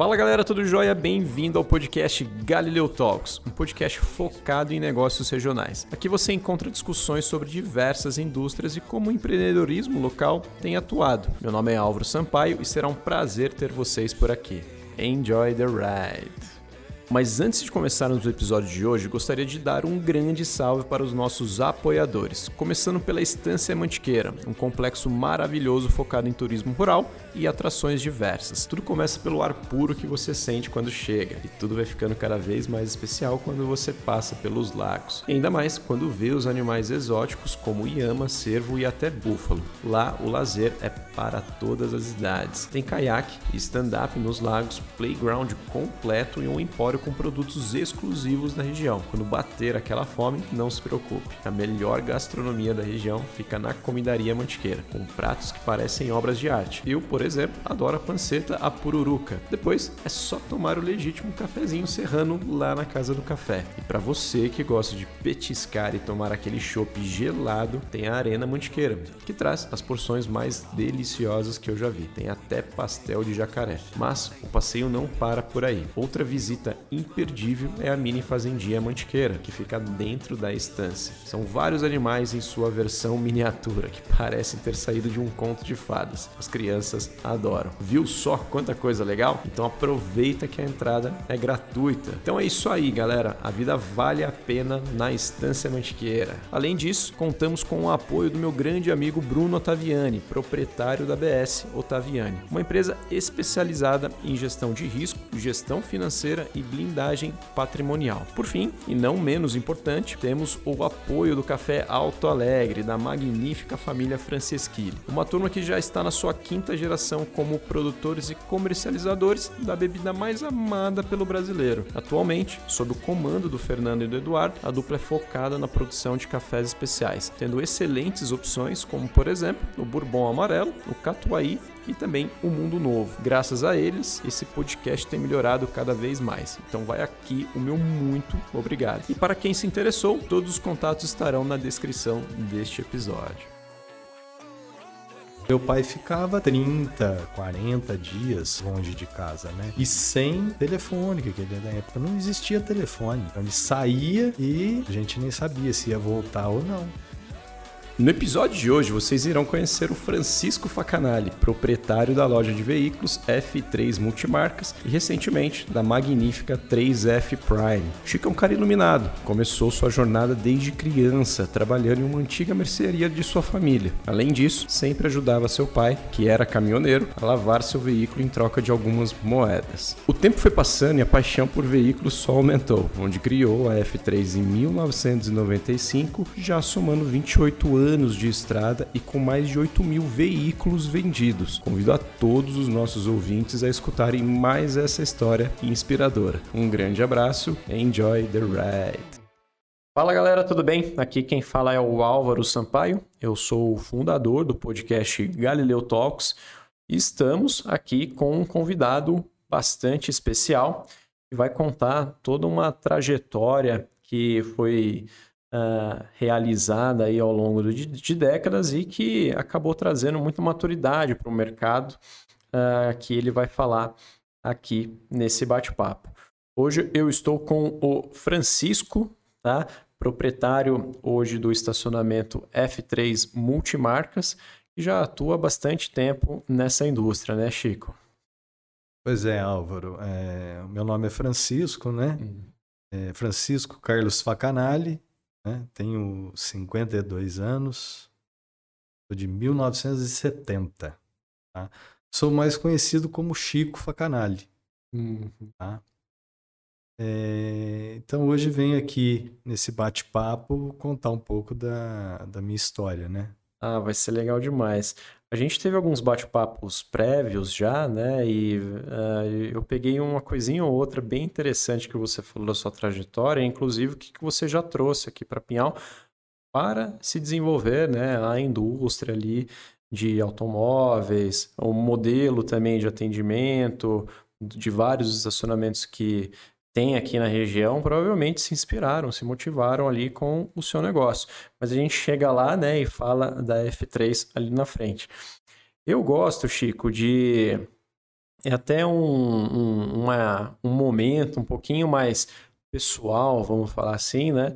Fala galera, tudo jóia? Bem-vindo ao podcast Galileu Talks, um podcast focado em negócios regionais. Aqui você encontra discussões sobre diversas indústrias e como o empreendedorismo local tem atuado. Meu nome é Álvaro Sampaio e será um prazer ter vocês por aqui. Enjoy the ride! Mas antes de começarmos o episódio de hoje, gostaria de dar um grande salve para os nossos apoiadores, começando pela Estância Mantiqueira, um complexo maravilhoso focado em turismo rural e atrações diversas. Tudo começa pelo ar puro que você sente quando chega, e tudo vai ficando cada vez mais especial quando você passa pelos lagos. E ainda mais quando vê os animais exóticos como iama, cervo e até búfalo. Lá o lazer é para todas as idades. Tem caiaque e stand-up nos lagos, playground completo e um empório com produtos exclusivos da região. Quando bater aquela fome, não se preocupe. A melhor gastronomia da região fica na Comidaria Mantiqueira, com pratos que parecem obras de arte. Eu, por exemplo, adoro a panceta a pururuca. Depois é só tomar o legítimo cafezinho serrano lá na casa do café. E para você que gosta de petiscar e tomar aquele chopp gelado, tem a Arena Mantiqueira, que traz as porções mais deliciosas que eu já vi. Tem até pastel de jacaré. Mas o passeio não para por aí. Outra visita imperdível é a mini fazendinha Mantiqueira, que fica dentro da estância. São vários animais em sua versão miniatura, que parecem ter saído de um conto de fadas. As crianças adoram. Viu só quanta coisa legal? Então aproveita que a entrada é gratuita. Então é isso aí, galera. A vida vale a pena na Estância Mantiqueira. Além disso, contamos com o apoio do meu grande amigo Bruno Ottaviani, proprietário da BS Ottaviani, uma empresa especializada em gestão de risco, gestão financeira e blindagem patrimonial. Por fim, e não menos importante, temos o apoio do Café Alto Alegre, da magnífica família Franceschini, uma turma que já está na sua quinta geração como produtores e comercializadores da bebida mais amada pelo brasileiro. Atualmente, sob o comando do Fernando e do Eduardo, a dupla é focada na produção de cafés especiais, tendo excelentes opções como, por exemplo, o Bourbon Amarelo, o Catuai e também o Mundo Novo. Graças a eles, esse podcast tem melhorado cada vez mais. Então vai aqui o meu muito obrigado. E para quem se interessou, todos os contatos estarão na descrição deste episódio. Meu pai ficava 30, 40 dias longe de casa, né? E sem telefone, que na época não existia telefone. Então ele saía e a gente nem sabia se ia voltar ou não. No episódio de hoje, vocês irão conhecer o Francisco Facanali, proprietário da loja de veículos F3 Multimarcas e recentemente da magnífica 3F Prime. Chico é um cara iluminado, começou sua jornada desde criança, trabalhando em uma antiga mercearia de sua família. Além disso, sempre ajudava seu pai, que era caminhoneiro, a lavar seu veículo em troca de algumas moedas. O tempo foi passando e a paixão por veículos só aumentou, onde criou a F3 em 1995, já somando 28 anos anos de estrada e com mais de 8 mil veículos vendidos. Convido a todos os nossos ouvintes a escutarem mais essa história inspiradora. Um grande abraço, enjoy the ride! Fala galera, tudo bem? Aqui quem fala é o Álvaro Sampaio, eu sou o fundador do podcast Galileu Talks e estamos aqui com um convidado bastante especial que vai contar toda uma trajetória que foi uh, realizada aí ao longo de, de, décadas e que acabou trazendo muita maturidade para o mercado uh, que ele vai falar aqui nesse bate-papo. Hoje eu estou com o Francisco, tá? proprietário hoje do estacionamento F3 Multimarcas, que já atua há bastante tempo nessa indústria, né, Chico? Pois é, Álvaro. É, meu nome é Francisco, né? Uhum. É Francisco Carlos Facanali. Né? Tenho 52 anos, sou de 1970. Tá? Sou mais conhecido como Chico Facanali. Uhum. Tá? É, então hoje venho aqui nesse bate-papo contar um pouco da, da minha história, né? Ah, vai ser legal demais. A gente teve alguns bate-papos prévios já, né? E uh, eu peguei uma coisinha ou outra bem interessante que você falou da sua trajetória, inclusive o que, que você já trouxe aqui para Pinhal para se desenvolver, né? A indústria ali de automóveis, o modelo também de atendimento, de vários estacionamentos que tem aqui na região provavelmente se inspiraram, se motivaram ali com o seu negócio. Mas a gente chega lá né, e fala da F3 ali na frente. Eu gosto, Chico, de é até um, um, uma, um momento um pouquinho mais pessoal, vamos falar assim, né?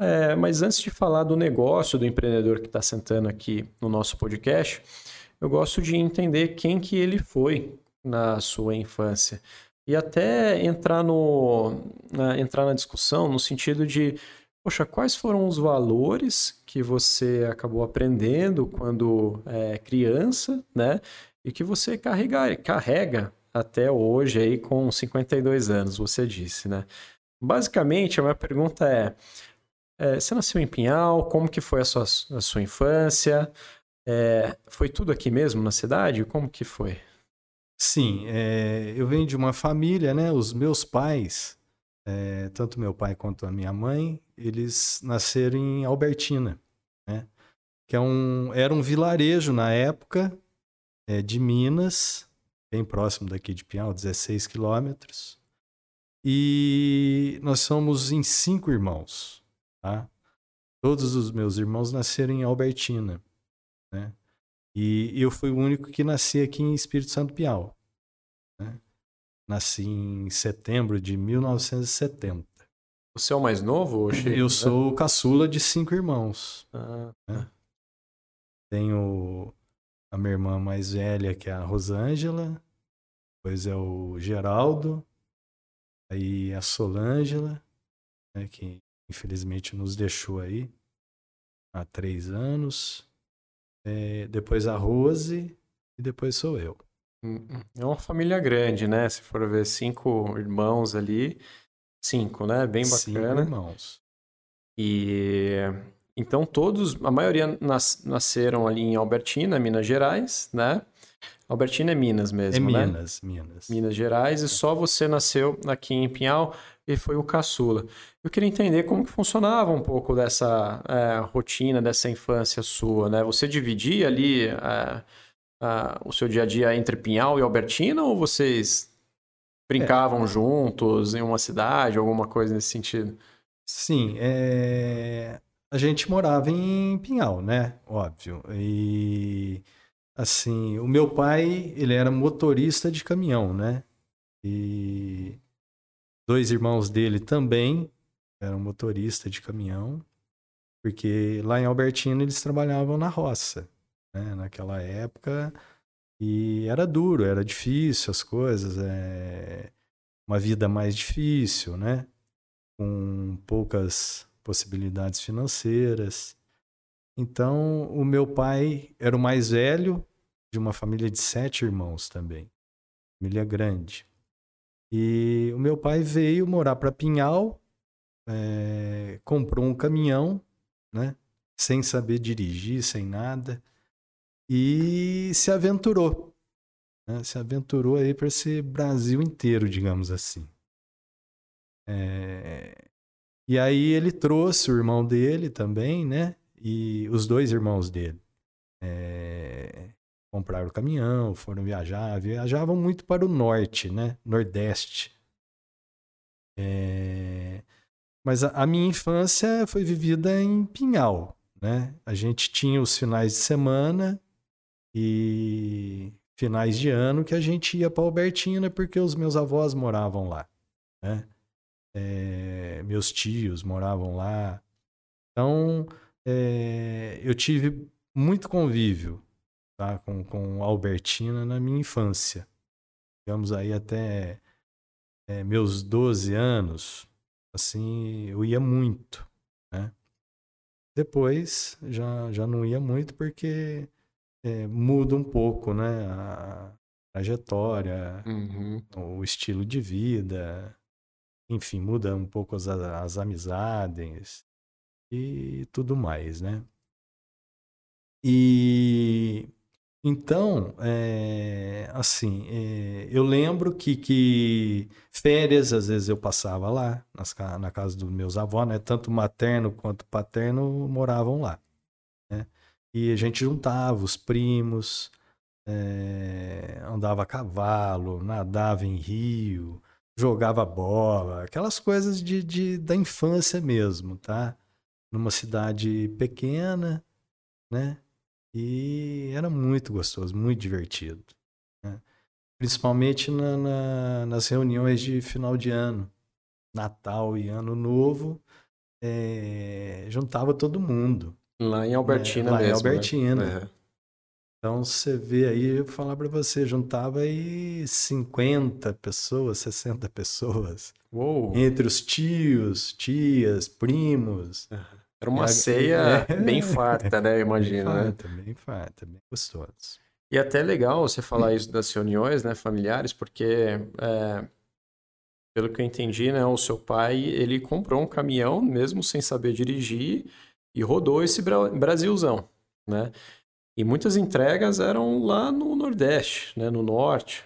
É, mas antes de falar do negócio do empreendedor que está sentando aqui no nosso podcast, eu gosto de entender quem que ele foi na sua infância e até entrar no na, entrar na discussão no sentido de poxa quais foram os valores que você acabou aprendendo quando é criança né e que você carrega, carrega até hoje aí com 52 anos você disse né? Basicamente a minha pergunta é, é você nasceu em Pinhal como que foi a sua, a sua infância? É, foi tudo aqui mesmo na cidade? Como que foi Sim, é, eu venho de uma família, né? Os meus pais, é, tanto meu pai quanto a minha mãe, eles nasceram em Albertina, né? Que é um, era um vilarejo na época é, de Minas, bem próximo daqui de Pinhal, 16 quilômetros. E nós somos em cinco irmãos, tá? Todos os meus irmãos nasceram em Albertina? E eu fui o único que nasci aqui em Espírito Santo Piau. Né? Nasci em setembro de 1970. Você é o mais novo? eu né? sou o caçula de cinco irmãos. Ah, né? Tá. Tenho a minha irmã mais velha, que é a Rosângela. Depois é o Geraldo. Aí a Solângela, né, que infelizmente nos deixou aí há três anos é, depois a Rose e depois sou eu. É uma família grande, né? Se for ver cinco irmãos ali, cinco, né? Bem bacana. Cinco irmãos. E então todos, a maioria nas, nasceram ali em Albertina, Minas Gerais, né? Albertina é Minas mesmo, é né? Minas, Minas. Minas Gerais, e só você nasceu aqui em Pinhal e foi o caçula. Eu queria entender como que funcionava um pouco dessa é, rotina, dessa infância sua, né? Você dividia ali é, o seu dia a dia entre Pinhal e Albertina ou vocês brincavam é. juntos em uma cidade, alguma coisa nesse sentido? Sim, é... a gente morava em Pinhal, né? Óbvio. E assim, o meu pai, ele era motorista de caminhão, né? E dois irmãos dele também eram motoristas de caminhão, porque lá em Albertina eles trabalhavam na roça, né? Naquela época e era duro, era difícil as coisas, é uma vida mais difícil, né? Com poucas possibilidades financeiras. Então, o meu pai era o mais velho de uma família de sete irmãos também. Família grande. E o meu pai veio morar para Pinhal, é, comprou um caminhão, né? Sem saber dirigir, sem nada. E se aventurou. Né? Se aventurou aí para esse Brasil inteiro, digamos assim. É... E aí ele trouxe o irmão dele também, né? E os dois irmãos dele. É compraram o caminhão, foram viajar, viajavam muito para o norte, né? Nordeste. É... Mas a, a, minha infância foi vivida em Pinhal, né? A gente tinha os finais de semana e finais de ano que a gente ia para Albertina porque os meus avós moravam lá, né? É... meus tios moravam lá. Então, é... eu tive muito convívio tá? com, com Albertina na minha infância. Digamos aí até é, meus 12 anos, assim, eu ia muito, né? Depois já, já não ia muito porque é, muda um pouco, né? A trajetória, uhum. o estilo de vida, enfim, muda um pouco as, as amizades e tudo mais, né? E então, é, assim, é, eu lembro que, que férias, às vezes eu passava lá, nas, na casa dos meus avós, né? Tanto materno quanto paterno moravam lá. Né? E a gente juntava os primos, é, andava a cavalo, nadava em rio, jogava bola, aquelas coisas de, de, da infância mesmo, tá? Numa cidade pequena, né? E era muito gostoso, muito divertido. Né? principalmente na, na, nas reuniões de final de ano, Natal e Ano Novo, é, juntava todo mundo. Lá em Albertina é, lá mesmo. em Albertina. Né? Então você vê aí, eu vou falar para você, juntava aí 50 pessoas, 60 pessoas. Uou. Entre os tios, tias, primos. Era uma ceia é, bem farta, né? Eu imagino, bem né? farta, bem farta, bem gostoso. E até legal você falar isso das reuniões, né, familiares, porque é, pelo que eu entendi, né, o seu pai ele comprou um caminhão mesmo sem saber dirigir e rodou esse Bra- Brasilzão, né? E muitas entregas eram lá no Nordeste, né, no Norte.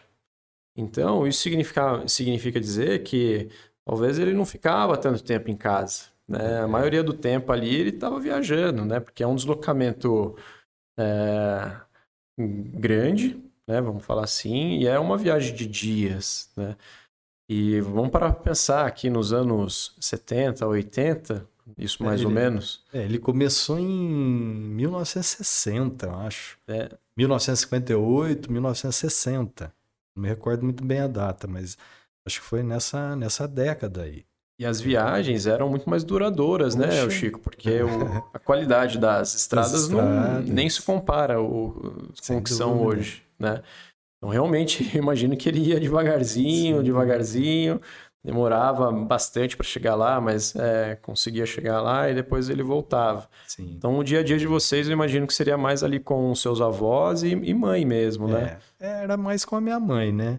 Então isso significa, significa dizer que talvez ele não ficava tanto tempo em casa, né? A maioria do tempo ali ele estava viajando, né? Porque é um deslocamento é, grande, né? Vamos falar assim, e é uma viagem de dias, né? E vamos parar para pensar aqui nos anos 70, 80, isso mais É, ou ele- menos. É, ele começou em 1960, eu acho. É. 1958, 1960. Não me recordo muito bem a data, mas acho que foi nessa, nessa década aí. E as viagens eram muito mais duradouras, né, Chico? Porque o- a qualidade das estradas não, estradas. nem se compara o, com o que são dúvida. hoje, né? Então, realmente, eu imagino que ele ia devagarzinho, Sim. devagarzinho, demorava bastante para chegar lá, mas é, conseguia chegar lá e depois ele voltava. Sim. Então, o dia a dia de vocês, eu imagino que seria mais ali com seus avós e, e mãe mesmo, né? É, era mais com a minha mãe, né?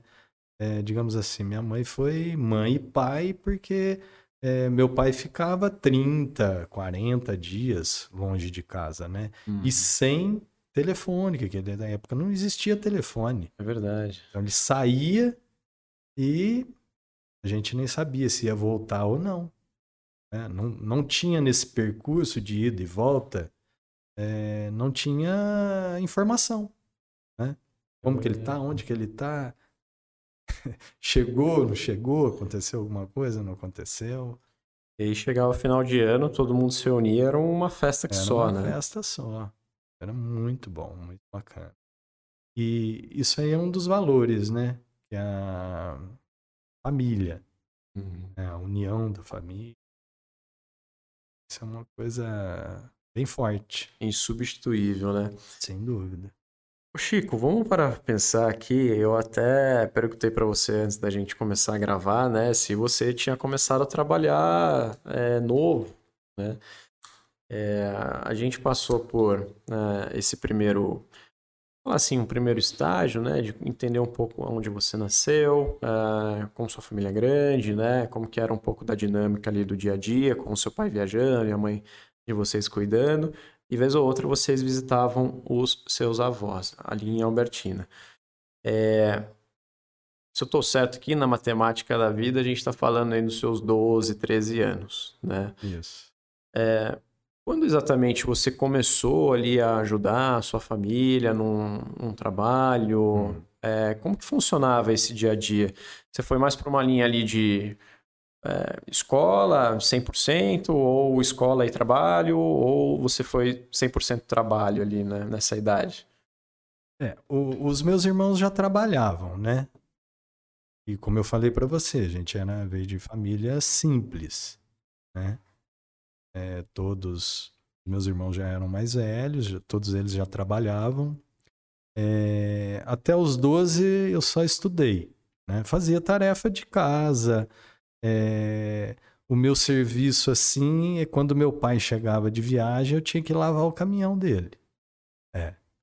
É, digamos assim, minha mãe foi mãe e pai porque é, meu pai ficava 30, 40 dias longe de casa, né? Hum, E sem telefone, que na época não existia telefone. é verdade. Então ele saía e a gente nem sabia se ia voltar ou não. né? Não, não tinha nesse percurso de ida e volta, é, não tinha informação. Né? Como que ele tá, onde que ele tá, chegou, não chegou, aconteceu alguma coisa, não aconteceu. E aí chegava o final de ano, todo mundo se reunia, era uma festa que Era só, uma né? festa só. Era muito bom, muito bacana. E isso aí é um dos valores, né? Que é a família. Uhum. né, a união da família. Isso é uma coisa bem forte, Insubstituível, né? sem dúvida. Chico, vamos para pensar aqui. Eu até perguntei para você antes da gente começar a gravar, né? Se você tinha começado a trabalhar é, novo, né? É, a gente passou por né, esse primeiro, assim, um primeiro estágio, né? De entender um pouco onde você nasceu, é, como sua família é grande, né? Como que era um pouco da dinâmica ali do dia a dia, com o seu pai viajando e a mãe de vocês cuidando. E vez ou outra vocês visitavam os seus avós, ali em Albertina. É, Se eu estou certo aqui, na matemática da vida, a gente está falando aí dos seus 12, 13 anos, né? Isso. Quando exatamente você começou ali a ajudar a sua família num, num trabalho? Hum. É, como que funcionava esse dia a dia? Você foi mais para uma linha ali de é, escola 100% ou escola e trabalho ou você foi 100% trabalho ali né, nessa idade? É, o- os meus irmãos já trabalhavam, né? E como eu falei para você, a gente era veio de família simples, né? É, todos meus irmãos já eram mais velhos, já- todos eles já trabalhavam. É, até os 12 eu só estudei, né? Fazia tarefa de casa. É, o meu serviço assim é quando meu pai chegava de viagem, eu tinha que lavar o caminhão dele.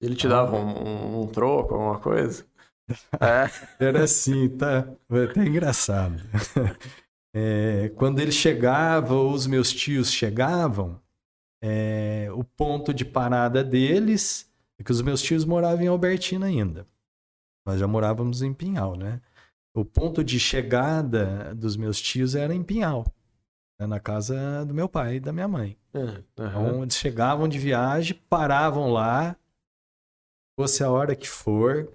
Ele te dava um, um- um troco, alguma coisa? É. Era assim, tá? Foi até engraçado. É, quando ele chegava, ou os meus tios chegavam, é, o ponto de parada deles é que os meus tios moravam em Albertina ainda. Nós já morávamos em Pinhal, né? O ponto de chegada dos meus tios era em Pinhal, né? na casa do meu pai e da minha mãe. Aham. Então, eles chegavam de viagem, paravam lá, fosse a hora que for,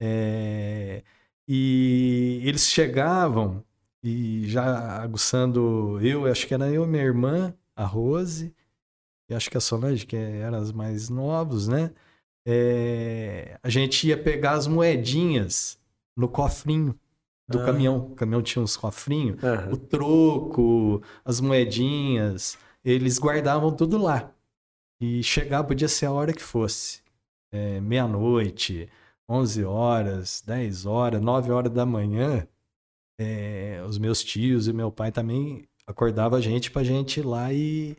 é, e eles chegavam e já aguçando eu, acho que era eu e minha irmã, a Rose, e acho que a Solange, que eram as mais novos, né? É, a gente ia pegar as moedinhas no cofrinho do ah. caminhão. O caminhão tinha uns cofrinhos, uhum. o troco, as moedinhas, eles guardavam tudo lá. E chegava, podia ser a hora que fosse. É, Meia-noite, 11 horas, 10 horas, 9 horas da manhã. É, os meus tios e meu pai também acordavam a gente pra gente ir lá e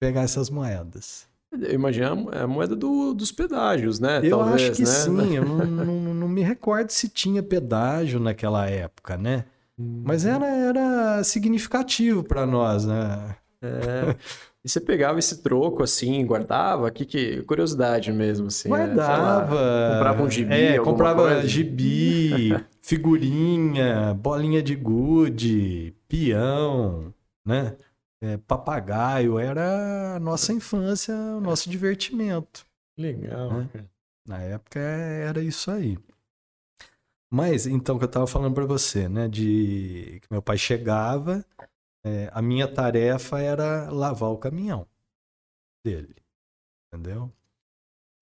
pegar essas moedas. Eu imagino a moeda do, dos pedágios, né? Eu Talvez, acho que né? sim. Eu não, não, não, me recordo se tinha pedágio naquela época, né? Hum. Mas era, era significativo para nós, né? É. E você pegava esse troco assim, guardava? Que, que curiosidade mesmo, assim. Né? Guardava. Lá, comprava um gibi. É, comprava coisa. gibi, figurinha, bolinha de gude, peão, né? É, papagaio. Era a nossa infância, o nosso divertimento. Legal. Né? Na época era isso aí. Mas, então, que eu estava falando para você, né? De que meu pai chegava, é, a minha tarefa era lavar o caminhão dele, entendeu?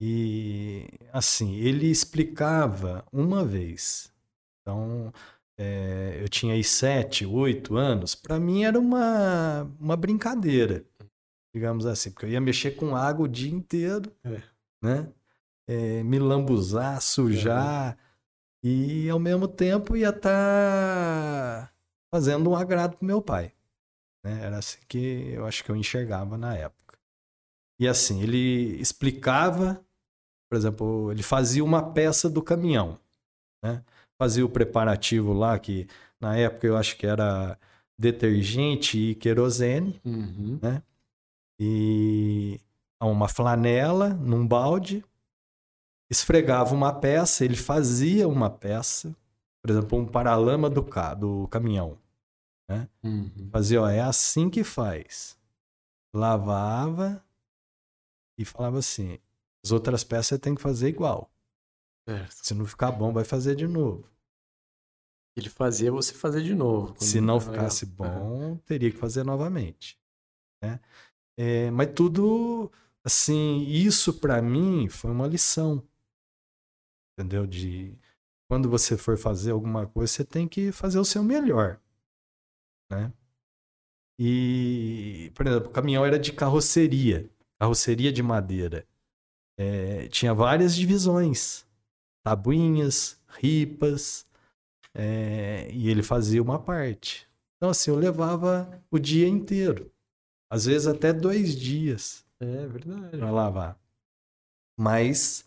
E assim, ele explicava uma vez. Então, é, eu tinha aí sete, oito anos. Para mim era uma, uma brincadeira, digamos assim, porque eu ia mexer com água o dia inteiro, é. né? É, me lambuzar, sujar, e ao mesmo tempo ia estar tá fazendo um agrado pro meu pai. Né? Era assim que eu acho que eu enxergava na época. E assim, ele explicava, por exemplo, ele fazia uma peça do caminhão, né? Fazia o preparativo lá, que na época eu acho que era detergente e querosene, uhum. né? E uma flanela num balde, esfregava uma peça, ele fazia uma peça, por exemplo, um paralama do, ca do caminhão. Né? Uhum. Fazia, ó, é assim que faz. Lavava e falava assim: as outras peças tem que fazer igual. Certo. Se não ficar bom, vai fazer de novo. Ele fazia você fazer de novo. Se não ficasse bom, teria que fazer novamente. Né? É, mas tudo, assim, isso para mim foi uma lição. Entendeu? De quando você for fazer alguma coisa, você tem que fazer o seu melhor né? E, por exemplo, o caminhão era de carroceria, carroceria de madeira. É, tinha várias divisões, tabuinhas, ripas, é, e ele fazia uma parte. Então, assim, eu levava o dia inteiro, às vezes até dois dias. É verdade. Para lavar. Mas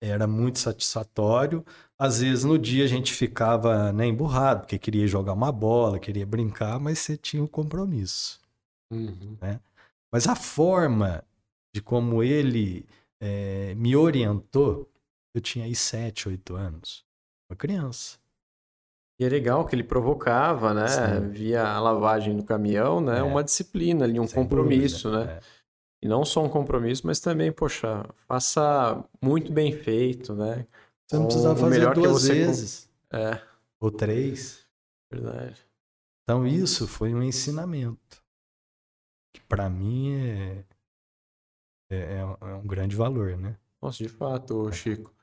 era muito satisfatório. Às vezes no dia a gente ficava né, emburrado, porque queria jogar uma bola, queria brincar, mas você tinha um compromisso. Uhum. Né? Mas a forma de como ele é, me orientou, eu tinha aí sete, oito anos, uma criança. E é legal que ele provocava, né? Sim. Via a lavagem do caminhão, né? É. Uma disciplina ali, um Sem compromisso, dúvida. né? É. E não só um compromisso, mas também, poxa, faça muito bem feito, né? Você não precisava fazer duas vezes. É. Ou três. Verdade. Então isso foi um ensinamento. Que para mim é, é, é, é, um grande valor, né? Nossa, de fato, Chico.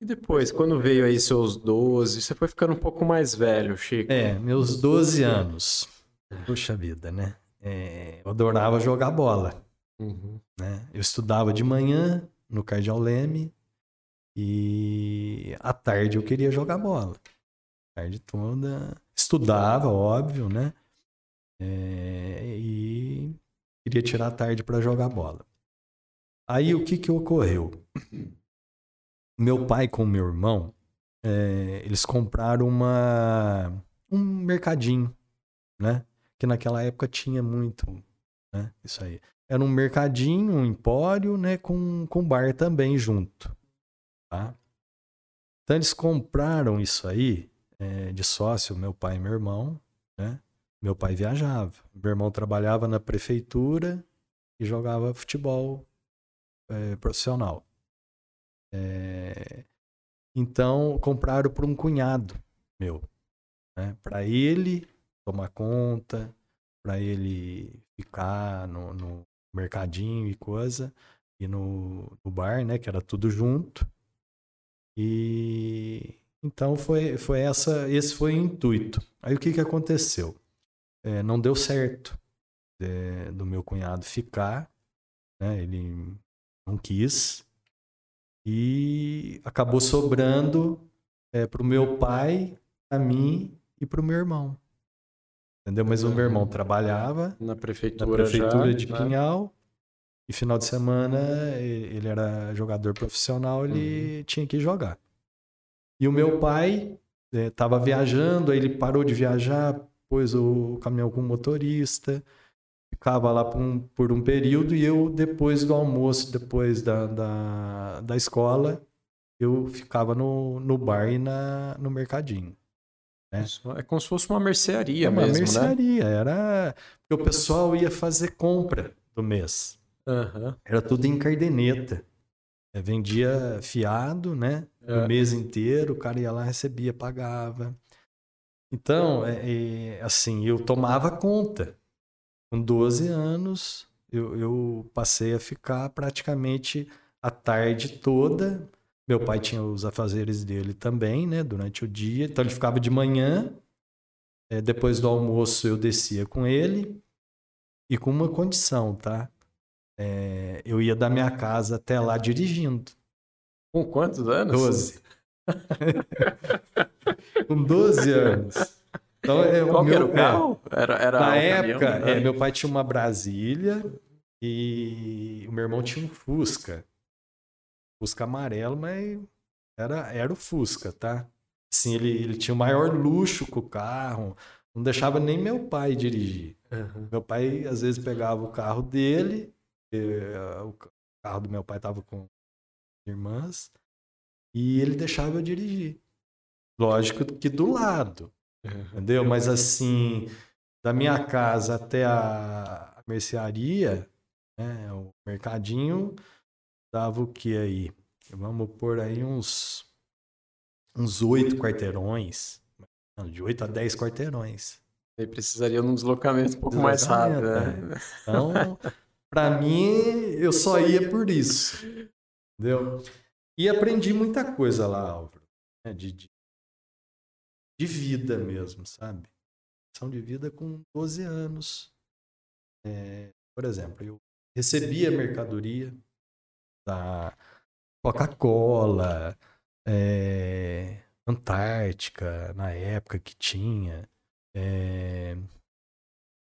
E depois, quando veio aí seus 12, você foi ficando um pouco mais velho, Chico? É, meus 12 anos. Puxa vida, né? É, eu adorava jogar bola. Uhum. Né? Eu estudava de manhã no Cardeal Leme e à tarde eu queria jogar bola. A tarde toda. Estudava, óbvio, né? É, e queria tirar a tarde para jogar bola. Aí o que, que ocorreu? Meu pai com meu irmão, é, eles compraram uma, um mercadinho, né? Que naquela época tinha muito, né? Isso aí. Era um mercadinho, um empório, né? Com, com bar também junto. Tá? Então eles compraram isso aí é, de sócio, meu pai e meu irmão. Né? Meu pai viajava. Meu irmão trabalhava na prefeitura e jogava futebol é, profissional. É, então compraram para um cunhado meu. Né? Para ele tomar conta, para ele ficar no, no, mercadinho e coisa, e no, no bar, né, que era tudo junto. E Então foi, foi essa, esse foi o intuito. Aí o que, que aconteceu? É, não deu certo é, do meu cunhado ficar, né? ele não quis, e acabou sobrando é, para o meu pai, para mim e para o meu irmão. Entendeu? Mas o meu irmão trabalhava na prefeitura, na prefeitura já, de né? Pinhal. E final de semana ele era jogador profissional, ele tinha que jogar. E o meu pai estava viajando, aí ele parou de viajar, pôs o caminhão com o motorista, ficava lá por um, por um período e eu, depois do almoço, depois da, da, da escola, eu ficava no, no bar e na, no mercadinho. Isso É como se fosse uma mercearia É uma mesmo, né? mercearia, era. Porque o pessoal ia fazer compra do mês. Aham. Era tudo em cardeneta. É, vendia fiado, né? É. O mês inteiro, o cara ia lá, recebia, pagava. Então, é, é, assim, eu tomava conta. Com 12 anos, eu, eu passei a ficar praticamente a tarde toda. Meu pai tinha os afazeres dele também, né? Durante o dia. Então, ele ficava de manhã. É, depois do almoço, eu descia com ele. E com uma condição, tá? É, eu ia da minha casa até lá dirigindo. Com quantos anos? 12. Com 12 anos. Então, é, o Qual que meu, era o carro? Era, era na época, caminhão, é, meu pai tinha uma Brasília e o meu irmão tinha um Fusca. Fusca amarelo, mas era, era o Fusca, tá? Assim, ele, ele tinha o maior luxo com o carro, não deixava nem meu pai dirigir. Aham. Meu pai, às vezes, pegava o carro dele, eh, o ca- carro do meu pai tava com irmãs, e ele deixava eu dirigir. Lógico que do lado, entendeu? Mas assim, da minha casa até a mercearia, né, o mercadinho, dava o que aí? Vamos pôr aí uns uns oito quarteirões, de oito a dez quarteirões. Ele precisaria de um deslocamento um pouco mais rápido, Deslocamento, né? Então, pra mim, eu só ia por isso. Entendeu? E aprendi muita coisa lá, Álvaro. né, De, de, de vida mesmo, sabe? Lição de vida com 12 anos. É, por exemplo, eu recebia mercadoria da Coca-Cola, é, Antártica, na época que tinha. é,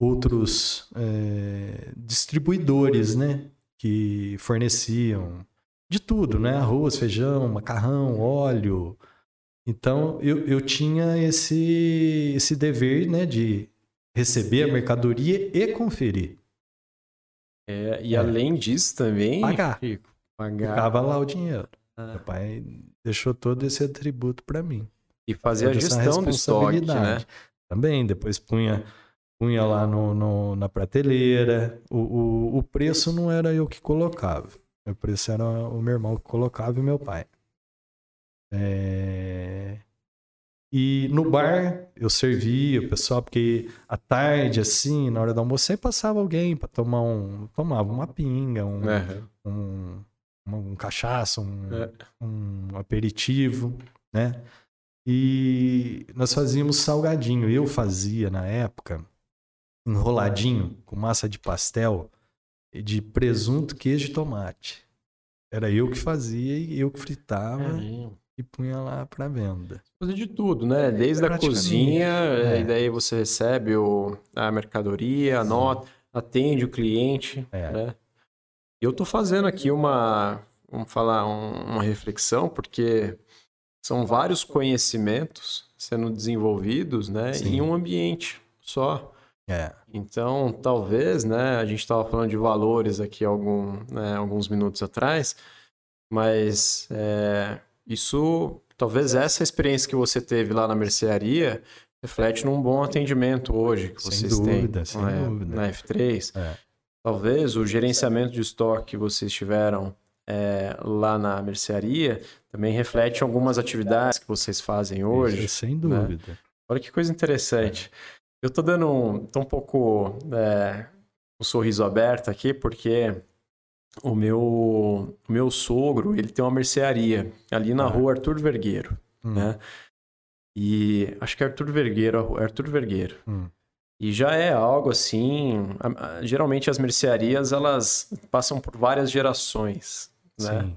outros é, distribuidores, né? Que forneciam de tudo, né? Arroz, feijão, macarrão, óleo. Então eu, eu tinha esse, esse dever, né? De receber a mercadoria e conferir. É, e É. além disso também, Pagar. Chico, pagar Ficava lá o dinheiro. Ah. Meu pai deixou todo esse atributo para mim. e fazer a gestão do estoque, né? responsabilidade. Também, depois punha, punha lá no, no- na prateleira. O, o, o preço não era eu que colocava. O preço era o meu irmão que colocava e meu pai. É, E no bar eu servia o pessoal, porque à tarde, assim, na hora do almoço, sempre passava alguém para tomar um. Tomava uma pinga, um, É. um, um, um cachaça, um, É. um aperitivo, né? E nós fazíamos salgadinho. Eu fazia na época enroladinho com massa de pastel e de presunto, queijo e tomate. Era eu que fazia e eu que fritava Caramba. E punha lá para venda. Fazer de tudo, né? Desde a cozinha, é. e daí você recebe o, a mercadoria, anota, atende o cliente, É. né? Eu tô fazendo aqui uma, vamos falar, um- uma reflexão, porque são vários conhecimentos sendo desenvolvidos, né, Sim. em um ambiente só. É, Então, talvez, né, a gente estava falando de valores aqui algum, né, alguns minutos atrás, mas é, isso, talvez essa experiência que você teve lá na mercearia reflete num bom atendimento hoje que Sem vocês dúvida, têm sem né, dúvida. na F3. É. Talvez o gerenciamento de estoque que vocês tiveram é, lá na mercearia também reflete algumas atividades que vocês fazem hoje. isso, sem dúvida. Olha que coisa interessante. Eu tô dando um, tô um pouco é, um sorriso aberto aqui, porque o meu, o meu sogro, ele tem uma mercearia ali na Ah. rua Arthur Vergueiro. hum. né? E acho que é Arthur Vergueiro, Arthur Vergueiro. Hum. E já é algo assim, geralmente as mercearias elas passam por várias gerações, né? Sim.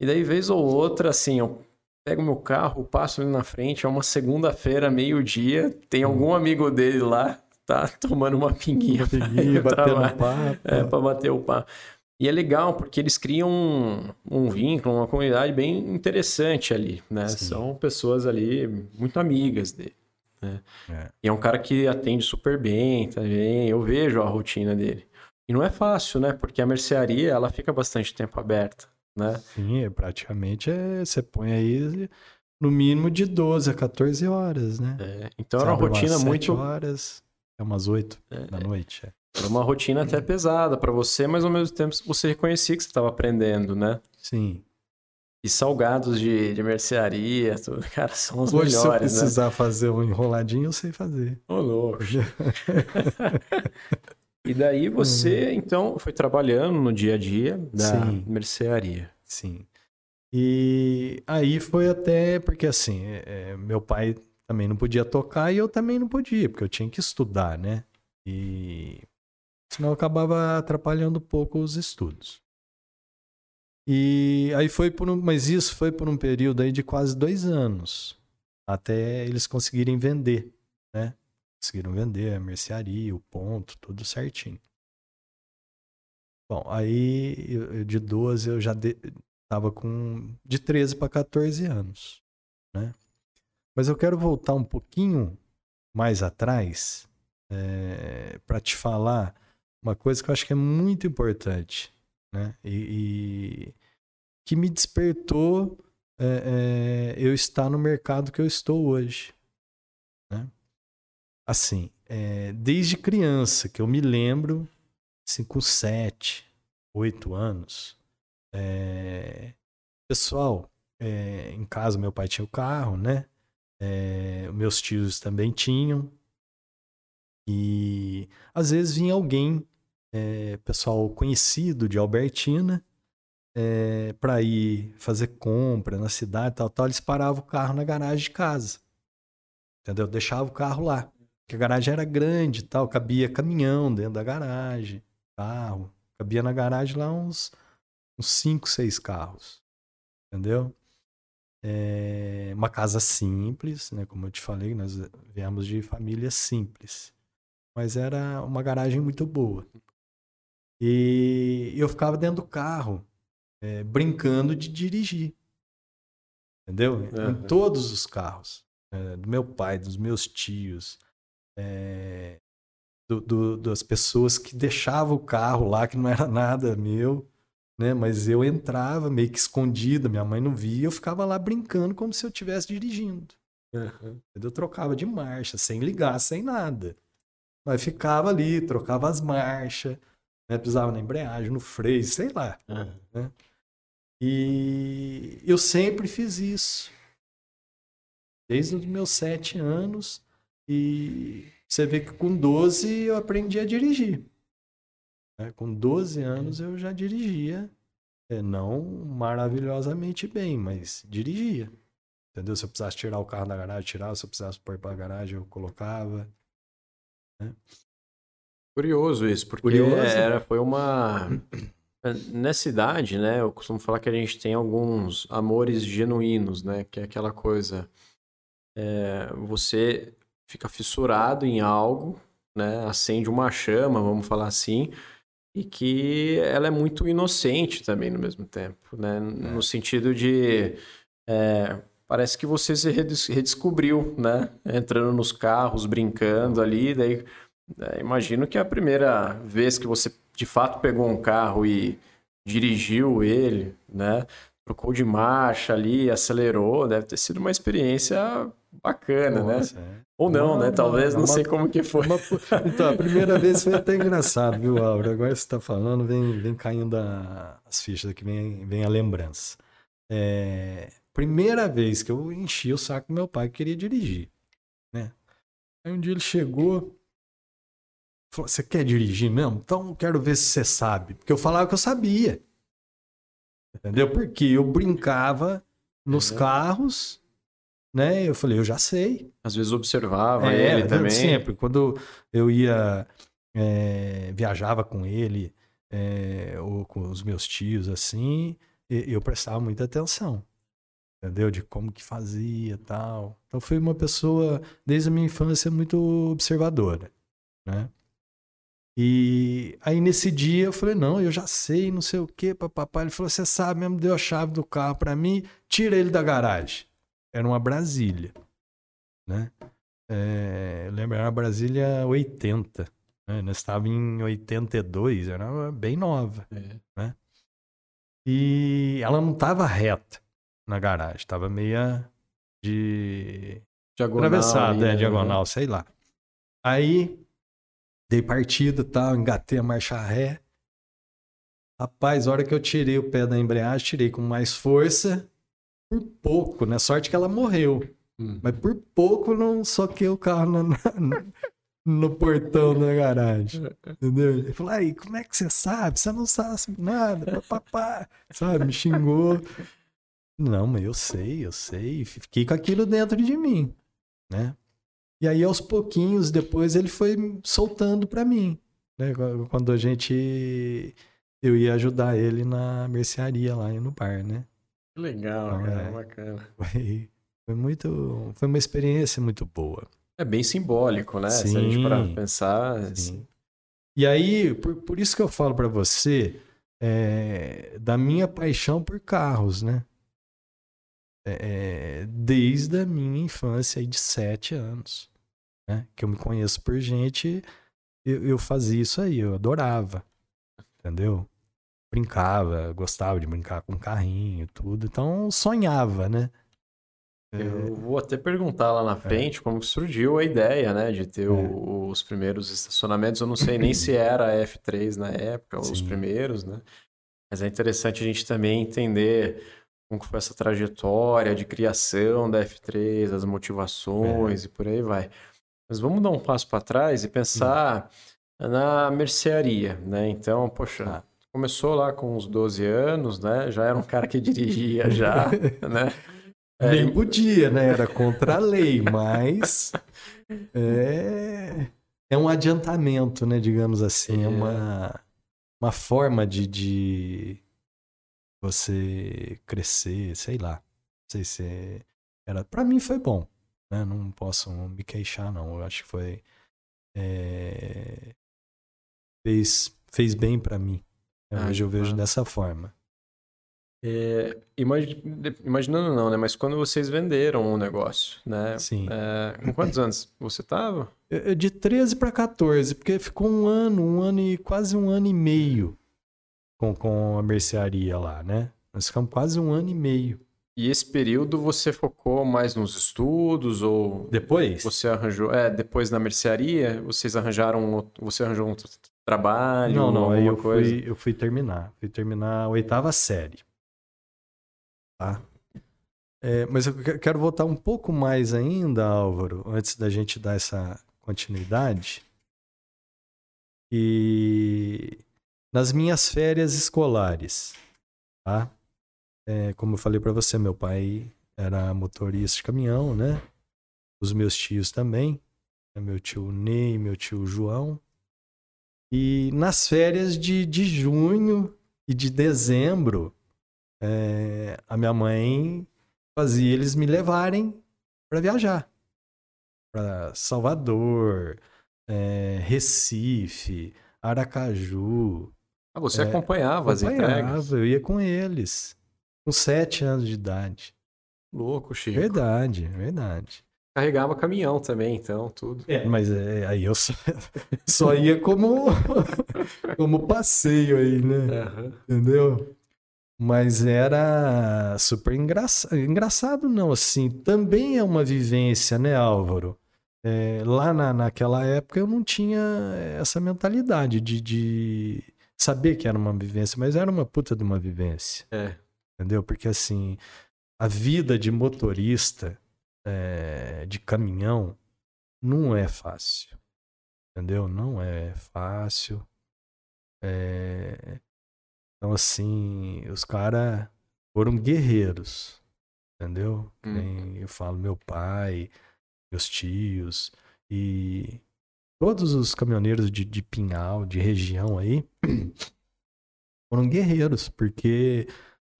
E daí vez ou outra assim, eu pego meu carro, passo ali na frente, é uma segunda-feira, meio-dia, tem hum. algum amigo dele lá, tá tomando uma pinguinha, pinguinha papo. É, para bater o papo. E é legal porque eles criam um, um vínculo, uma comunidade bem interessante ali, né? Sim. São pessoas ali muito amigas dele. Né? É. E é um cara que atende super bem também. Eu vejo a rotina dele. E não é fácil, né? Porque a mercearia ela fica bastante tempo aberta, né? Sim, é, praticamente é, você põe aí no mínimo de 12 a 14 horas, né? É, então era uma rotina muito. horas, é umas 8 é, da noite. É. Era uma rotina até pesada para você, mas ao mesmo tempo você reconhecia que você estava aprendendo, né? Sim. E salgados de, de mercearia, tudo, cara, são os Hoje, melhores, se eu precisar né? fazer um enroladinho, eu sei fazer. Ô, louco. e daí você, uhum. então, foi trabalhando no dia a dia da Sim. mercearia. Sim. E aí foi até porque, assim, é, é, meu pai também não podia tocar e eu também não podia, porque eu tinha que estudar, né? E senão acabava atrapalhando um pouco os estudos. E aí foi por um, mas isso foi por um período aí de quase dois anos, até eles conseguirem vender, né? Conseguiram vender a mercearia, o ponto, tudo certinho. Bom, aí eu, de 12 eu já de, tava com de 13 para 14 anos, né? Mas eu quero voltar um pouquinho mais atrás é, eh, para te falar uma coisa que eu acho que é muito importante, né? E, e que me despertou é, é, eu estar no mercado que eu estou hoje, né? Assim, é, desde criança, que eu me lembro, assim, com sete, oito anos, é, pessoal, é, em casa meu pai tinha o carro, né? É, meus tios também tinham, e às vezes vinha alguém, é, pessoal conhecido de Albertina, é, para ir fazer compra na cidade tal, tal, eles paravam o carro na garagem de casa. Entendeu? Deixava o carro lá. Porque a garagem era grande tal, cabia caminhão dentro da garagem, carro. Cabia na garagem lá uns, uns cinco, seis carros. Entendeu? É uma casa simples, né? Como eu te falei, nós viemos de família simples mas era uma garagem muito boa. E eu ficava dentro do carro, é, brincando de dirigir. Entendeu? Uhum. Em todos os carros. É, do meu pai, dos meus tios, é, do, do, das pessoas que deixavam o carro lá, que não era nada meu, né? Mas eu entrava meio que escondido, minha mãe não via, eu ficava lá brincando como se eu estivesse dirigindo. Uhum. Eu trocava de marcha, sem ligar, sem nada. Mas ficava ali, trocava as marchas, né? pisava na embreagem, no freio, sei lá. Uhum. Né? E eu sempre fiz isso. Desde os meus sete anos. E você vê que com 12 eu aprendi a dirigir. Né? Com 12 anos eu já dirigia. É, não maravilhosamente bem, mas dirigia. Entendeu? Se eu precisasse tirar o carro da garagem, tirava. Se eu precisasse pôr para a garagem, eu colocava. Né? Curioso isso, porque Curioso. Era, foi uma. Nessa idade, né? Eu costumo falar que a gente tem alguns amores genuínos, né? Que é aquela coisa. É, você fica fissurado em algo, né? Acende uma chama, vamos falar assim, e que ela é muito inocente também no mesmo tempo, né? No é. sentido de. É, parece que você se redescobriu, né? Entrando nos carros, brincando ali, daí é, imagino que a primeira vez que você de fato pegou um carro e dirigiu ele, né? Trocou de marcha ali, acelerou, deve ter sido uma experiência bacana, né? Nossa, né? É. Ou não, não, né? Talvez, não, não sei como que foi. Uma... Então, a primeira vez foi até engraçado, viu, Aura? Agora você está falando, vem, vem caindo a... as fichas aqui, vem, vem a lembrança. É primeira vez que eu enchi o saco do meu pai que queria dirigir, né? Aí um dia ele chegou, falou: "Você quer dirigir mesmo? Então quero ver se você sabe", porque eu falava que eu sabia. Entendeu? Porque eu brincava nos carros, né? Eu falei, eu já sei. Às vezes observava É, ele também. Sempre. Quando eu ia, é, viajava com ele, é, ou com os meus tios, assim, eu prestava muita atenção. Entendeu? De como que fazia e tal. Então, fui uma pessoa, desde a minha infância, muito observadora, né? E aí, nesse dia, eu falei, não, eu já sei, não sei o quê, papapá. Ele falou, você sabe mesmo, deu a chave do carro pra mim, tira ele da garagem. Era uma Brasília, né? É, eu lembro, era uma Brasília 80. Né? Nós estávamos em 82, era bem nova. É. E ela não estava reta na garagem, estava meia de Diagonal. atravessada, é, né? diagonal, sei lá. Aí dei partida e tal, engatei a marcha ré. Rapaz, a hora que eu tirei o pé da embreagem, tirei com mais força, por pouco, né? Sorte que ela morreu. Hum. Mas por pouco não soquei o carro na- no portão da garagem. Entendeu? Ele falou, aí, como é que você sabe? Você não sabe nada, papapá. Sabe? Me xingou. Não, mas eu sei, eu sei. Fiquei com aquilo dentro de mim, né? E aí, aos pouquinhos, depois ele foi soltando pra mim, né? Quando a gente... Eu ia ajudar ele na mercearia lá no bar, né? Que legal, Então, cara, é. bacana. Foi, foi muito... Foi uma experiência muito boa. É bem simbólico, né? Se a gente Sim. parar pensar. Sim. E aí, por, por isso que eu falo pra você é, da minha paixão por carros, né? É, é, desde a minha infância de sete anos, né? Que eu me conheço por gente, eu, eu fazia isso aí, eu adorava, entendeu? Brincava, gostava de brincar com carrinho e tudo, então sonhava, né? É, Eu vou até perguntar lá na frente como que surgiu a ideia, né, de ter É. o- os primeiros estacionamentos. Eu não sei nem se era a F3 na época, os primeiros, né? Mas é interessante a gente também entender como foi essa trajetória de criação da F3, as motivações e por aí vai. Mas vamos dar um passo para trás e pensar na mercearia, né? Então, poxa, Tá. começou lá com uns 12 anos, né? Já era um cara que dirigia já, né? É, Nem podia, né? Era contra a lei, mas é, é um adiantamento, né? Digamos assim, é, É. uma, uma forma de, de você crescer, sei lá. Não sei se era. Para mim foi bom, né? Não posso me queixar, não. Eu acho que foi é, fez fez bem para mim. Ah, Hoje eu vejo massa. dessa forma. É, imagi- imaginando não, né? Mas quando vocês venderam o negócio, né? Sim. É, com quantos anos você tava? Eu- eu De 13 para 14, porque ficou um ano, um ano e quase um ano e meio com, com a mercearia lá, né? Nós ficamos quase um ano e meio. E esse período você focou mais nos estudos ou Depois? você arranjou, é, depois na mercearia, vocês arranjaram, você arranjou um tra- trabalho, Não, não, aí alguma eu coisa? fui, eu fui terminar. Fui terminar a oitava série. Tá? É, mas eu que- quero voltar um pouco mais ainda, Álvaro, antes da gente dar essa continuidade. E nas minhas férias escolares, tá? É, como eu falei para você, meu pai era motorista de caminhão, né? Os meus tios também, né? meu tio Ney, meu tio João. E nas férias de, de junho e de dezembro, é, a minha mãe fazia eles me levarem para viajar. Para Salvador, é, Recife, Aracaju. Ah, você É, acompanhava as entregas? Acompanhava, eu ia com eles. Com sete anos de idade. Louco, Chico. Verdade, verdade. Carregava caminhão também, então, tudo. É, mas é, aí eu só, só ia como, como passeio aí, né? Aham. Entendeu? Mas era super engraçado. Engraçado não, assim, também é uma vivência, né, Álvaro? É, lá na, naquela época eu não tinha essa mentalidade de, de saber que era uma vivência, mas era uma puta de uma vivência, É. entendeu? Porque assim, a vida de motorista é, de caminhão não é fácil, entendeu? Não é fácil. É, então, assim, os caras foram guerreiros. entendeu? Hum. Eu falo meu pai, meus tios e todos os caminhoneiros de, de Pinhal, de região aí, foram guerreiros, porque,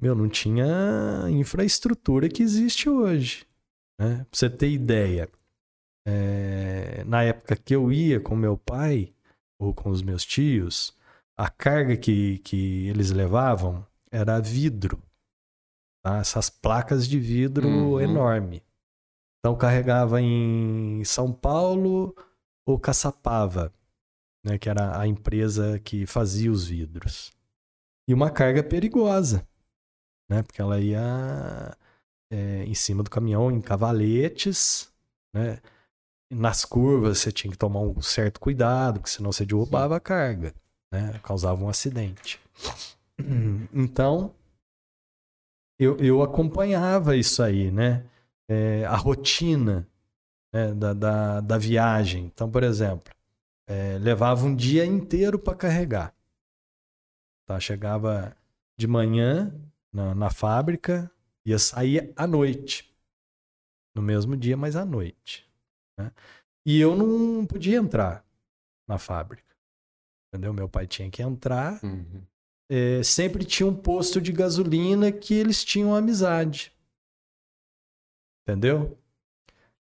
meu, não tinha infraestrutura que existe hoje. Né? Pra você ter ideia, é, na época que eu ia com meu pai ou com os meus tios, a carga que, que eles levavam era vidro. Tá? Essas placas de vidro Uhum. enorme. Então carregava em São Paulo ou Caçapava, né, que era a empresa que fazia os vidros. E uma carga perigosa, né, porque ela ia é, em cima do caminhão em cavaletes, né, nas curvas você tinha que tomar um certo cuidado, porque senão você derrubava a carga, né, causava um acidente. Então, eu, eu acompanhava isso aí, né, é, a rotina né, da, da, da viagem. Então, por exemplo, é, levava um dia inteiro para carregar. Tá? Chegava de manhã na, na fábrica, ia sair à noite. No mesmo dia, mas à noite. né? E eu não podia entrar na fábrica. Entendeu? Meu pai tinha que entrar. Uhum. É, sempre tinha um posto de gasolina que eles tinham amizade. Entendeu?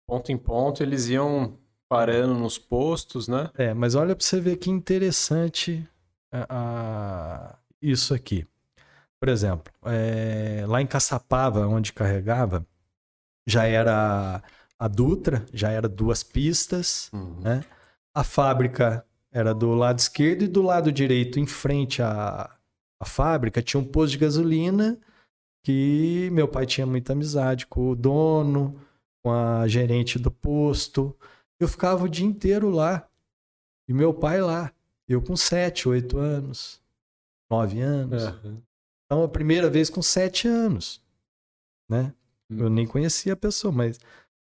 Ponto em ponto, eles iam parando nos postos, né? É, mas olha para você ver que interessante a- a- isso aqui. Por exemplo, é, lá em Caçapava, onde carregava, já era a Dutra, já era duas pistas. Uhum. né? A fábrica era do lado esquerdo e do lado direito, em frente à, à fábrica, tinha um posto de gasolina que meu pai tinha muita amizade com o dono, com a gerente do posto. Eu ficava o dia inteiro lá. E meu pai lá. Eu com sete, oito anos, nove anos. Aham. Então, a primeira vez com sete anos, né? Hum. Eu nem conhecia a pessoa, mas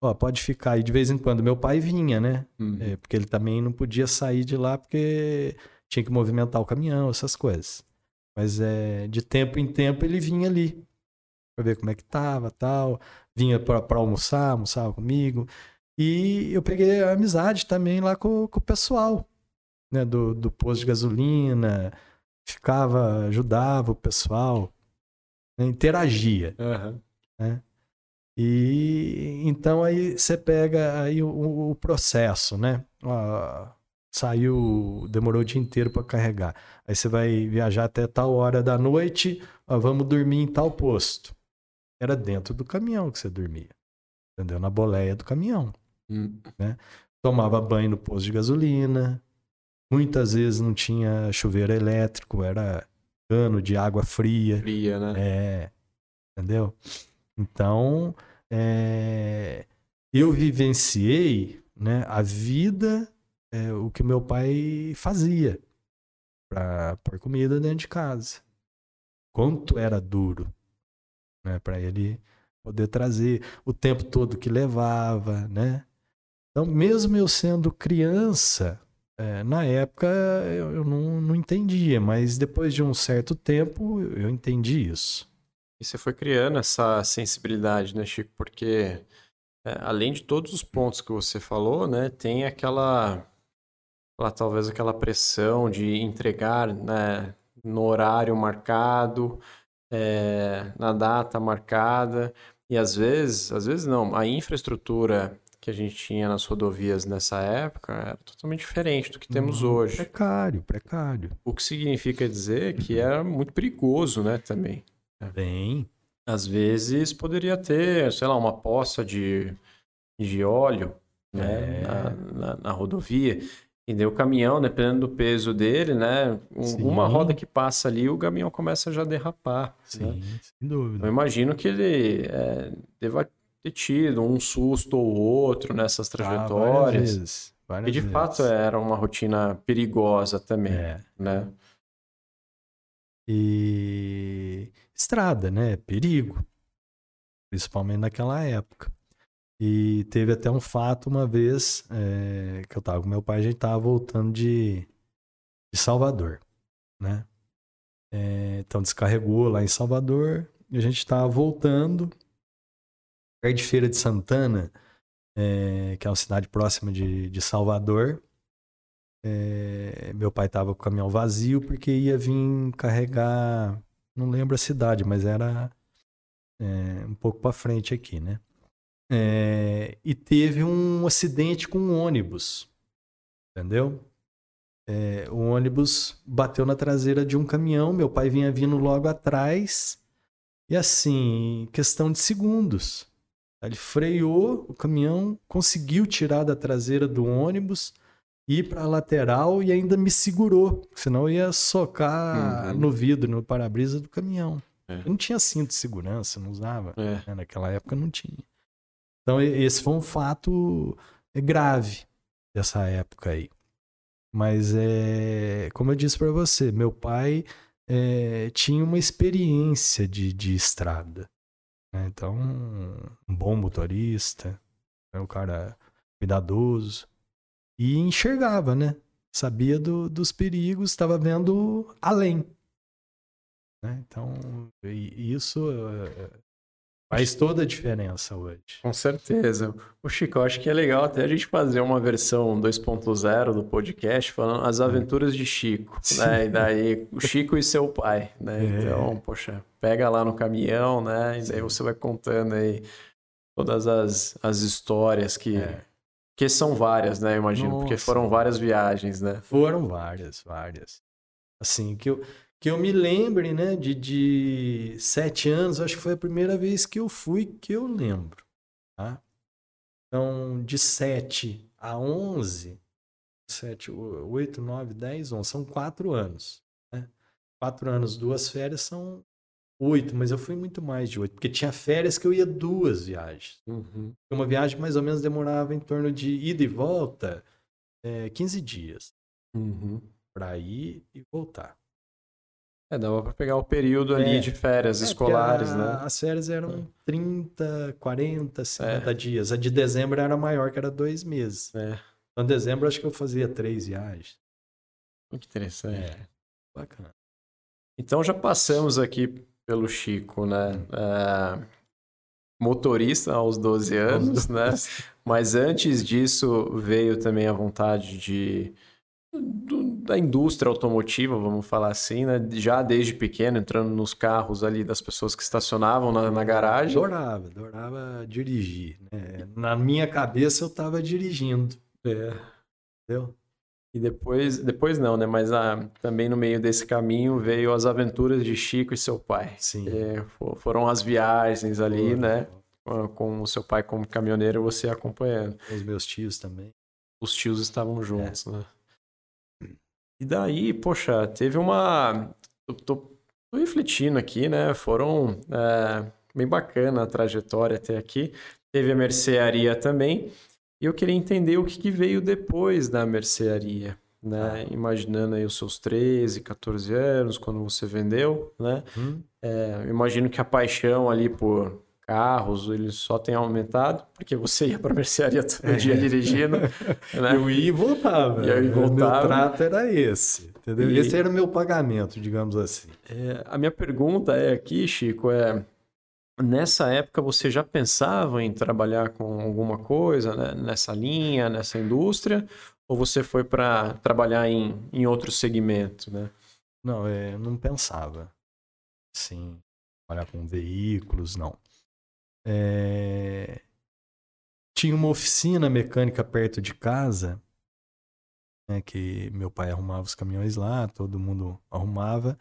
ó, pode ficar aí de vez em quando. Meu pai vinha, né? Uhum. É, porque ele também não podia sair de lá porque tinha que movimentar o caminhão, essas coisas. Mas é, de tempo em tempo ele vinha ali para ver como é que tava, tal. Vinha para almoçar, almoçava comigo. E eu peguei a amizade também lá com, com o pessoal, né, do, do posto de gasolina. Ficava, ajudava o pessoal, né, interagia. Aham. E então aí você pega aí o, o processo, né? Saiu, demorou o dia inteiro para carregar. Aí você vai viajar até tal hora da noite, vamos dormir em tal posto. Era dentro do caminhão que você dormia. Entendeu? Na boleia do caminhão. Hum. Tomava banho no posto de gasolina. Muitas vezes não tinha chuveiro elétrico, era cano de água fria. Fria, né? É, entendeu? Então, é, eu vivenciei né, a vida, é, o que meu pai fazia para pôr comida dentro de casa. Quanto era duro né, para ele poder trazer o tempo todo que levava, né? Então, mesmo eu sendo criança, é, na época eu, eu não, não entendia, mas depois de um certo tempo eu entendi isso. E você foi criando essa sensibilidade, né, Chico? Porque é, além de todos os pontos que você falou, né, tem aquela, aquela- talvez aquela pressão de entregar, né, no horário marcado, é, na data marcada, e às vezes, às vezes não, a infraestrutura que a gente tinha nas rodovias nessa época era totalmente diferente do que temos Uhum. hoje. Precário, precário. O que significa dizer que era muito perigoso, né, também. Bem, Às vezes poderia ter, sei lá, uma poça de, de óleo né, É. na, na- na rodovia. E daí o caminhão, dependendo do peso dele, né? um- uma roda que passa ali, o caminhão começa já a derrapar. né? sim, sem Eu dúvida. imagino que ele é, deva ter tido um susto ou outro nessas Ah, várias trajetórias. vezes, várias E de vezes. fato era uma rotina perigosa também, É. né? E estrada, né? Perigo. Principalmente naquela época. E teve até um fato uma vez é, que eu tava com meu pai, a gente tava voltando de, de Salvador, né? É, então descarregou lá em Salvador e a gente tava voltando perto de Feira de Santana, é, que é uma cidade próxima de, de Salvador. Meu pai estava com o caminhão vazio porque ia vir carregar, não lembro a cidade, mas era um pouco para frente aqui, né? É, e teve um acidente com um ônibus, entendeu? É, o ônibus bateu na traseira de um caminhão, meu pai vinha vindo logo atrás, e assim, questão de segundos. Ele freou o caminhão, conseguiu tirar da traseira do ônibus, ir para a lateral e ainda me segurou, senão eu ia socar uhum. no vidro, no para-brisa do caminhão. É. Eu não tinha cinto de segurança, não usava. É. Né? Naquela época não tinha. Então, esse foi um fato grave dessa época aí. Mas é, como eu disse para você, meu pai é, tinha uma experiência de, de estrada. Né? Então, um bom motorista, é um cara cuidadoso e enxergava, né? Sabia do, dos perigos, estava vendo além. Né? Então, isso é, Faz toda a diferença hoje. Com certeza. O Chico, eu acho que é legal até a gente fazer uma versão 2.0 do podcast falando as aventuras de Chico, Sim. né? E daí o Chico e seu pai, né? É. Então, poxa, pega lá no caminhão, né? E daí você vai contando aí todas as, as histórias que é. que são várias, né? Imagino, Nossa. porque foram várias viagens, né? Foram várias, várias. Assim, que eu que eu me lembre, né, de, de sete anos, acho que foi a primeira vez que eu fui que eu lembro. Tá? Então, de sete a onze, sete, oito, nove, dez, onze, são quatro anos. Né? Quatro anos, duas férias são oito, mas eu fui muito mais de oito, porque tinha férias que eu ia duas viagens. Uhum. Uma viagem mais ou menos demorava em torno de ida e volta é, 15 dias. Uhum. Para ir e voltar. É, dava para pegar o período ali é, de férias é, escolares, a, né? As férias eram 30, 40, 50 é. dias. A de dezembro era maior, que era dois meses. É. Então, em dezembro, acho que eu fazia três viagens. Que interessante. É. Bacana. Então, já passamos aqui pelo Chico, né? Hum. É, motorista aos 12 anos, né? Mas antes disso, veio também a vontade de do, da indústria automotiva, vamos falar assim, né? Já desde pequeno, entrando nos carros ali das pessoas que estacionavam na, na garagem. Adorava, adorava dirigir. Né? Na minha cabeça eu estava dirigindo. É. Entendeu? E depois, depois não, né? Mas ah, também no meio desse caminho veio as aventuras de Chico e seu pai. Sim. É, foram as viagens ali, né? Com o seu pai como caminhoneiro, você acompanhando. Os meus tios também. Os tios estavam juntos, é. né? E daí, poxa, teve uma. Tô, tô, tô refletindo aqui, né? Foram é, bem bacana a trajetória até aqui. Teve a mercearia também. E eu queria entender o que, que veio depois da mercearia, né? Ah. Imaginando aí os seus 13, 14 anos, quando você vendeu, né? Hum. É, imagino que a paixão ali por carros, ele só tem aumentado, porque você ia para a mercearia todo é. dia dirigindo. Né? Eu ia e voltava. E eu voltava. O meu trato era esse. Entendeu? E... Esse era o meu pagamento, digamos assim. É, a minha pergunta é aqui, Chico, é nessa época você já pensava em trabalhar com alguma coisa né? nessa linha, nessa indústria, ou você foi para trabalhar em, em outro segmento, né? Não, é, não pensava. Sim, trabalhar com veículos, não. É... Tinha uma oficina mecânica perto de casa, né, que meu pai arrumava os caminhões lá, todo mundo arrumava.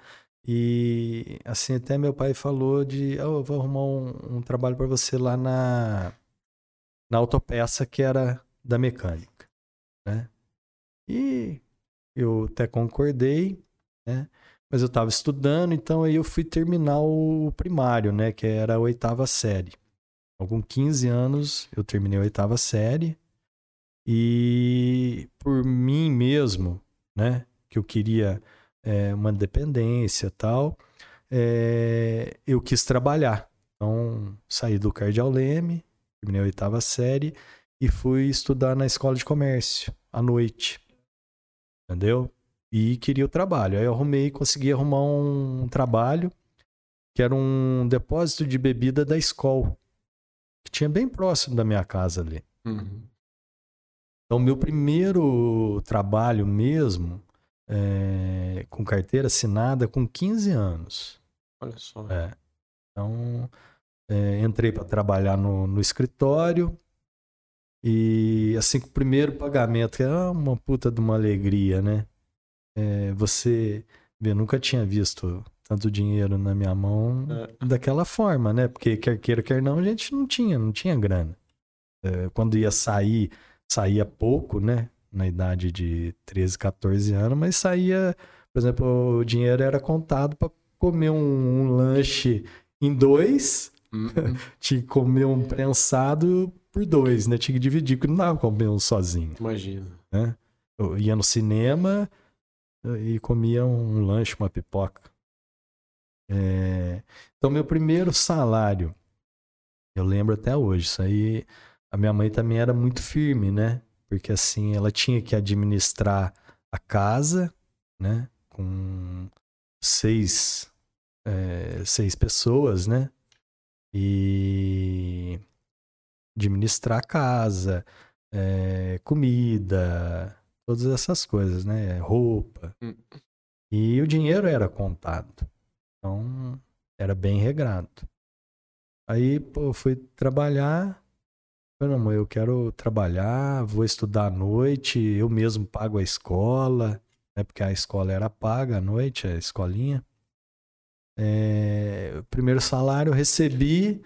E assim, até meu pai falou de, oh, eu vou arrumar um, um trabalho para você lá na, na autopeça que era da mecânica, né? E eu até concordei, né? Mas eu estava estudando, então aí eu fui terminar o primário, né? Que era a oitava série. Com 15 anos, eu terminei a oitava série. E por mim mesmo, né? Que eu queria é, uma e tal, é, eu quis trabalhar. Então, saí do Cardeal Leme, terminei a oitava série e fui estudar na escola de comércio à noite. Entendeu? E queria o trabalho. Aí eu arrumei, consegui arrumar um trabalho que era um depósito de bebida da escola que que tinha bem próximo da minha casa ali. Uhum. Então, meu primeiro trabalho mesmo, é, com carteira assinada, com 15 anos. Olha só. É. Então, é, entrei para trabalhar no, no escritório. E assim, com o primeiro pagamento, que era uma puta de uma alegria, né? É, você vê, nunca tinha visto tanto dinheiro na minha mão É. daquela forma, né? Porque quer queira, quer não, a gente não tinha, não tinha grana. É, quando ia sair, saía pouco, né? Na idade de 13, 14 anos, mas saía, por exemplo, o dinheiro era contado para comer um, um lanche em dois, Uhum. tinha que comer um prensado por dois, né? Tinha que dividir, porque não dava pra comer um sozinho, Imagina. né? Eu ia no cinema e comia um lanche, uma pipoca. É, Então, meu primeiro salário, eu lembro até hoje, isso aí, a minha mãe também era muito firme, né? Porque assim, ela tinha que administrar a casa, né? Com seis, é, seis pessoas, né? E administrar a casa, é, comida, todas essas coisas, né? Roupa. Hum. E o dinheiro era contado. Então, era bem regrado. Aí, pô, fui trabalhar. Falei, não, mãe, eu quero trabalhar, vou estudar à noite, eu mesmo pago a escola, né? Porque a escola era paga à noite, a escolinha. É, o primeiro salário eu recebi,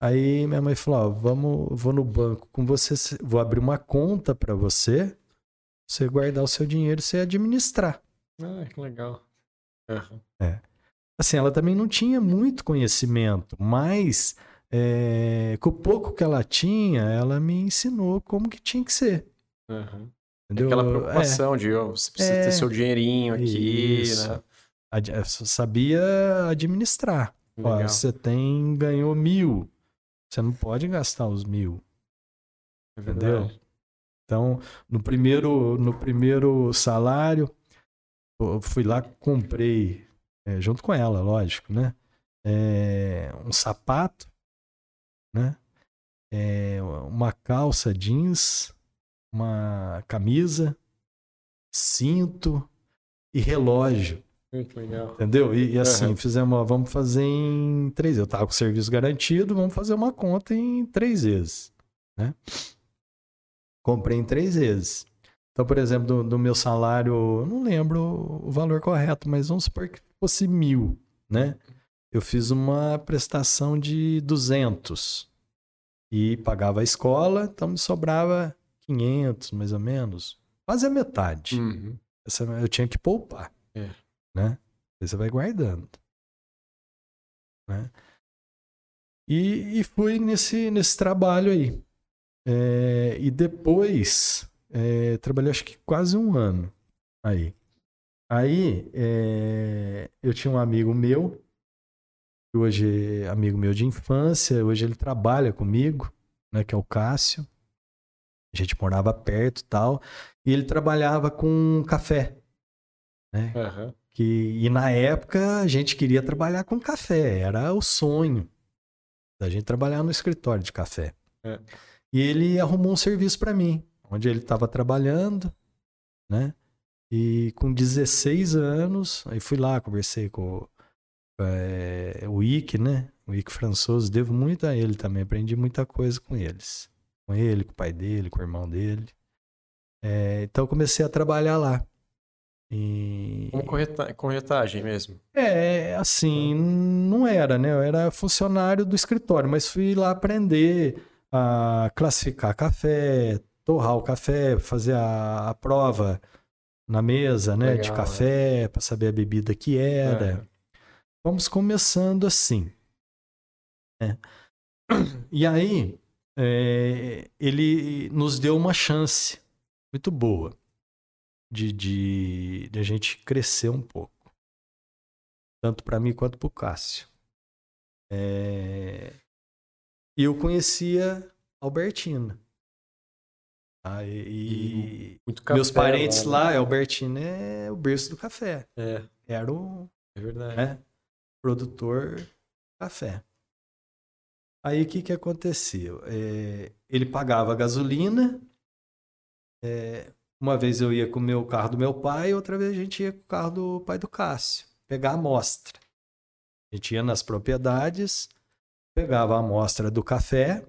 aí minha mãe falou, ó, vamos, vou no banco com você, vou abrir uma conta para você, você guardar o seu dinheiro e você administrar. Ah, que legal. Uhum. Assim, ela também não tinha muito conhecimento, mas é, com o pouco que ela tinha, ela me ensinou como que tinha que ser. Uhum. Entendeu? Aquela preocupação de ó, você precisa É. ter seu dinheirinho aqui, Isso. né? É, eu sabia administrar. Ó, você tem, ganhou mil. Você não pode gastar os mil. É entendeu? Então, no primeiro, no primeiro salário, eu fui lá, comprei, é, junto com ela, lógico, né? É, um sapato, né? É, uma calça jeans, uma camisa, cinto e relógio. Muito legal. Entendeu? E, e assim, Aham. fizemos, ó, vamos fazer em três vezes. Eu tava com o serviço garantido, vamos fazer uma conta em três vezes. Né? Comprei em três vezes. Então, por exemplo, do, do meu salário, não lembro o valor correto, mas vamos supor que fosse mil, né? Eu fiz uma prestação de 200 e pagava a escola, então me sobrava 500, mais ou menos. Quase a metade. Uhum. Essa eu tinha que poupar. É. Né? Aí você vai guardando. Né? E, e fui nesse, nesse trabalho aí. É, e depois, é, trabalhei acho que quase um ano aí. Aí, é, eu tinha um amigo meu, que hoje é amigo meu de infância, hoje ele trabalha comigo, né, que é o Cássio. A gente morava perto e tal. E ele trabalhava com café. Né? Aham. Que, e na época a gente queria trabalhar com café, era o sonho da gente trabalhar no escritório de café. É. E ele arrumou um serviço para mim, onde ele estava trabalhando, né? E com 16 anos, aí fui lá, conversei com é, o Ike, né? O Ike Françoso, devo muito a ele também, aprendi muita coisa com eles. Com ele, com o pai dele, com o irmão dele. É, então eu comecei a trabalhar lá. E... Como correta- corretagem mesmo. É, assim, não era, né? Eu era funcionário do escritório, mas fui lá aprender a classificar café, torrar o café, fazer a, a prova na mesa, né? de Legal, café, para saber a bebida que era. Aham. Vamos começando assim. né? E aí, é, ele nos deu uma chance muito boa de, de, de a gente crescer um pouco. Tanto para mim quanto para o Cássio. É, E eu conhecia Albertina. Tá? E, e Muito café meus parentes né? lá, Albertina é o berço do café. É, Era o é verdade. né? produtor café. Aí o que, que acontecia? É, ele pagava gasolina. É, uma vez eu ia com o meu carro do meu pai, outra vez a gente ia com o carro do pai do Cássio, pegar a amostra. A gente ia nas propriedades, pegava a amostra do café,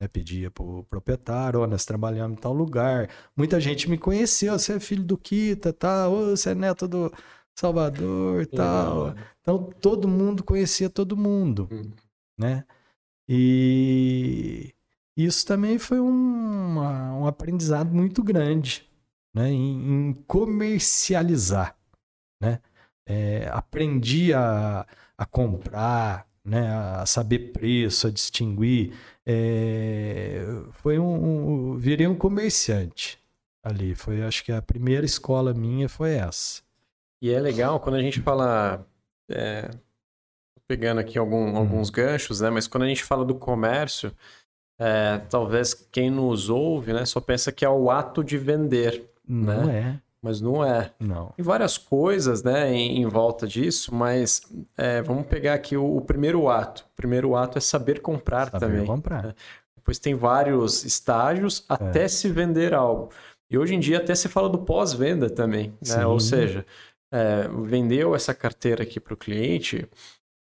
né, pedia para o proprietário, oh, nós trabalhamos em tal lugar. Muita gente me conheceu, você é filho do Kita, tá? Oh, você é neto do Salvador, tal. Então todo mundo conhecia todo mundo, hum. né? E isso também foi um, um aprendizado muito grande, né, em, em comercializar, né? É, aprendi a, a comprar, né, a saber preço, a distinguir. É, foi um, um, virei um comerciante ali. Foi, acho que a primeira escola minha foi essa. E é legal quando a gente fala, é, pegando aqui algum, hum. alguns ganchos, né? Mas quando a gente fala do comércio, é, talvez quem nos ouve, né, só pensa que é o ato de vender. Não né? é. Mas não é. Não. Tem várias coisas, né, em, em volta disso, mas é, vamos pegar aqui o, o, primeiro ato. O primeiro ato é saber comprar saber também. comprar. Né? Depois tem vários estágios até é. se vender algo. E hoje em dia até se fala do pós-venda também, né? Ou seja, é, vendeu essa carteira aqui para o cliente,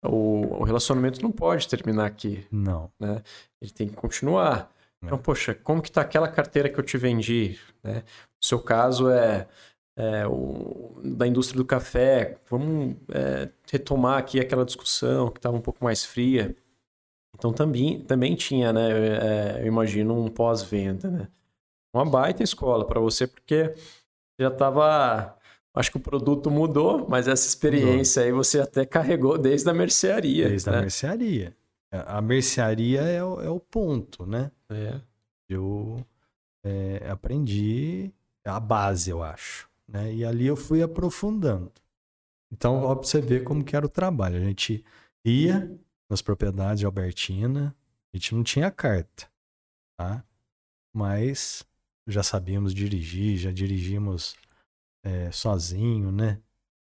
o, relacionamento não pode terminar aqui. Não. Né? Ele tem que continuar. É. Então, poxa, como que está aquela carteira que eu te vendi? Né? O seu caso é, é o, da indústria do café. Vamos é, retomar aqui aquela discussão que estava um pouco mais fria. Então também, também tinha, né? É, eu imagino um pós-venda, né? Uma baita escola para você, porque já estava Acho que o produto mudou, mas essa experiência mudou. aí você até carregou desde a mercearia. Desde né? a mercearia. A mercearia é o, é o ponto, né? É. Eu é, aprendi a base, eu acho. Né? E ali eu fui aprofundando. Então, ó, pra você ver como que era o trabalho. A gente ia nas propriedades de Albertina, a gente não tinha carta, tá? Mas já sabíamos dirigir, já dirigimos é, sozinho, né?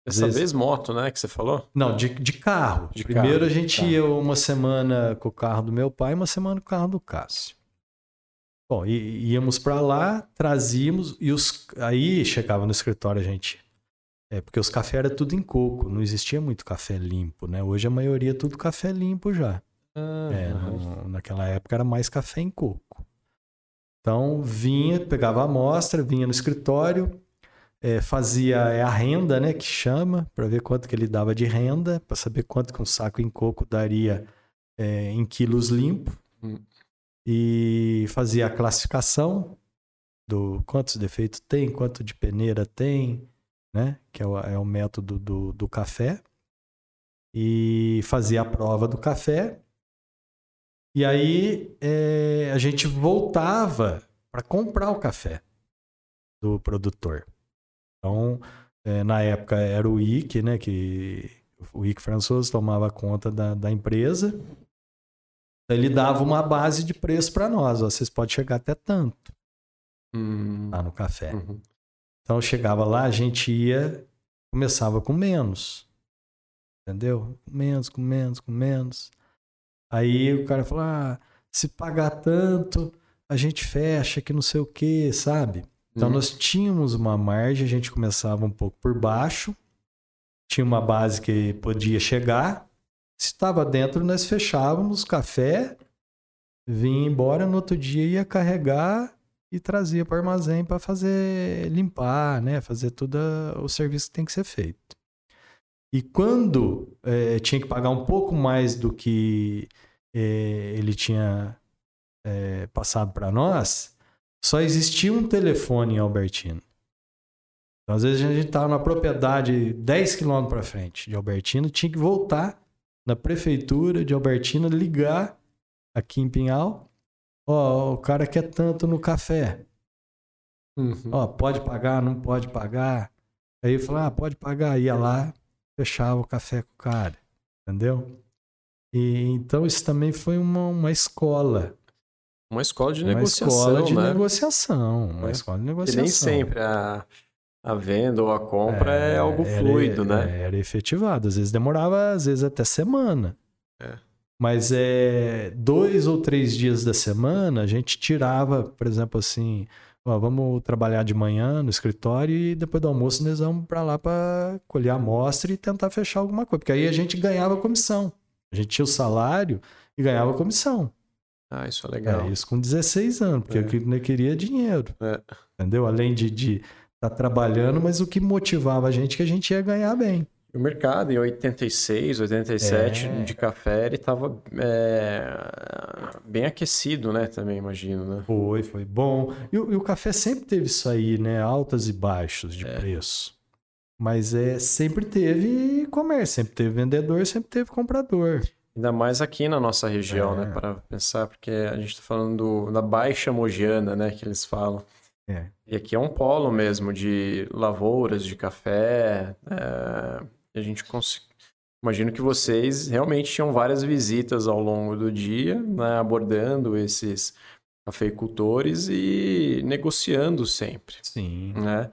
Dessa vezes... vez moto, né, que você falou? Não, de, de carro. De Primeiro carro, a gente ia uma semana com o carro do meu pai, uma semana com o carro do Cássio. Bom, e, íamos para lá, trazíamos e os aí chegava no escritório a gente é porque os cafés era tudo em coco, não existia muito café limpo, né? Hoje a maioria é tudo café limpo já. Ah, é, no, naquela época era mais café em coco. Então vinha, pegava a amostra, vinha no escritório, é, fazia é a renda, né, que chama, para ver quanto que ele dava de renda, para saber quanto que um saco em coco daria é, em quilos limpo. E fazia a classificação do quantos defeitos tem, quanto de peneira tem, né, que é o, é o método do, do café. E fazia a prova do café. E aí é, a gente voltava para comprar o café do produtor. Então, é, na época era o IC, né, que o IC François tomava conta da, da empresa. Ele dava uma base de preço para nós. Ó, vocês podem chegar até tanto hum. lá no café. Uhum. Então chegava lá, a gente ia, começava com menos. Entendeu? Com menos, com menos, com menos. Aí o cara falou: ah, se pagar tanto, a gente fecha que não sei o que, sabe? Então uhum. nós tínhamos uma margem, a gente começava um pouco por baixo, tinha uma base que podia chegar. Se estava dentro, nós fechávamos café, vinha embora, no outro dia ia carregar e trazia para o armazém para fazer limpar, né? Fazer todo o serviço que tem que ser feito. E quando é, tinha que pagar um pouco mais do que é, ele tinha é, passado para nós, só existia um telefone em Albertina. Então, às vezes a gente estava na propriedade 10 quilômetros para frente de Albertina, tinha que voltar na prefeitura de Albertina, ligar aqui em Pinhal. Ó, oh, o cara quer tanto no café. Uhum. Ó, pode pagar, não pode pagar. Aí eu falei, ah, pode pagar. Ia lá, fechava o café com o cara. Entendeu? E, então isso também foi uma, uma escola uma escola de uma negociação. Escola de né? negociação. Uma é. escola de negociação. E nem sempre a, a venda ou a compra é, é algo fluido, era, né? Era efetivado. Às vezes demorava, às vezes até semana. É. Mas é dois ou três dias da semana a gente tirava, por exemplo, assim, ó, vamos trabalhar de manhã no escritório e depois do almoço nós vamos para lá para colher a amostra e tentar fechar alguma coisa, porque aí a gente ganhava comissão. A gente tinha o salário e ganhava comissão. Ah, isso é legal. É, isso com 16 anos, porque É. eu queria dinheiro. É. Entendeu? Além de estar trabalhando, mas o que motivava a gente é que a gente ia ganhar bem. O mercado em 86, 87 É. de café, ele estava bem aquecido, né? Também imagino, né? Foi, foi bom. E, o e o café sempre teve isso aí, né? Altas e baixos de É. preço. Mas é, sempre teve comércio, sempre teve vendedor, sempre teve comprador. Ainda mais aqui na nossa região, É. né? Para pensar, porque a gente está falando do- da Baixa Mogiana, né? Que eles falam. É. E aqui é um polo mesmo de lavouras, de café. é, a gente imagino que vocês realmente tinham várias visitas ao longo do dia, né, abordando esses cafeicultores e negociando sempre, Sim. né?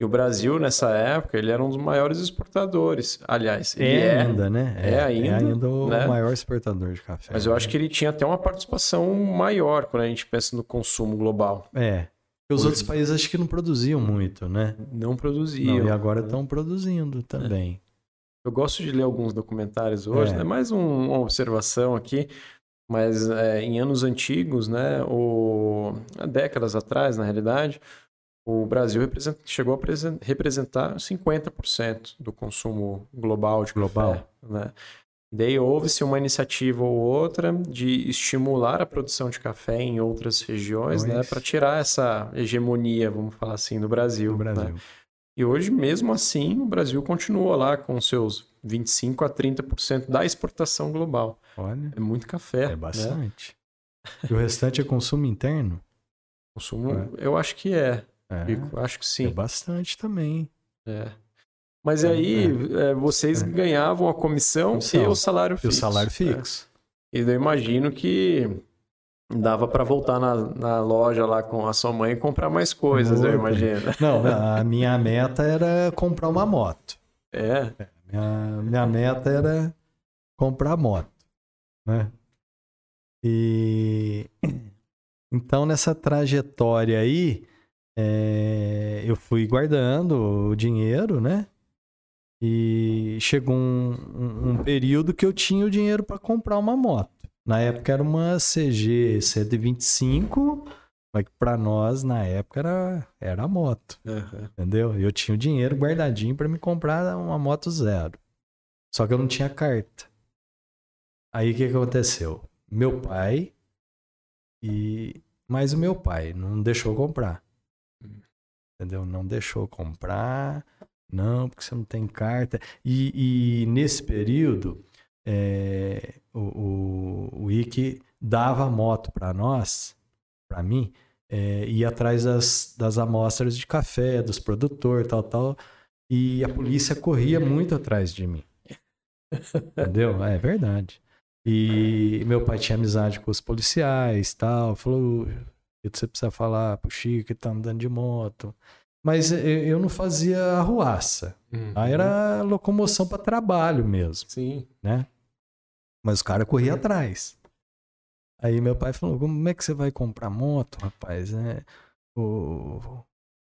E o Brasil nessa época ele era um dos maiores exportadores. Aliás, ele É, é, ainda, né? é ainda, o né? maior exportador de café. mas eu né? acho que ele tinha até uma participação maior quando a gente pensa no consumo global. É. Porque os outros países acho que não produziam muito, né? Não Não, produziam. e agora estão produzindo também. Eu gosto de ler alguns documentários hoje, É. né? Mais um- uma observação aqui, mas é, em anos antigos, né? O, há décadas atrás, na realidade, o Brasil chegou a presen- representar 50% do consumo global de Global. café, né? Daí houve-se uma iniciativa ou outra de estimular a produção de café em outras regiões, né? Pois. Para tirar essa hegemonia, vamos falar assim, do Brasil. No né? Brasil. E hoje, mesmo assim, o Brasil continua lá com seus 25 a 30% da exportação global. Olha, É muito café. é né? bastante. E o restante é consumo interno? Consumo, É. eu acho que é, É, acho que é sim. bastante também. É. Mas É, aí, é, vocês É. ganhavam a comissão, Comissão. e o salário E o fixo. salário É. fixo. E eu imagino que dava para voltar na, na loja lá com a sua mãe e comprar mais coisas, eu imagino. Não, a minha meta era comprar uma moto. É, Minha, minha meta era comprar moto, né? E então nessa trajetória aí, é, eu fui guardando o dinheiro, né? E chegou um, um- um período que eu tinha o dinheiro para comprar uma moto. Na época era uma CG 125, mas que para nós na época era, era a moto. aham. Entendeu? Eu tinha o dinheiro guardadinho para me comprar uma moto zero. Só que eu não tinha carta. Aí o que, que aconteceu? Meu pai e mais o meu pai não deixou comprar. Entendeu? Não deixou comprar. Não, porque você não tem carta. E, e nesse período, é, o, o, o Ike dava a moto para nós, para mim, é, ia atrás das, das amostras de café, dos produtores, tal, tal. E a polícia corria muito atrás de mim. Entendeu? É verdade. E meu pai tinha amizade com os policiais tal. Falou: você precisa falar pro Chico que tá andando de moto. Mas eu- não fazia arruaça. Aí era locomoção para trabalho mesmo Sim. né? Mas o cara corria atrás. Aí meu pai falou: Como é que você vai comprar moto, rapaz? É, o,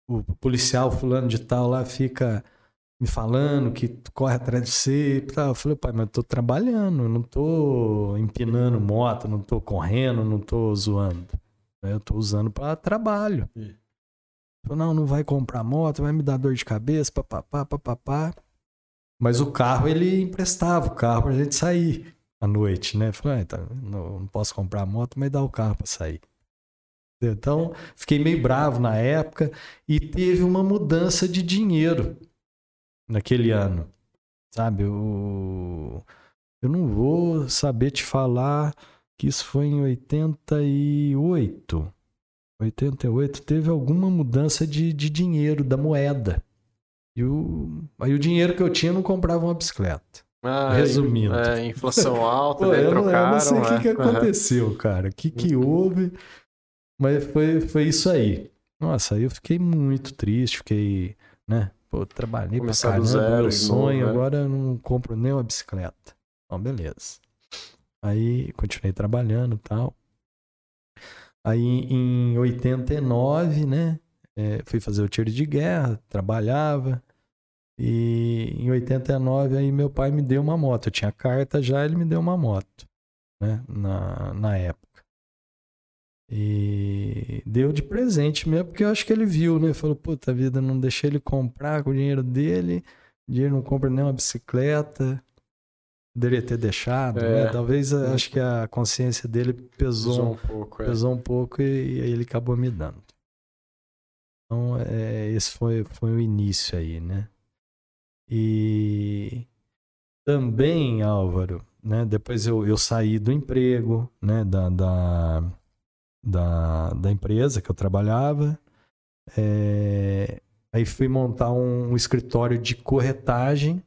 o policial fulano de tal lá fica me falando que corre atrás de você e tal. Eu falei, pai, mas eu tô trabalhando, eu não tô empinando moto, não tô correndo, não tô zoando. Eu tô usando para trabalho. Sim. Falou, não, não vai comprar moto, vai me dar dor de cabeça, papapá, papapá. Mas o carro ele emprestava o carro pra gente sair à noite, né? Falei, ah, tá, não, posso comprar moto, mas dá o carro pra sair. Então, fiquei meio bravo na época e teve uma mudança de dinheiro naquele ano. Sabe? Eu, eu não vou saber te falar que isso foi em 88. 88 teve alguma mudança de, de dinheiro, da moeda. E o, aí o dinheiro que eu tinha não comprava uma bicicleta. Ah, Resumindo. É, inflação alta, Pô, daí eu, não, eu trocaram. não sei o que, né? que aconteceu, cara. O que, que houve. Mas foi, foi isso aí. Nossa, aí eu fiquei muito triste, fiquei, né? Pô, trabalhei Começar pra caramba, zero meu sonho, novo, né? agora eu não compro nem uma bicicleta. Bom, beleza. Aí continuei trabalhando e tal. Aí em 89, né? É, fui fazer o tiro de guerra, trabalhava. E em 89 aí meu pai me deu uma moto. Eu tinha carta já, ele me deu uma moto, né? Na, na época. E deu de presente mesmo, porque eu acho que ele viu, né? Falou, puta vida, não deixei ele comprar com o dinheiro dele. O dinheiro não compra nem uma bicicleta. Poderia ter deixado, né? é. né? Talvez acho que a consciência dele pesou, pesou um pouco, é. pesou um pouco e, e, aí ele acabou me dando. Então, é, esse foi, foi o início aí, né? E também, Álvaro, né? Depois eu, eu saí do emprego, né? Da, da, da, da empresa que eu trabalhava. É, aí fui montar um, um, escritório de corretagem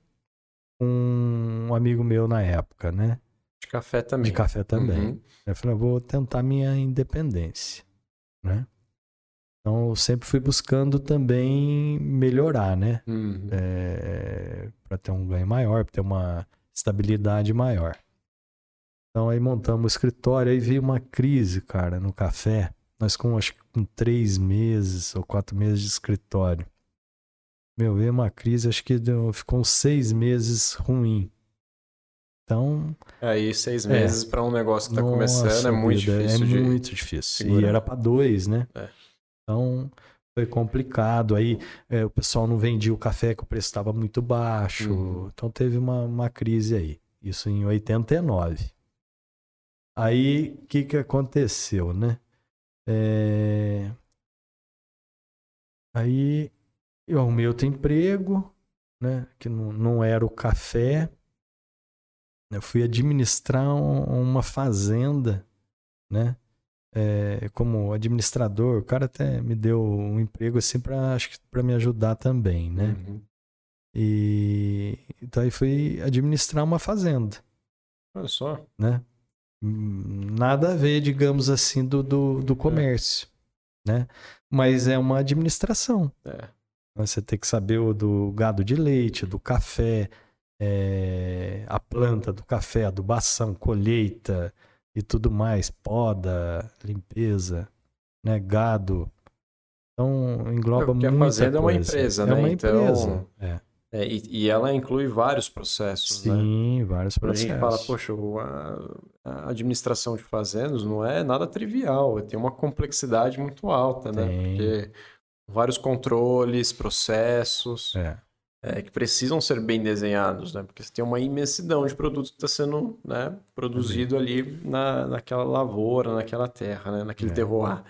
com um amigo meu na época, né? De café também. De café também. Uhum. Eu falei, vou tentar minha independência, né? Então, eu sempre fui buscando também melhorar, né? Uhum. É, para ter um ganho maior, para ter uma estabilidade maior. Então aí montamos o escritório, aí veio uma crise, cara, no café. Nós com acho que com três meses ou quatro meses de escritório. Meu, veio uma crise, acho que deu, ficou uns seis meses ruim. Então. Aí, seis meses é, para um negócio que tá nossa, começando é muito vida, difícil. É de muito difícil. Segurar. E era para dois, né? É. Então, foi complicado. Aí é, o pessoal não vendia o café que o preço estava muito baixo. Uhum. Então teve uma, uma crise aí. Isso em 89. Aí, o que, que aconteceu, né? É... Aí, eu arrumei outro emprego, né? Que não, não era o café. Eu fui administrar um, uma fazenda, né? É, como administrador, o cara até me deu um emprego assim para acho que para me ajudar também, né? Uhum. E então aí fui administrar uma fazenda. Olha só. Né? nada a ver, digamos assim, do, do, do comércio, é. né? Mas é uma administração. É. Você tem que saber o do gado de leite, do café, é, a planta do café, adubação, colheita e tudo mais, poda, limpeza, né? Gado. Então engloba muito. É, a fazenda coisa. é uma empresa, né? É uma então... empresa. É. É, e, e, ela inclui vários processos, Sim, né? Sim, vários processos. A gente fala, poxa, a, a, administração de fazendas não é nada trivial, tem uma complexidade muito alta, né? Porque vários controles, processos é. É, que precisam ser bem desenhados, né? Porque você tem uma imensidão de produtos que está sendo né, produzido ali na, naquela lavoura, naquela terra, né? naquele é. terroir.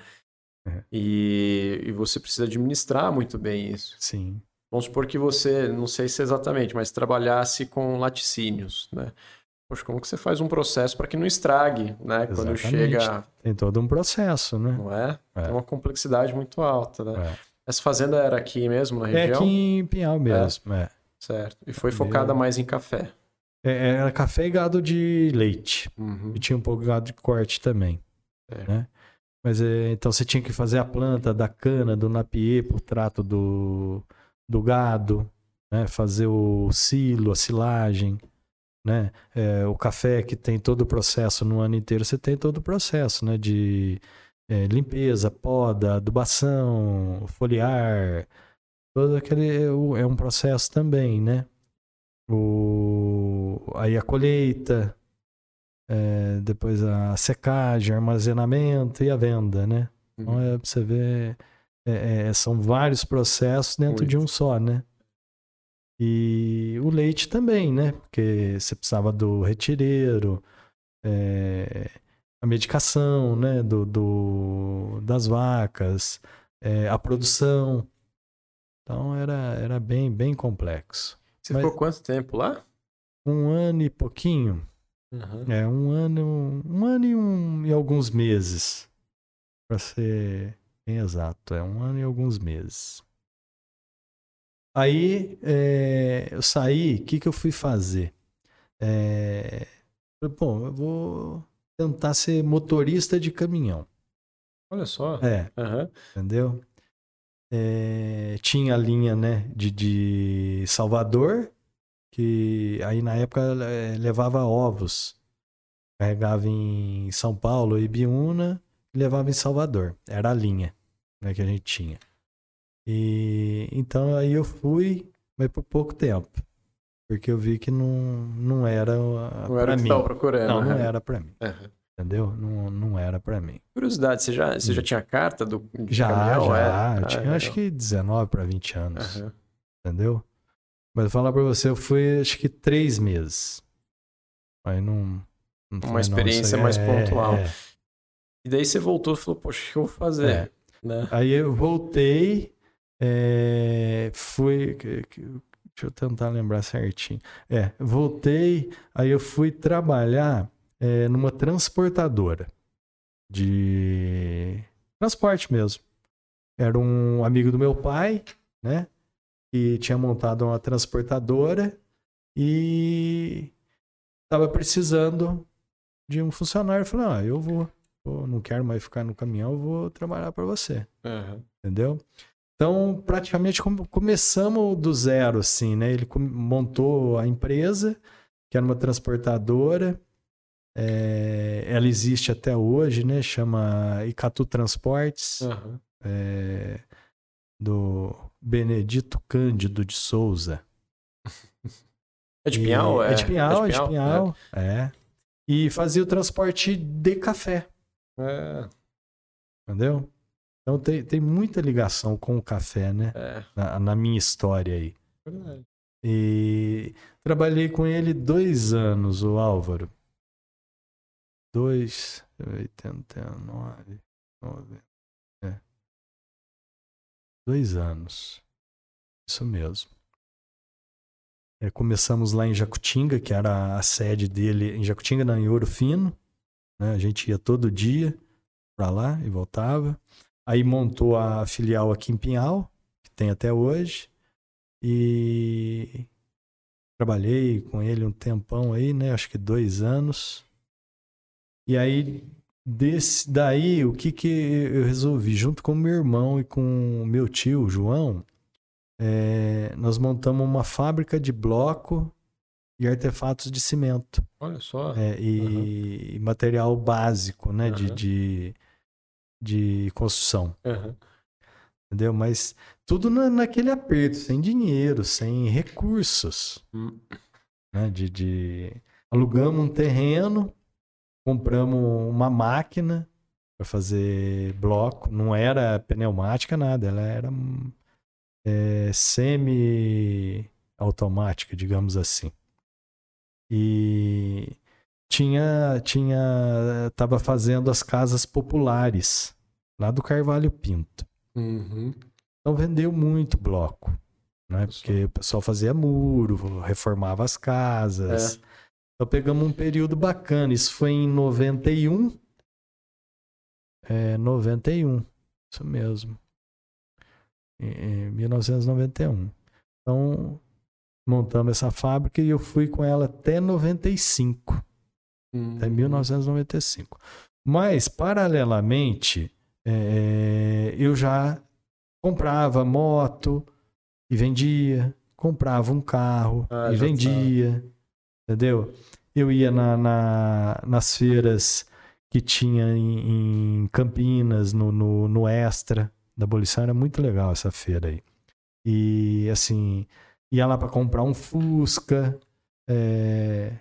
É. E, e você precisa administrar muito bem isso. Sim. Vamos supor que você, não sei se é exatamente, mas trabalhasse com laticínios, né? Poxa, como que você faz um processo para que não estrague, né? Exatamente. Quando chega... Tem todo um processo, né? Não é? é. Tem uma complexidade muito alta, né? É. Essa fazenda era aqui mesmo, na região? É aqui em Pinhal mesmo, é. é. Certo. E foi focada mais em café? É, era café e gado de leite. Uhum. E tinha um pouco de gado de corte também, né? Mas é, então você tinha que fazer a planta da cana, do napier, por trato do do gado, né? fazer o silo, a silagem, né? É, o café que tem todo o processo no ano inteiro, você tem todo o processo, né? De é, limpeza, poda, adubação, foliar, todo aquele é, é um processo também, né? O, aí a colheita, é, depois a secagem, armazenamento e a venda, né? Então uhum. é pra você ver é, é, são vários processos dentro Muito. de um só, né? E o leite também, né? Porque você precisava do retireiro, é, a medicação, né? Do, do das vacas, é, a produção. Então era, era bem, bem complexo. Você Mas, ficou quanto tempo lá? Um ano e pouquinho. Uhum. É, um ano, um ano e, um, e alguns meses. Para ser Bem exato, é um ano e alguns meses. Aí é, eu saí, o que, que eu fui fazer? É, bom, eu vou tentar ser motorista de caminhão. Olha só. É. Uhum. Entendeu? É, tinha a linha né, de, de Salvador, que aí na época levava ovos carregava em São Paulo, Ibiúna, e levava em Salvador. Era a linha né, que a gente tinha. E então aí eu fui, mas por pouco tempo. Porque eu vi que não, não era Não era o que mim. estava procurando. Não, não né? era pra mim. Aham. Entendeu? Não, não era pra mim. Curiosidade, você já, você já tinha carta do Hum. Já, caminhão? já. É? Eu Ah, tinha legal. acho que 19 para 20 anos. Aham. Entendeu? Mas eu falar pra você, eu fui acho que três meses. Aí não. não não, experiência aí mais é- pontual. é. E daí você voltou e falou, poxa, o que eu vou fazer? É. Né? Aí eu voltei, é, que- Deixa eu tentar lembrar certinho. É, voltei, aí eu fui trabalhar é, numa transportadora de transporte mesmo. Era um amigo do meu pai, né? Que tinha montado uma transportadora e estava precisando de um funcionário. Eu falei, ah, eu vou. Pô, não quero mais ficar no caminhão, eu vou trabalhar para você Aham. entendeu? Então, praticamente com- começamos do zero, assim, né? Ele montou a empresa, que era uma transportadora. é, ela existe até hoje, né? Chama Icatu Transportes, Aham. é, do Benedito Cândido de Souza. É de Pinhal? E- É, É de Pinhal, é de Pinhal? Pinhal, é. E fazia o transporte de café. É, Entendeu? Então tem, tem muita ligação com o café, né? é, Na, na minha história aí. verdade. E trabalhei com ele dois anos, o Álvaro. Dois, 89, 90. É. Dois anos. Isso mesmo. É, começamos lá em Jacutinga, que era a sede dele, em Jacutinga, na em Ouro Fino. né? A gente ia todo dia para lá e voltava. Aí montou a filial aqui em Pinhal, que tem até hoje. E trabalhei com ele um tempão aí, né? Acho que dois anos. E aí, desse, daí, o que que eu resolvi? Junto com meu irmão e com o meu tio, João, é, nós montamos uma fábrica de bloco e artefatos de cimento. Olha só. É, e, e material básico, né? De, Aham. de, de construção Aham. entendeu? Mas tudo na, naquele aperto, sem dinheiro, sem recursos, Hum. né? De, de... alugamos um terreno, compramos uma máquina para fazer bloco, não era pneumática nada, ela era é, semi-automática, digamos assim. E tinha, tinha, tava fazendo as casas populares lá do Carvalho Pinto. Uhum. Então vendeu muito bloco, né? Porque o pessoal fazia muro, reformava as casas. Então pegamos um período bacana. Isso foi em 91. É, 91. Isso mesmo. Em, em 1991. Então montamos essa fábrica e eu fui com ela até 95 até Uhum. 1995. Mas, paralelamente, é, eu já comprava moto e vendia, comprava um carro Ah, e vendia, entendeu? Eu ia na, na- nas feiras que tinha em, em Campinas, no, no, no Extra da Abolição, era muito legal essa feira aí. E, assim, ia lá para comprar um Fusca, é,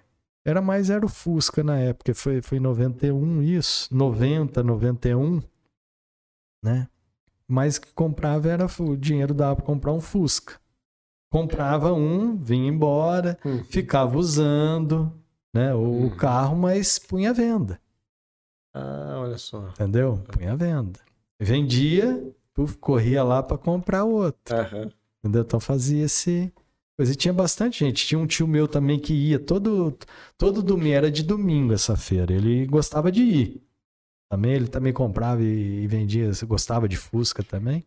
era mais era o Fusca na época, foi, foi em 91 isso, 90, 91, né? Mas que comprava era o dinheiro dava para comprar um Fusca. Comprava um, vinha embora, Uhum. ficava usando, né, o, Uhum. carro, mas punha à venda, Ah, olha só. entendeu? Punha à venda. Vendia, corria lá para comprar outro. Aham. Entendeu? Então fazia esse. E tinha bastante gente. Tinha um tio meu também que ia todo, todo domingo, era de domingo essa feira. Ele gostava de ir. Também, ele também comprava e, e vendia, gostava de Fusca também.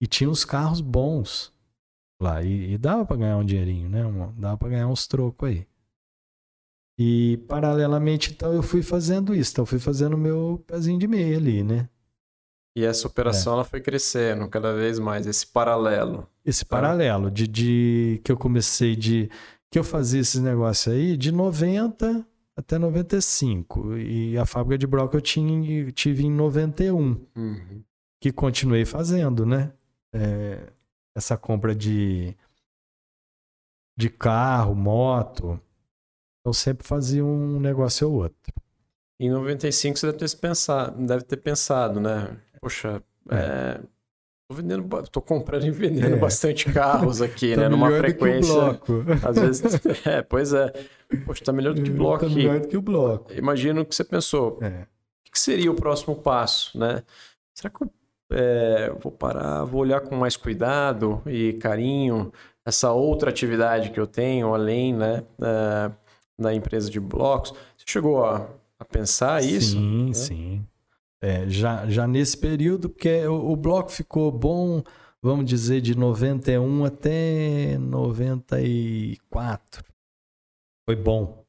E tinha uns carros bons lá. E, e dava para ganhar um dinheirinho, né? Dava para ganhar uns trocos aí. E paralelamente, então, eu fui fazendo isso. Então, eu fui fazendo meu pezinho de meia ali, né? E essa operação É. ela foi crescendo cada vez mais, esse paralelo. esse Tá. paralelo de, de que eu comecei de que eu fazia esses negócios aí de 90 até 95. E a fábrica de bloco eu tinha, tive em 91, uhum. que continuei fazendo, né? É, essa compra de, de carro, moto. Eu sempre fazia um negócio ou outro. Em 95 você deve ter pensado, deve ter pensado né? Poxa, é. É, tô vendendo, tô comprando e vendendo é. bastante carros aqui, tá né? Numa frequência. Às vezes, é, pois é. Poxa, tá melhor do que o bloco. Tá melhor do que o bloco. Imagino que você pensou. É. O que seria o próximo passo, né? Será que eu é, vou parar, vou olhar com mais cuidado e carinho essa outra atividade que eu tenho além, né, da, da empresa de blocos? Você chegou a, a pensar isso? Sim, né? sim. É, já, já nesse período, porque o, o bloco ficou bom, vamos dizer, de 91 até 94. Foi bom,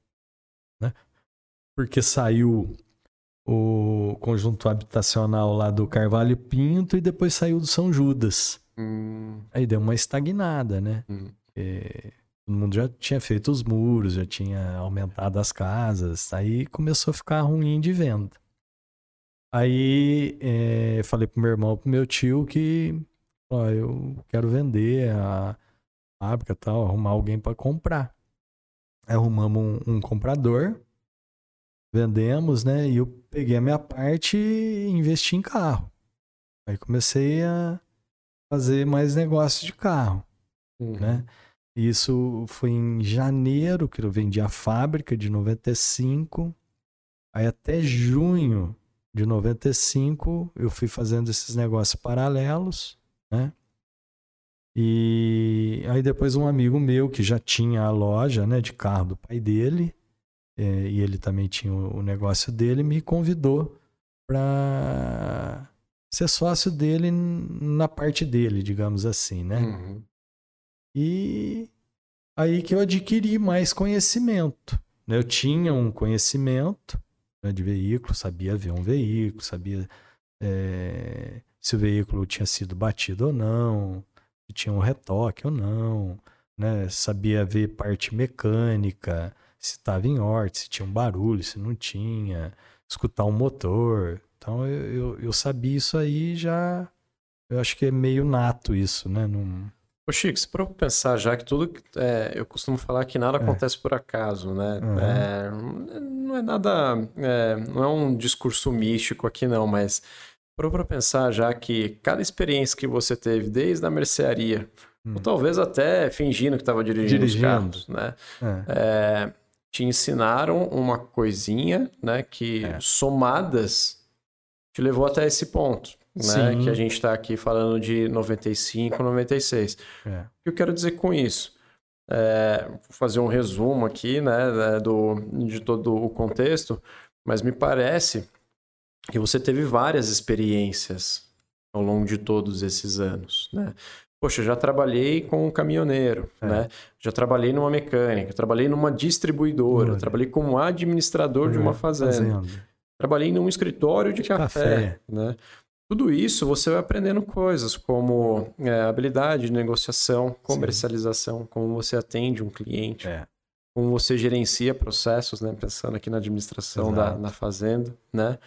né? Porque saiu o conjunto habitacional lá do Carvalho Pinto e depois saiu do São Judas. Hum. Aí deu uma estagnada, né? Hum. Todo mundo já tinha feito os muros, já tinha aumentado as casas, aí começou a ficar ruim de venda. Aí é, falei pro meu irmão, pro meu tio que ó, eu quero vender a fábrica e tal, arrumar alguém para comprar. Aí arrumamos um, um, comprador, vendemos, né? E eu peguei a minha parte e investi em carro. Aí comecei a fazer mais negócios de carro, uhum. né? Isso foi em janeiro que eu vendi a fábrica de 95. Aí até junho de 95, eu fui fazendo esses negócios paralelos, né? E aí depois um amigo meu que já tinha a loja, né, de carro do pai dele, é, e ele também tinha o, o negócio dele, me convidou para ser sócio dele na parte dele, digamos assim, né? Uhum. E aí que eu adquiri mais conhecimento. Né? Eu tinha um conhecimento, né, de veículo, sabia ver um veículo, sabia é, se o veículo tinha sido batido ou não, se tinha um retoque ou não, né, sabia ver parte mecânica, se estava em ordem, se tinha um barulho, se não tinha, escutar um motor. Então eu, eu, eu sabia isso aí já. Eu acho que é meio nato isso, né? Num... Ô Chico, se para pensar já que tudo. É, eu costumo falar que nada é. acontece por acaso, né? Uhum. É, não é nada. É, não é um discurso místico aqui, não, mas para pensar já que cada experiência que você teve, desde a mercearia, hum. ou talvez até fingindo que estava dirigindo, dirigindo, os carros, né? É. é. te ensinaram uma coisinha, né? Que é. somadas te levou até esse ponto né? Que a gente está aqui falando de 95, 96. É. O que eu quero dizer com isso? É, vou fazer um resumo aqui, né, né, do, de todo o contexto, mas me parece que você teve várias experiências ao longo de todos esses anos, né? Poxa, já trabalhei com um caminhoneiro, é. né? Já trabalhei numa mecânica, trabalhei numa distribuidora, trabalhei como administrador de uma fazenda. fazenda. Trabalhei num escritório de, de café, café, né? Tudo isso você vai aprendendo coisas como é, habilidade de negociação, comercialização, Sim. como você atende um cliente, é. como você gerencia processos, né? Pensando aqui na administração da na fazenda, né?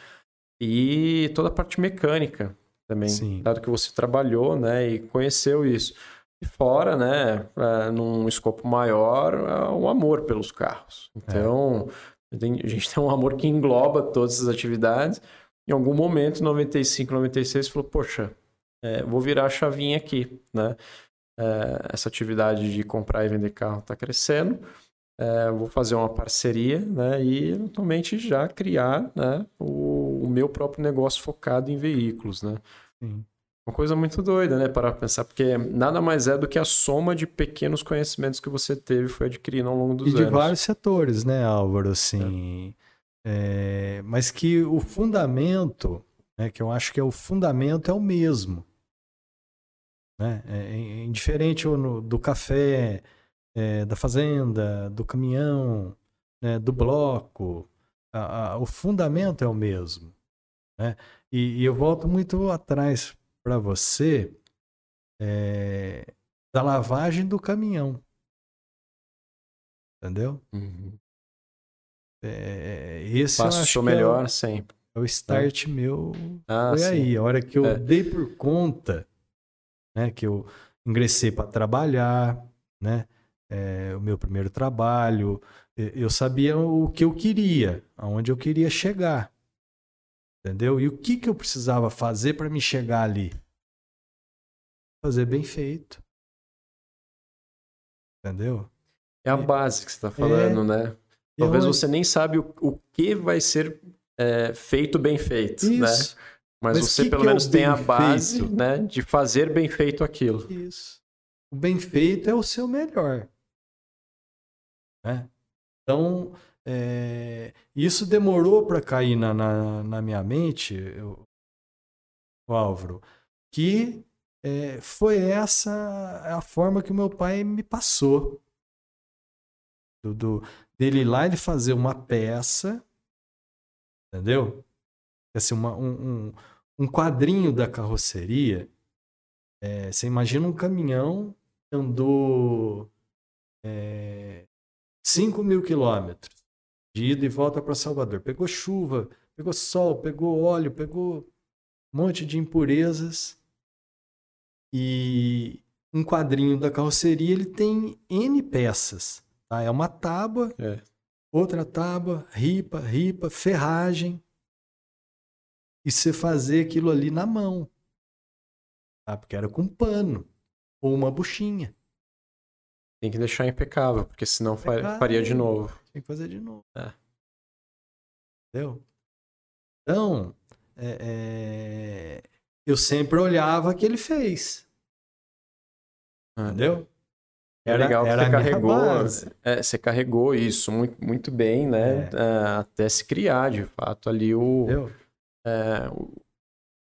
E toda a parte mecânica também, Sim. dado que você trabalhou, né? E conheceu isso. E fora, né? É, num escopo maior, é o amor pelos carros. É. Então, a gente tem um amor que engloba todas essas atividades em algum momento, em 95, 96, falou, poxa, é, vou virar a chavinha aqui, né? É, essa atividade de comprar e vender carro está crescendo, é, vou fazer uma parceria, né? E eventualmente já criar, né? O, o meu próprio negócio focado em veículos, né? Sim. Uma coisa muito doida, né? Para pensar, porque nada mais é do que a soma de pequenos conhecimentos que você teve e foi adquirindo ao longo dos e anos. E de vários setores, né, Álvaro? Assim, é. É, mas que o fundamento, né, que eu acho que é o fundamento, é o mesmo. Né? É, é indiferente do café, é, da fazenda, do caminhão, né, do bloco, a, a, o fundamento é o mesmo. Né? E, e eu volto muito atrás para você é, da lavagem do caminhão. Entendeu? Uhum. É, esse Faço eu o acho é o- melhor sempre. é o start meu Ah, foi sim. aí, a hora que eu É. dei por conta, né, que eu ingressei para trabalhar, né, é, o meu primeiro trabalho, eu sabia o que eu queria, aonde eu queria chegar, entendeu? E o que que eu precisava fazer para me chegar ali? Fazer bem feito, entendeu? É a base que você está falando, né? Talvez aonde- você nem sabe o, o que vai ser é, feito bem feito, né? Isso, Mas, Mas você que pelo que é menos tem a base, feito? né, de fazer bem feito aquilo. Isso. O bem feito é o seu melhor. Né? Então, é, isso demorou para cair na, na, na minha mente, eu- o Álvaro, que é, foi essa a forma que o meu pai me passou. Do, do- dele ir lá e fazer uma peça, entendeu? Assim, uma- um, um, um quadrinho da carroceria. É, você imagina um caminhão que andou é, 5 mil quilômetros de ida e volta para Salvador. Pegou chuva, pegou sol, pegou óleo, pegou um monte de impurezas. E um quadrinho da carroceria ele tem N peças. Tá? É uma tábua, É. outra tábua, ripa, ripa, ferragem. E você fazer aquilo ali na mão. Tá? Porque era com pano ou uma buchinha. Tem que deixar impecável, porque senão Impecável. faria de novo. Tem que fazer de novo. É. Entendeu? Então, é, é, eu sempre olhava o que ele fez. Ah, Entendeu? É legal que era você carregou, é, você carregou isso muito, muito bem, né? É. É, até se criar, de fato, ali o, é, o-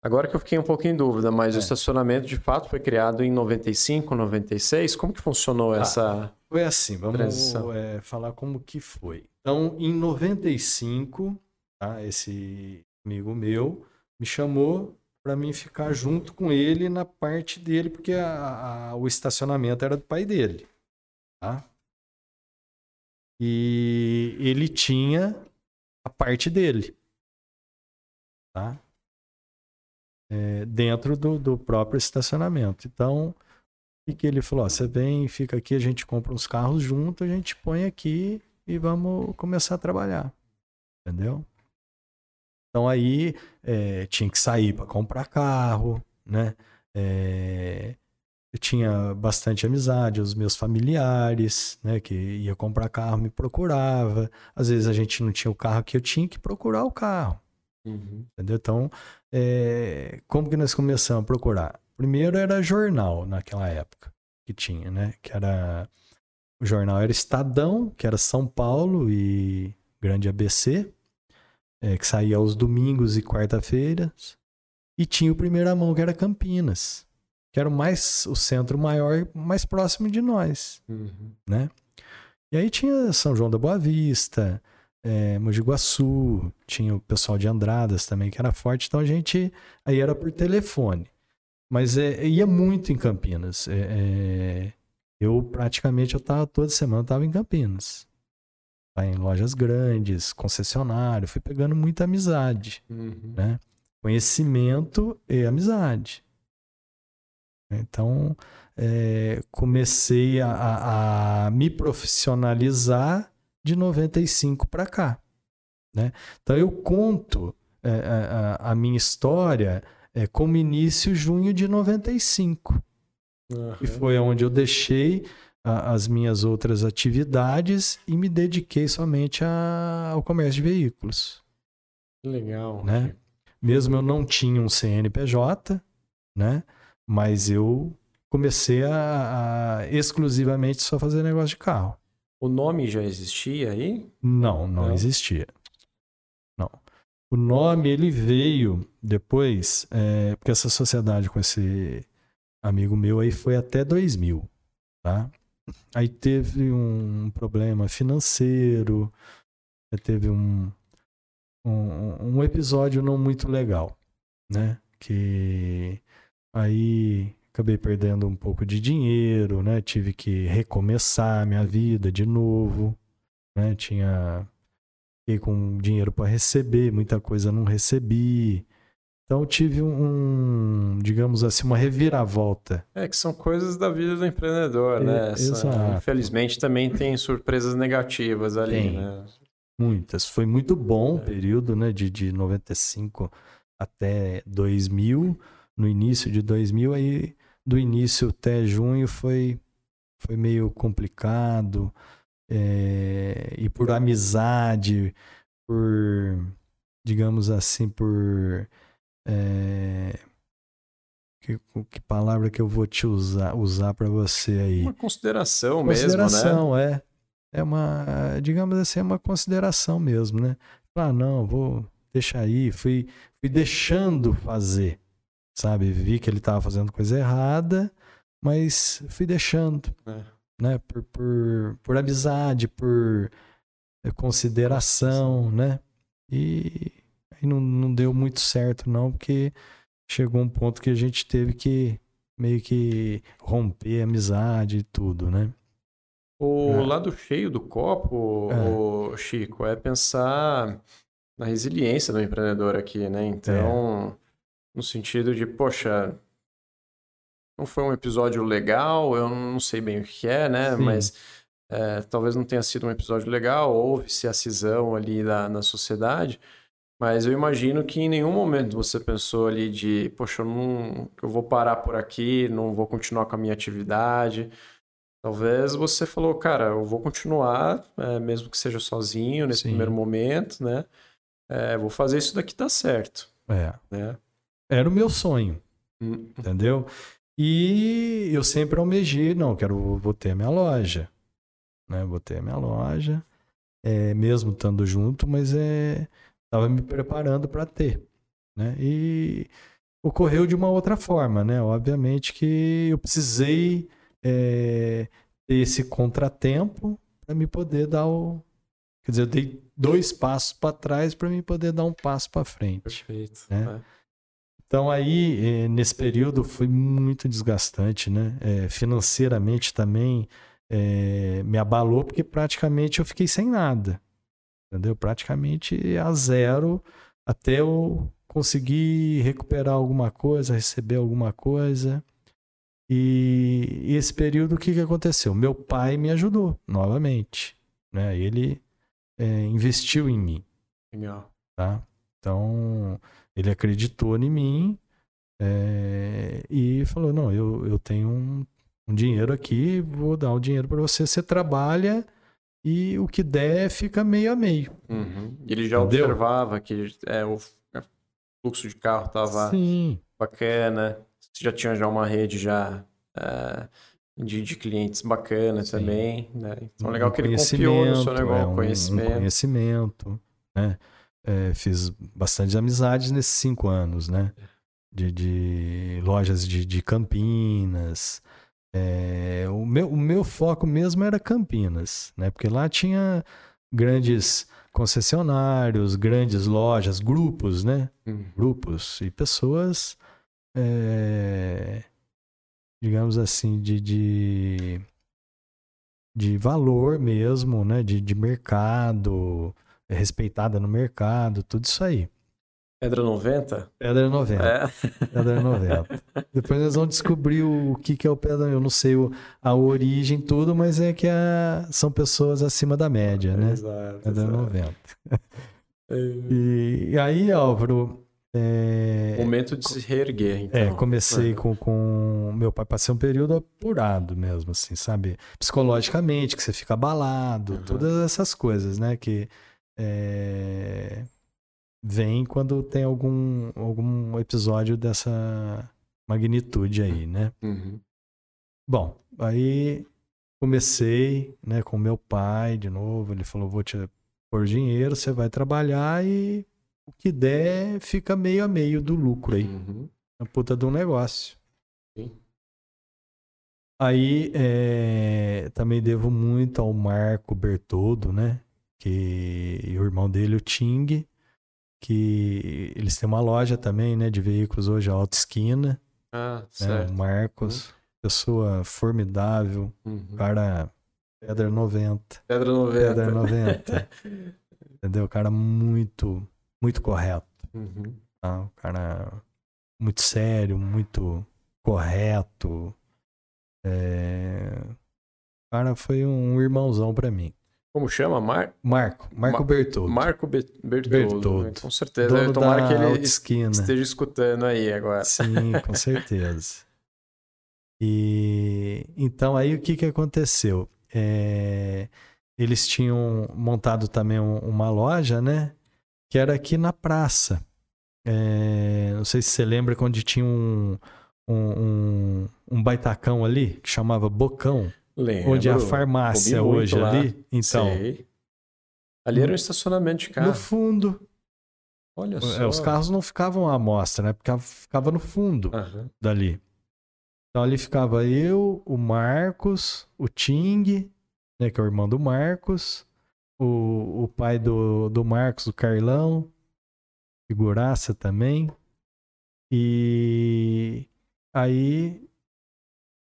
Agora que eu fiquei um pouco em dúvida, mas o estacionamento de fato foi criado em 95, 96? Como que funcionou Ah, essa. Foi assim, vamos falar como que foi. Então, em 95, tá, esse amigo meu me chamou para mim ficar junto com ele na parte dele, porque a- a- o estacionamento era do pai dele. Tá? E ele tinha a parte dele. Tá? É, dentro do, do próprio estacionamento. Então, o que, ele falou? Você vem, fica aqui, a gente compra uns carros junto, a gente põe aqui e vamos começar a trabalhar. Entendeu? Então aí é, tinha que sair para comprar carro, né? É, eu tinha bastante amizade, os meus familiares, né? Que ia comprar carro, me procurava. Às vezes a gente não tinha o carro que eu tinha que procurar o carro. Uhum. Entendeu? Então, é, como que nós começamos a procurar? Primeiro era jornal naquela época que tinha, né? Que era o jornal era Estadão, que era São Paulo e Grande ABC, é, que saía aos domingos e quarta-feiras, e tinha o Primeira Mão, que era Campinas, que era o mais o centro maior, mais próximo de nós Uhum. né? E aí tinha São João da Boa Vista, é, Mogi Guaçu, tinha o pessoal de Andradas também que era forte, então a gente aí era por telefone. Mas é, ia muito em Campinas. É, é, eu praticamente eu tava toda semana eu tava em Campinas. Tá, em lojas grandes, concessionário, fui pegando muita amizade Uhum. né? Conhecimento e amizade. Então, é, comecei a, a- me profissionalizar de 95 para cá. Né? Então, eu conto é, a, a- a minha história é, como início junho de 95 Uhum. que foi onde eu deixei a- as minhas outras atividades e me dediquei somente a- ao comércio de veículos. Legal. Né? Mesmo eu não tinha um CNPJ, né? Mas eu comecei a, a exclusivamente só fazer negócio de carro. O nome já existia aí? Não, não, Não? existia. Não. O nome ele veio depois, é, porque essa sociedade com esse amigo meu aí foi até 2000, tá? Aí teve um problema financeiro, aí teve um, um, um episódio não muito legal, né? Que aí acabei perdendo um pouco de dinheiro, né? Tive que recomeçar minha vida de novo, né? Tinha fiquei com dinheiro para receber, muita coisa não recebi. Então tive um, digamos assim, uma reviravolta. É que são coisas da vida do empreendedor, é, né? Essa. Infelizmente também tem surpresas negativas ali, tem. né? Muitas. Foi muito bom o é. período, né, de, de 95 até 2000. No início de 2000, aí do início até junho foi, foi meio complicado. É, e por amizade, por, digamos assim, por é... Que, que, palavra que eu vou te usar usar para você aí? Uma consideração, consideração mesmo, né? é. É uma, digamos assim, é uma consideração mesmo, né? Ah, não, vou deixar aí. Fui, fui deixando fazer, sabe? Vi que ele estava fazendo coisa errada, mas fui deixando, é. né? Por, por, por amizade, por consideração, né? E e não, não deu muito certo, não, porque chegou um ponto que a gente teve que meio que romper a amizade e tudo, né? O é. lado cheio do copo, é. Chico, é pensar na resiliência do empreendedor aqui, né? Então, é. no sentido de, poxa, não foi um episódio legal, eu não sei bem o que é, né? Sim. Mas é, talvez não tenha sido um episódio legal, houve-se a cisão ali da, na sociedade, mas eu imagino que em nenhum momento você pensou ali de, poxa, eu, não, eu vou parar por aqui, não vou continuar com a minha atividade. Talvez você falou, cara, eu vou continuar, é, mesmo que seja sozinho nesse Sim. primeiro momento, né? É, vou fazer isso daqui dar certo. É. Né? Era o meu sonho, hum. entendeu? E eu sempre almejei, não, quero, vou ter a minha loja, né? Vou ter a minha loja, é, mesmo estando junto, mas é estava me preparando para ter, né? E ocorreu de uma outra forma, né? Obviamente que eu precisei é, ter esse contratempo para me poder dar o, quer dizer, eu dei dois passos para trás para me poder dar um passo para frente. Perfeito. Né? É. Então aí é, nesse período foi muito desgastante, né? É, financeiramente também é, me abalou porque praticamente eu fiquei sem nada entendeu? Praticamente a zero até eu conseguir recuperar alguma coisa, receber alguma coisa. E, e esse período, o que, que aconteceu? Meu pai me ajudou novamente. Né? Ele é, investiu em mim. Legal. Tá? Então, ele acreditou em mim é, e falou: Não, eu, eu tenho um, um dinheiro aqui, vou dar o dinheiro para você. Você trabalha e o que der fica meio a meio. Uhum. Ele já Entendeu? observava que é, o fluxo de carro estava bacana, você já tinha já uma rede já é, de, de, clientes bacana Sim. também, né? Então, um legal que ele confiou no seu negócio, é, um, conhecimento. Um conhecimento, né? É, fiz bastante amizades nesses cinco anos, né? De, de lojas de, de Campinas, é, o, meu, o meu foco mesmo era Campinas, né? Porque lá tinha grandes concessionários, grandes lojas, grupos, né? Uhum. Grupos e pessoas, é, digamos assim, de, de, de, valor mesmo, né? De, de mercado, respeitada no mercado, tudo isso aí. Pedra 90? Pedra 90. É. Pedra 90. Depois nós vamos descobrir o que, que é o Pedra Eu não sei o, a origem, tudo, mas é que a, são pessoas acima da média, né? Exato. Pedra exato. 90. E, e, aí, Álvaro. É... Momento de se reerguer, então. É, comecei é. com, com meu pai, passei um período apurado mesmo, assim, sabe? Psicologicamente, que você fica abalado, uhum. todas essas coisas, né? Que. É vem quando tem algum, algum episódio dessa magnitude aí, né? Uhum. Bom, aí comecei né, com meu pai de novo. Ele falou: vou te pôr dinheiro, você vai trabalhar e o que der fica meio a meio do lucro aí. Uhum. A puta de um negócio. Sim. Aí é, também devo muito ao Marco Bertoldo, né? Que o irmão dele, o Ting, que eles têm uma loja também, né, de veículos hoje, a Auto Esquina. Ah, né, certo. O Marcos, uhum. pessoa formidável, uhum. cara pedra 90. Pedra 90. Pedra 90. Entendeu? O cara muito, muito correto. Uhum. Tá? O cara muito sério, muito correto. É... O cara foi um irmãozão pra mim. Como chama? Mar... Marco, Marco Ma- Bertoldo. Marco Be- Bertoldo. Bertoldo. né? Com certeza. dono Tomara que ele esteja escutando aí agora. Sim, com certeza. E então aí o que, que aconteceu? É, eles tinham montado também um- uma loja, né? Que era aqui na praça. É, não sei se você lembra quando tinha um, um, um, um baitacão ali que chamava Bocão, Lembro. onde é a farmácia comi hoje lá. ali. Então, Sei. Ali era um estacionamento de carro. no fundo, Olha é, só. os carros não ficavam à mostra, né? Ficava, ficava no fundo. Aham. dali. Então ali ficava eu, o Marcos, o Ting, né, que é o irmão do Marcos, o, o pai do, do Marcos, o Carlão, figuraça também. E aí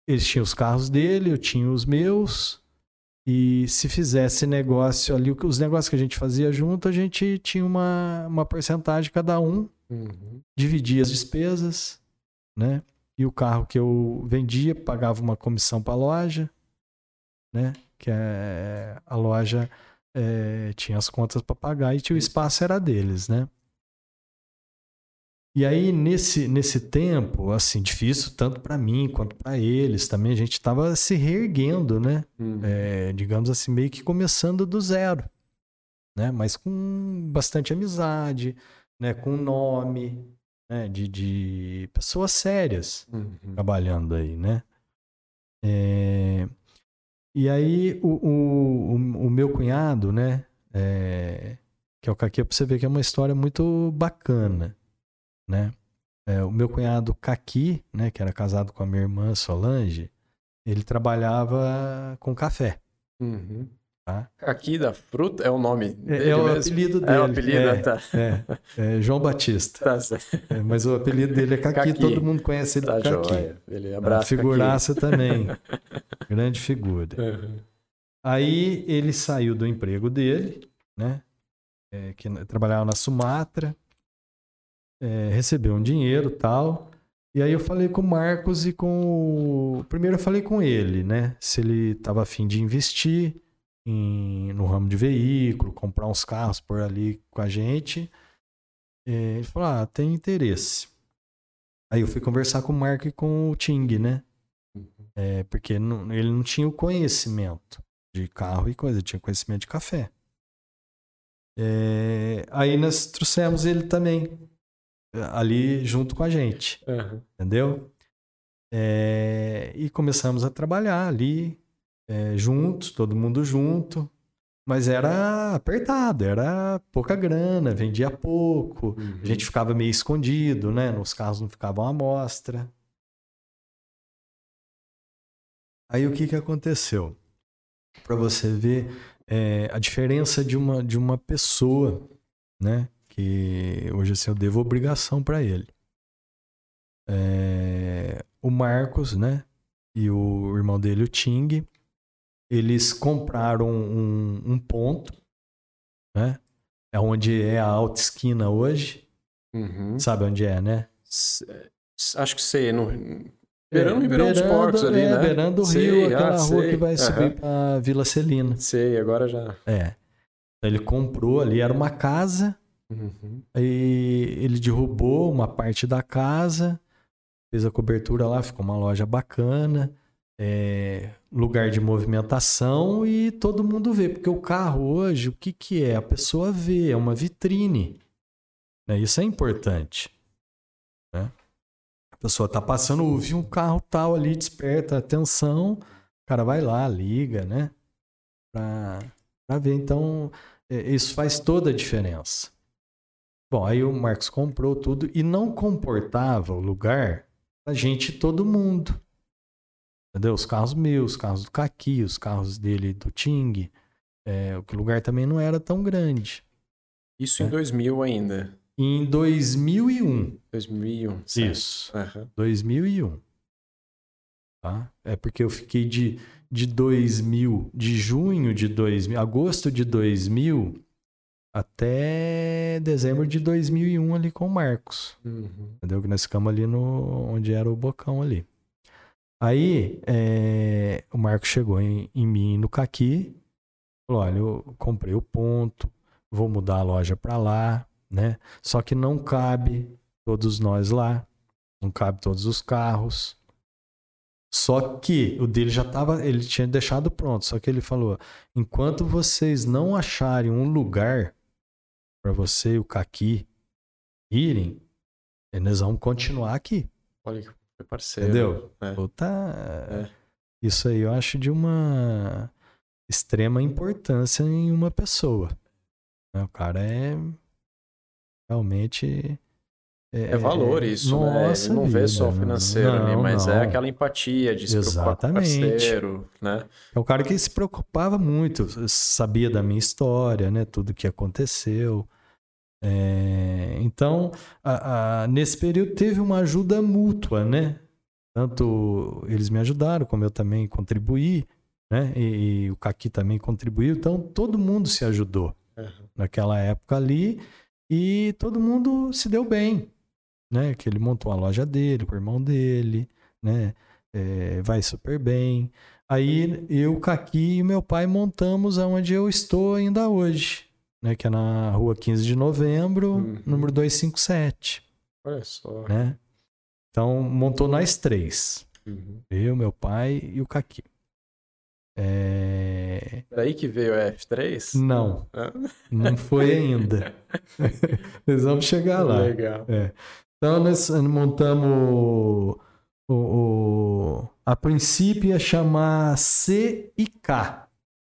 eles tinham os carros dele, eu tinha os meus. E se fizesse negócio ali, os negócios que a gente fazia junto, a gente tinha uma, uma porcentagem cada um Uhum. dividia as despesas, né? E o carro que eu vendia pagava uma comissão para a loja, né? Que é, a loja é, tinha as contas para pagar e o espaço era deles, né? E aí nesse nesse tempo, assim, difícil tanto para mim quanto para eles, também a gente estava se reerguendo, né? Uhum. é, digamos assim, meio que começando do zero, né? Mas com bastante amizade, né? Com nome, né? De, de pessoas sérias Uhum. trabalhando aí, né? É, E aí o, o, o, meu cunhado, né? é, Que é o Kaki, pra você ver que é uma história muito bacana, né? É, o meu cunhado Kaki, né? Que era casado com a minha irmã Solange, ele trabalhava com café. Uhum. Tá. Aqui da fruta é o nome É, dele é o mesmo? apelido dele. É o apelido, é, tá. é, é João Batista. Tá. É, mas o apelido dele é Kaki, Kaki. todo mundo conhece ele tá Kaki. joia. Ele abraça Figuraça também. Grande figura. Uhum. Aí ele saiu do emprego dele, né? É, que trabalhava na Sumatra, é, recebeu um dinheiro tal. E aí eu falei com o Marcos e com o. Primeiro eu falei com ele, né? Se ele estava afim de investir em, no ramo de veículo, comprar uns carros por ali com a gente. É, ele falou: Ah, tem interesse. Aí eu fui conversar com o Marco e com o Ting, né? É, porque não- ele não tinha o conhecimento de carro e coisa, tinha conhecimento de café. É, aí nós trouxemos ele também ali junto com a gente, Uhum. entendeu? É, e começamos a trabalhar ali é, juntos, todo mundo junto, mas era apertado, era pouca grana, vendia pouco, Uhum. a gente ficava meio escondido, né? Nos carros não ficavam à mostra. Aí o que que aconteceu? Para você ver é, a diferença de uma, de uma pessoa, né? Que hoje assim eu devo obrigação para ele. É, o Marcos, né? E o irmão dele, o Ting, eles compraram um, um ponto, né? É onde é a alta esquina hoje. Uhum. Sabe onde é, né? Acho que sei. No... Beirando o Ribeirão dos Porcos ali, é, né? Beirando o Sei, rio, aquela ah, rua sei. que vai Aham. subir pra Vila Celina. Sei, agora já. É. Então, Ele comprou ali, era uma casa, Uhum. aí ele derrubou uma parte da casa, fez a cobertura lá, ficou uma loja bacana, é, lugar de movimentação e todo mundo vê, porque o carro hoje, o que que é? A pessoa vê, é uma vitrine. né? Isso é importante. né? A pessoa tá passando, ouve um carro tal ali, desperta atenção, o cara vai lá, liga, né? Pra, pra ver. Então, é, isso faz toda a diferença. Bom, aí o Marcos comprou tudo e não comportava o lugar pra gente todo mundo. Entendeu? Os carros meus, os carros do Kaki, os carros dele do Ting. É, o lugar também não era tão grande. Isso É. em 2000 ainda. Em 2001. 2001. certo. Isso. Aham. 2001. Tá? É porque eu fiquei de, de 2000, de junho de 2000, agosto de 2000 até dezembro de 2001 ali com o Marcos. Uhum. Entendeu? Que nós ficamos ali no onde era o bocão ali. Aí é, o Marcos chegou em, em mim no Caqui, falou: olha, eu comprei o ponto, vou mudar a loja para lá, né? Só que não cabe todos nós lá, não cabe todos os carros. Só que o dele já estava, ele tinha deixado pronto. Só que ele falou: enquanto vocês não acharem um lugar para você e o Caqui irem, nós vamos continuar aqui. Olha que parceiro. Entendeu? É. É. Isso aí eu acho de uma extrema importância em uma pessoa. O cara é realmente. É valor isso, né? Nossa Ele não vê só o financeiro ali, não, mas é não. aquela empatia de se preocupar com o Exatamente. parceiro, né? É um cara que se preocupava muito, sabia da minha história, né? Tudo que aconteceu. É, então, a- a- nesse período teve uma ajuda mútua, né? Tanto eles me ajudaram, como eu também contribuí, né? E, e o Caqui também contribuiu. Então, todo mundo se ajudou naquela época ali e todo mundo se deu bem, né? Que ele montou a loja dele, com o irmão dele, né? É, vai super bem. Aí eu, Caqui e meu pai montamos aonde eu estou ainda hoje, né? Que é na rua 15 de novembro, Uhum. número 257, Olha só. né? Então montou nós três, Uhum. eu, meu pai e o Caqui. É... Daí que veio a F3? Não, Ah, não foi ainda. Nós vamos chegar lá. Legal. É. Então nós montamos o, o- a princípio ia chamar C e K,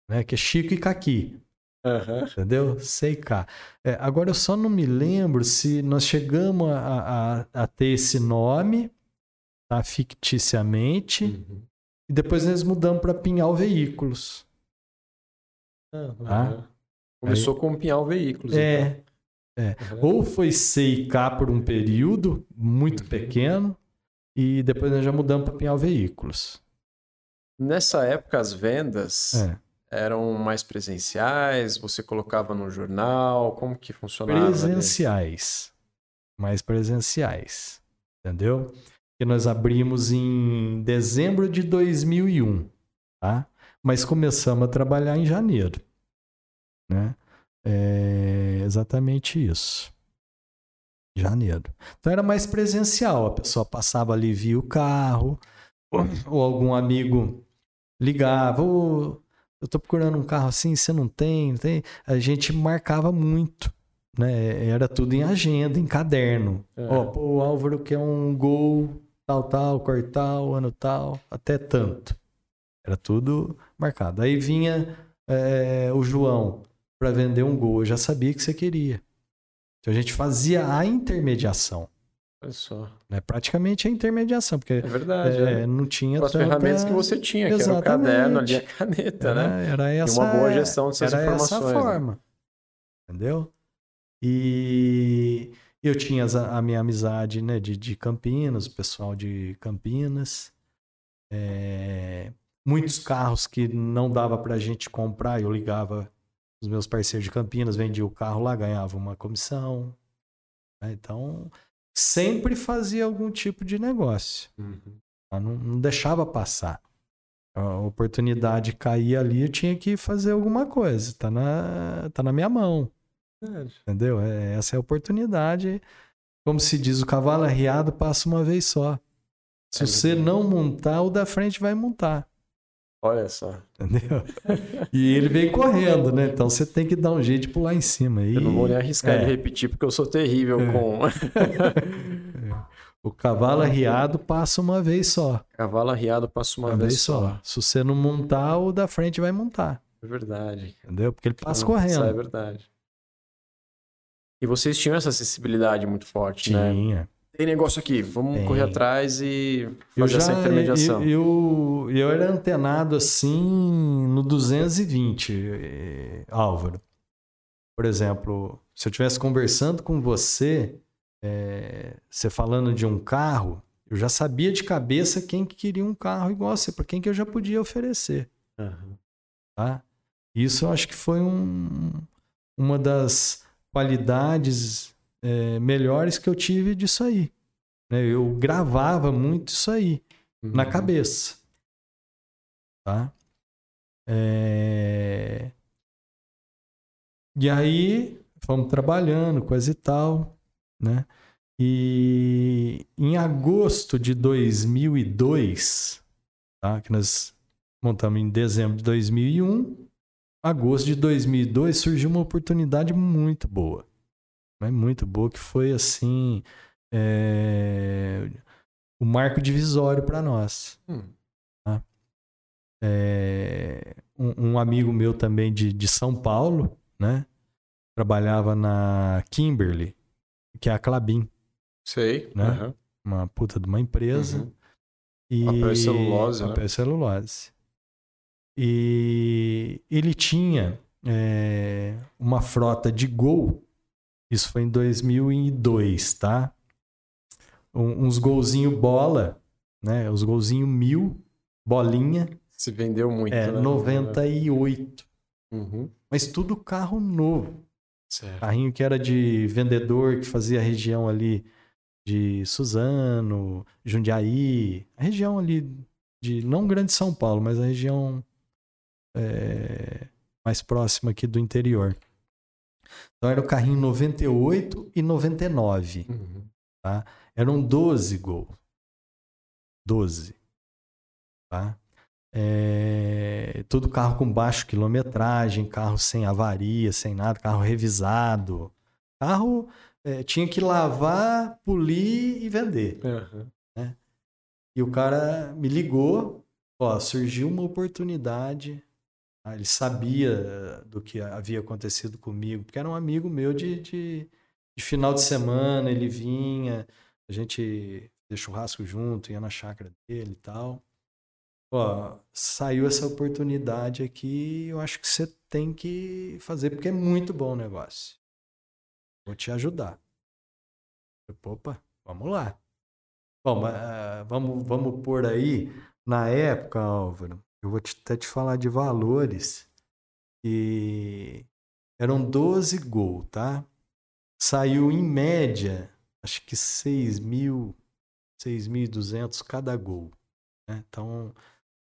né? Que é Chico e Caqui, Aham. entendeu? C e K. É, agora eu só não me lembro se nós chegamos a, a- a ter esse nome, tá? Ficticiamente, Uhum. e depois nós mudamos para Pinhal Veículos. Aham. Começou com Pinhal Veículos. É, então. Aham. Ou foi C e K por um período muito Uhum. pequeno, e depois nós já mudamos para Pinhal Veículos. Nessa época, as vendas É. eram mais presenciais? Você colocava no jornal? Como que funcionava? ali? Presenciais. Mais presenciais. Entendeu? Que nós abrimos em dezembro de 2001, tá? Mas começamos a trabalhar em janeiro, né? É exatamente isso. Janeiro. Então era mais presencial. A pessoa passava ali, via o carro, ou, ou algum amigo ligava, "Ô, eu tô procurando um carro assim, você não tem, não tem? A gente marcava muito, né? Era tudo em agenda, em caderno. É. Ó, pô, o Álvaro quer um gol, tal, tal, cor tal, ano tal, até tanto. Era tudo marcado. Aí vinha é, o João para vender um gol. Eu já sabia que você queria. Então a gente fazia a intermediação. Olha só. Né? Praticamente a intermediação, porque É verdade. é, é. não tinha Com as tanta... ferramentas que você tinha, que era o Exatamente. caderno ali, a caneta, era, né? era essa, uma boa gestão dessas era informações, essa né? forma. Entendeu? E eu tinha a, minha amizade né, de, de Campinas, o pessoal de Campinas. É, muitos carros que não dava pra gente comprar, eu ligava os meus parceiros de Campinas, vendia o carro lá, ganhava uma comissão. né? Então, sempre fazia algum tipo de negócio. Uhum. Não, não deixava passar. A oportunidade caía ali, eu tinha que fazer alguma coisa. Tá na, tá na minha mão. Verdade. Entendeu? É, essa é a oportunidade. Como se diz, o cavalo arriado passa uma vez só. Se É você não montar, o da frente vai montar. Olha só. Entendeu? E ele vem correndo, né? Então você tem que dar um jeito de pular em cima. E... Eu não vou nem arriscar É. de repetir, porque eu sou terrível É. com O cavalo arriado passa uma vez só. cavalo arriado, passo uma, Uma, vez só. Se você não montar, o da frente vai montar. É verdade. Entendeu? Porque ele passa Não, Isso é correndo. verdade. E vocês tinham essa acessibilidade muito forte, né? Tinha. Tem negócio aqui, vamos Tem. correr atrás e fazer essa já intermediação. eu, eu, eu era antenado assim no 220, eh, Álvaro. Por exemplo, se eu estivesse conversando com você, eh, você falando de um carro, eu já sabia de cabeça quem que queria um carro igual a você, para quem que eu já podia oferecer, Aham. tá? Isso eu acho que foi um, uma das qualidades é, melhores que eu tive disso aí. Né? Eu gravava muito isso aí uhum. na cabeça. Tá? É... E aí fomos trabalhando, coisa e tal, né? E em agosto de 2002, tá? que nós montamos em dezembro de 2001, agosto de 2002 surgiu uma oportunidade muito boa, né? muito boa, que foi assim é... o marco divisório para nós. Hum. Tá? É... Um, um, amigo meu também de, de São Paulo, né? trabalhava na Kimberly, que é a Clabin. Sei. Né? Uhum. Uma puta de uma empresa. Uhum. E... Papel celulose, Papel né? celulose. E ele tinha é, uma frota de Gol. Isso foi em 2002, tá? Um, uns golzinho bola, né? Os golzinho mil, bolinha. Se vendeu muito, é, né? 98. Uhum. Mas tudo carro novo. Certo. Carrinho que era de vendedor, que fazia a região ali de Suzano, Jundiaí, a região ali de não grande São Paulo, mas a região é, mais próxima aqui do interior. Então era o carrinho 98 e 99. Uhum. Tá? Eram 12 Gol. 12. Tá? É, todo carro com baixa quilometragem, carro sem avaria, sem nada, carro revisado. Carro é, tinha que lavar, polir e vender. Uhum. Né? E o cara me ligou, ó, surgiu uma oportunidade. Tá? Ele sabia do que havia acontecido comigo, porque era um amigo meu de, de, de final de semana, ele vinha, a gente fez churrasco junto, ia na chácara dele e tal. Ó, saiu essa oportunidade aqui, eu acho que você tem que fazer, porque é muito bom o negócio. Vou te ajudar. Opa, vamos lá. Bom, uh, vamos, vamos por aí. Na época, Álvaro, eu vou te, até te falar de valores. E eram 12 gols, tá? Saiu em média, acho que 6 mil, 6.200 cada gol. Né? Então,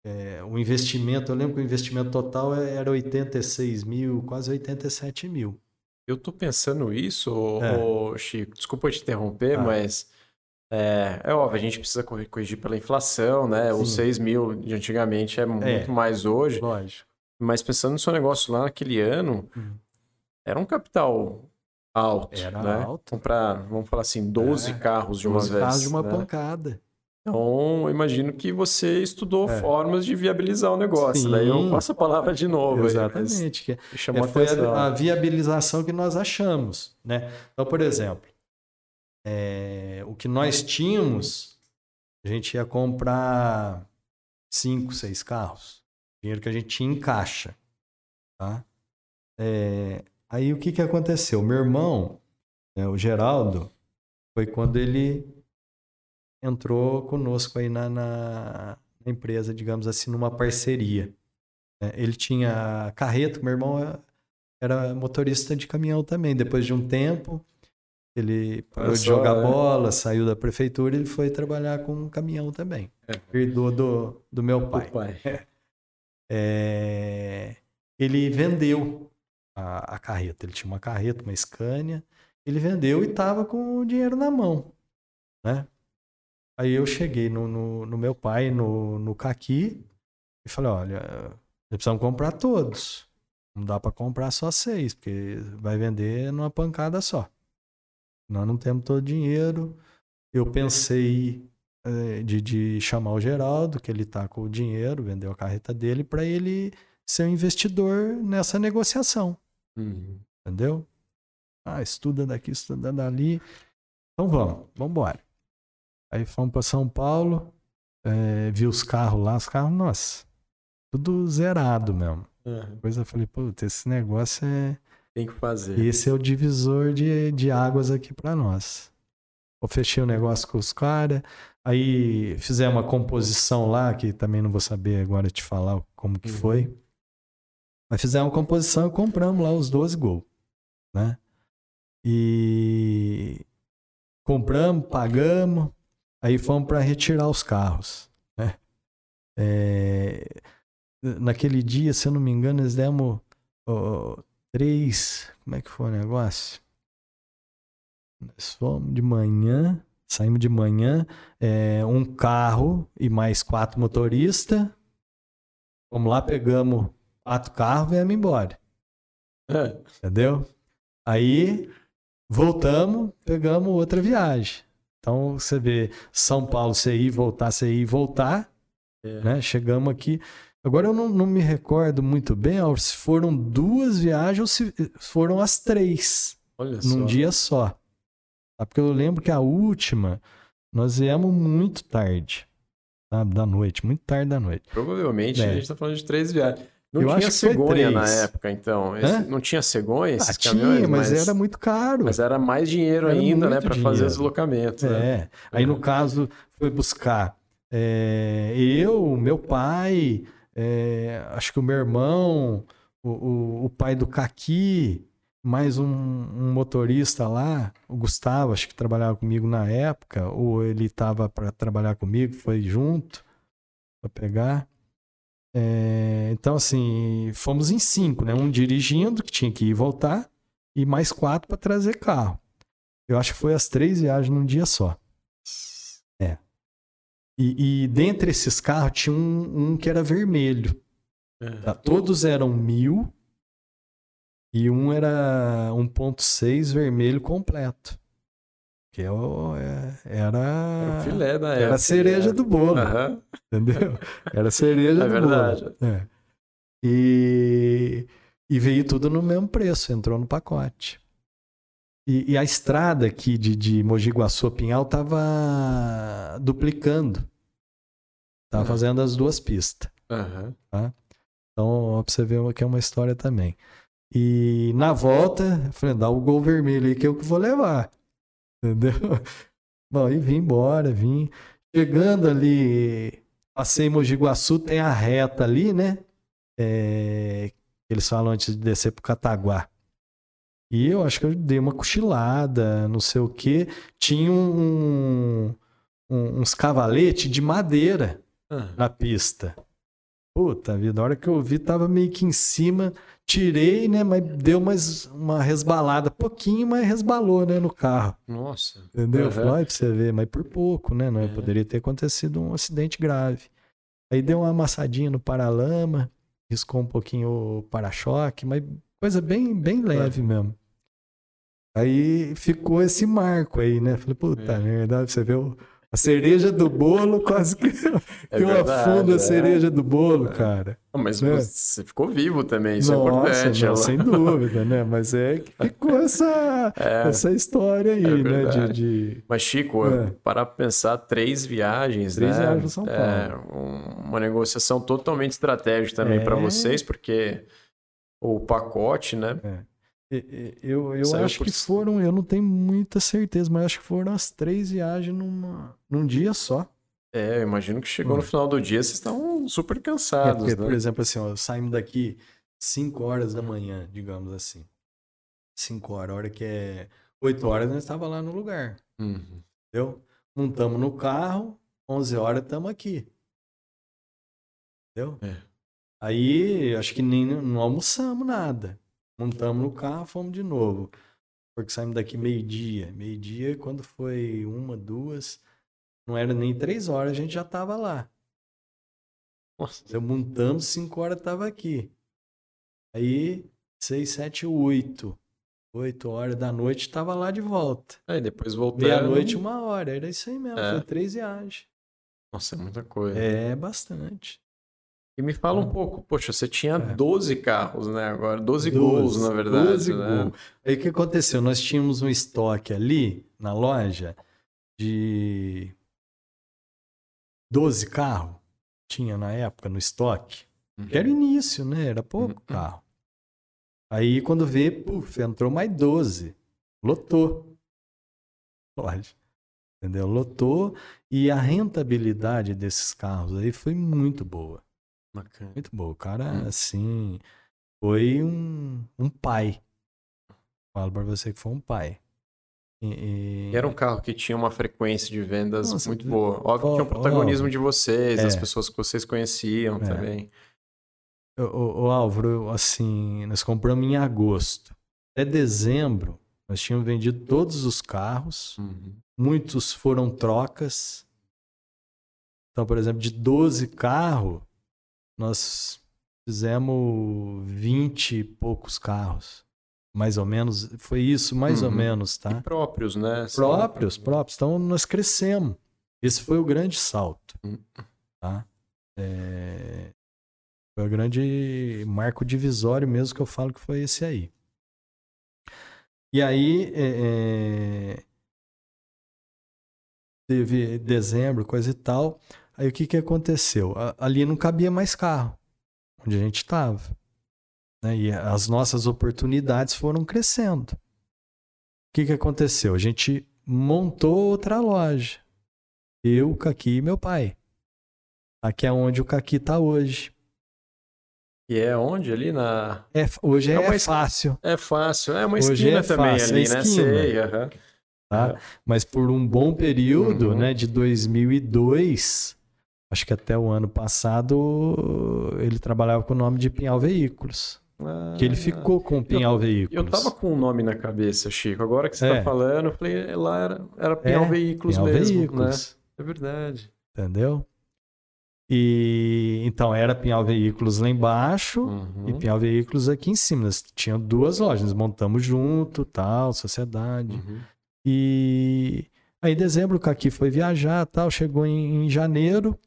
é, o investimento, eu lembro que o investimento total era 86 mil, quase 87 mil. Eu tô pensando isso, é. Chico, desculpa te interromper, ah. mas é, é, óbvio, a gente precisa corrigir pela inflação, né? Sim. Os 6 mil de antigamente é muito é. mais hoje. Lógico. Mas pensando no seu negócio lá naquele ano, hum. era um capital alto, era né? alto. Comprar, vamos falar assim, 12 é. carros de uma 12 vez. carros de uma né? pancada. Então, eu imagino que você estudou é. formas de viabilizar o negócio. Sim. Daí eu passo a palavra de novo. Exatamente. Aí, chamou é, foi a, a, viabilização que nós achamos. Né? Então, por exemplo, é, o que nós tínhamos, a gente ia comprar cinco, seis carros. Dinheiro que a gente tinha em caixa. Tá? É, aí o que, que aconteceu? Meu irmão, né, o Geraldo, foi quando ele entrou conosco aí na, na, na empresa, digamos assim, numa parceria. É, ele tinha carreto, meu irmão era motorista de caminhão também. Depois de um tempo, ele parou de jogar é. bola, saiu da prefeitura, ele foi trabalhar com um caminhão também. É. Herdou do, do meu pai. pai. É, ele vendeu a, a, carreta. Ele tinha uma carreta, uma Scania. Ele vendeu e estava com o dinheiro na mão. Né? Aí eu cheguei no, no, no meu pai, no, no Caqui, e falei, olha, precisamos comprar todos. Não dá para comprar só seis, porque vai vender numa pancada só. Nós não temos todo o dinheiro. Eu pensei é, de, de chamar o Geraldo, que ele tá com o dinheiro, vendeu a carreta dele, para ele ser um investidor nessa negociação. Uhum. Entendeu? Ah, estuda daqui, estuda dali. Então vamos, vamos embora. Aí fomos para São Paulo, é, vi os carros lá, os carros, nossa, tudo zerado mesmo. Uhum. Depois eu falei, puta, esse negócio é. Tem que fazer. Esse é o divisor de, de águas aqui para nós. Eu fechei o negócio com os caras, aí fizemos uma composição lá, que também não vou saber agora te falar como que uhum. foi. Mas fizemos uma composição e compramos lá os 12 gols. né? E compramos, pagamos, aí fomos para retirar os carros. Né? É, naquele dia, se eu não me engano, eles demos oh, três. Como é que foi o negócio? Nós fomos de manhã, saímos de manhã, é, um carro e mais quatro motoristas. Vamos lá, pegamos quatro carros e viemos embora. É. Entendeu? Aí voltamos, pegamos outra viagem. Então você vê São Paulo, você ir, voltar, você ir, voltar. É. Né? Chegamos aqui. Agora eu não, não me recordo muito bem se foram duas viagens ou se foram as três. Olha num só. dia só. Tá? Porque eu lembro que a última nós viemos muito tarde. Sabe? Da noite, muito tarde da noite. Provavelmente é. a gente está falando de três viagens. Não eu tinha cegonha na época, então. Esse, não tinha cegonha esses ah, caminhões? Tinha, mas, mas, era muito caro. Mas era mais dinheiro era ainda, né? Para fazer o deslocamento. Né? É. Né? Aí, no caso, foi buscar é, eu, meu pai, é, acho que o meu irmão, o, o, o pai do Caqui, mais um, um, motorista lá, o Gustavo, acho que trabalhava comigo na época, ou ele estava para trabalhar comigo, foi junto para pegar. É, então, assim, fomos em cinco, né? Um dirigindo, que tinha que ir e voltar, e mais quatro para trazer carro. Eu acho que foi as três viagens num dia só. E, e dentre esses carros tinha um, um que era vermelho. É. Todos eram mil e um era 1.6 vermelho completo. Que é é, era, era o filé da Era a cereja é. do bolo. Uhum. Entendeu? Era a cereja é do verdade. bolo. É. E, e veio tudo no mesmo preço, entrou no pacote. E, e a estrada aqui de, de Mogi Guaçu a Pinhal estava duplicando. Uhum. fazendo as duas pistas. Uhum. Tá? Então, para você ver que é uma história também. E na volta, eu falei, dá o gol vermelho aí que eu que vou levar. Entendeu? Bom, e vim embora, vim. Chegando ali, passei em Mogi Guaçu, tem a reta ali, né? É, eles falam antes de descer pro Cataguá. E eu acho que eu dei uma cochilada, não sei o quê. Tinha um, um, uns cavaletes de madeira uhum. na pista. Puta vida, a hora que eu vi, tava meio que em cima. Tirei, né? Mas deu mais uma resbalada. Pouquinho, mas resbalou, né? No carro. Nossa. Entendeu? Uhum. Falei, pra você ver, mas por pouco, né? Não, é. Poderia ter acontecido um acidente grave. Aí deu uma amassadinha no paralama, riscou um pouquinho o para-choque, mas coisa bem, bem leve mesmo. Aí ficou esse marco aí, né? Falei, puta é. merda, você vê o a cereja do bolo quase que, é que eu afundo a é. cereja do bolo, cara. Mas né? você ficou vivo também, isso é Nossa, é importante. Não, sem dúvida, né? Mas é que ficou essa, é, essa história aí, é né? De, de, Mas, Chico, é. para pensar, três viagens, três né? viagens São Paulo. É, uma negociação totalmente estratégica também para vocês, porque o pacote, né? Eu, eu acho por... que foram, eu não tenho muita certeza, mas acho que foram as três viagens numa, num dia só. É, eu imagino que chegou hum. no final do dia, vocês estão super cansados. É porque, né? Por exemplo, assim, ó, saímos daqui 5 horas da manhã, digamos assim. 5 horas, a hora que é 8 horas, nós estávamos lá no lugar. Uhum. Entendeu? Montamos no carro, 11 horas estamos aqui. Entendeu? É. Aí, acho que nem não almoçamos nada. Montamos no carro, fomos de novo. Porque saímos daqui meio-dia. Meio-dia, quando foi uma, duas, não era nem três horas, a gente já estava lá. Nossa. Eu montando, cinco horas estava aqui. Aí, seis, sete, oito. Oito horas da noite estava lá de volta. Aí depois voltei. Meia-noite, uma hora. Era isso aí mesmo. É. Foi três viagens. Nossa, é muita coisa. É bastante. E me fala um pouco, poxa, você tinha é. 12 carros, né? Agora, 12, 12 gols, na verdade. 12 né? gols. Aí o que aconteceu? Nós tínhamos um estoque ali na loja de 12 carros. Tinha na época no estoque. Uhum. Era o início, né? Era pouco uhum. carro. Aí quando vê, puf, entrou mais 12. Lotou. Pode. Entendeu? Lotou. E a rentabilidade desses carros aí foi muito boa. Bacana. Muito bom. O cara, hum. assim, foi um, um pai. Falo para você que foi um pai. E, e... Era um carro que tinha uma frequência de vendas Nossa, muito boa. Óbvio que tinha um protagonismo de vocês, É. das pessoas que vocês conheciam É. também. Ô, ô, ô, Álvaro, assim, nós compramos em agosto. Até dezembro, nós tínhamos vendido todos os carros. Uhum. Muitos foram trocas. Então, por exemplo, de 12 carros, nós fizemos 20 e poucos carros. Mais ou menos. Foi isso, mais ou Uhum. menos, tá? E próprios, né? Próprios, próprios. Então, nós crescemos. Esse foi o grande salto. Hum. Tá? É, Foi o grande marco divisório mesmo que eu falo que foi esse aí. E aí, é, é, teve dezembro, coisa e tal. Aí o que, que aconteceu? Ali não cabia mais carro, onde a gente estava. Né? E as nossas oportunidades foram crescendo. O que, que aconteceu? A gente montou outra loja. Eu, o Caqui e meu pai. Aqui é onde o Caqui está hoje. E é onde? Ali na. É, hoje é, É fácil, É fácil. É uma Hoje esquina é também fácil, ali, é né? Sei, tá? Mas por um bom período, Uhum. né, de 2002, acho que até o ano passado, ele trabalhava com o nome de Pinhal Veículos. Que ele Ah. ficou com o Pinhal Veículos. Eu tava com o nome na cabeça, Chico. Agora que você É. tá falando, eu falei, lá era, era Pinhal É, Veículos Pinhal mesmo, Veículos. né? É verdade. Entendeu? E então era Pinhal Veículos lá embaixo Uhum. e Pinhal Veículos aqui em cima. Nós tinha duas lojas, montamos junto, tal, sociedade. Uhum. E aí, em dezembro, o Caqui foi viajar, tal, chegou em, em janeiro,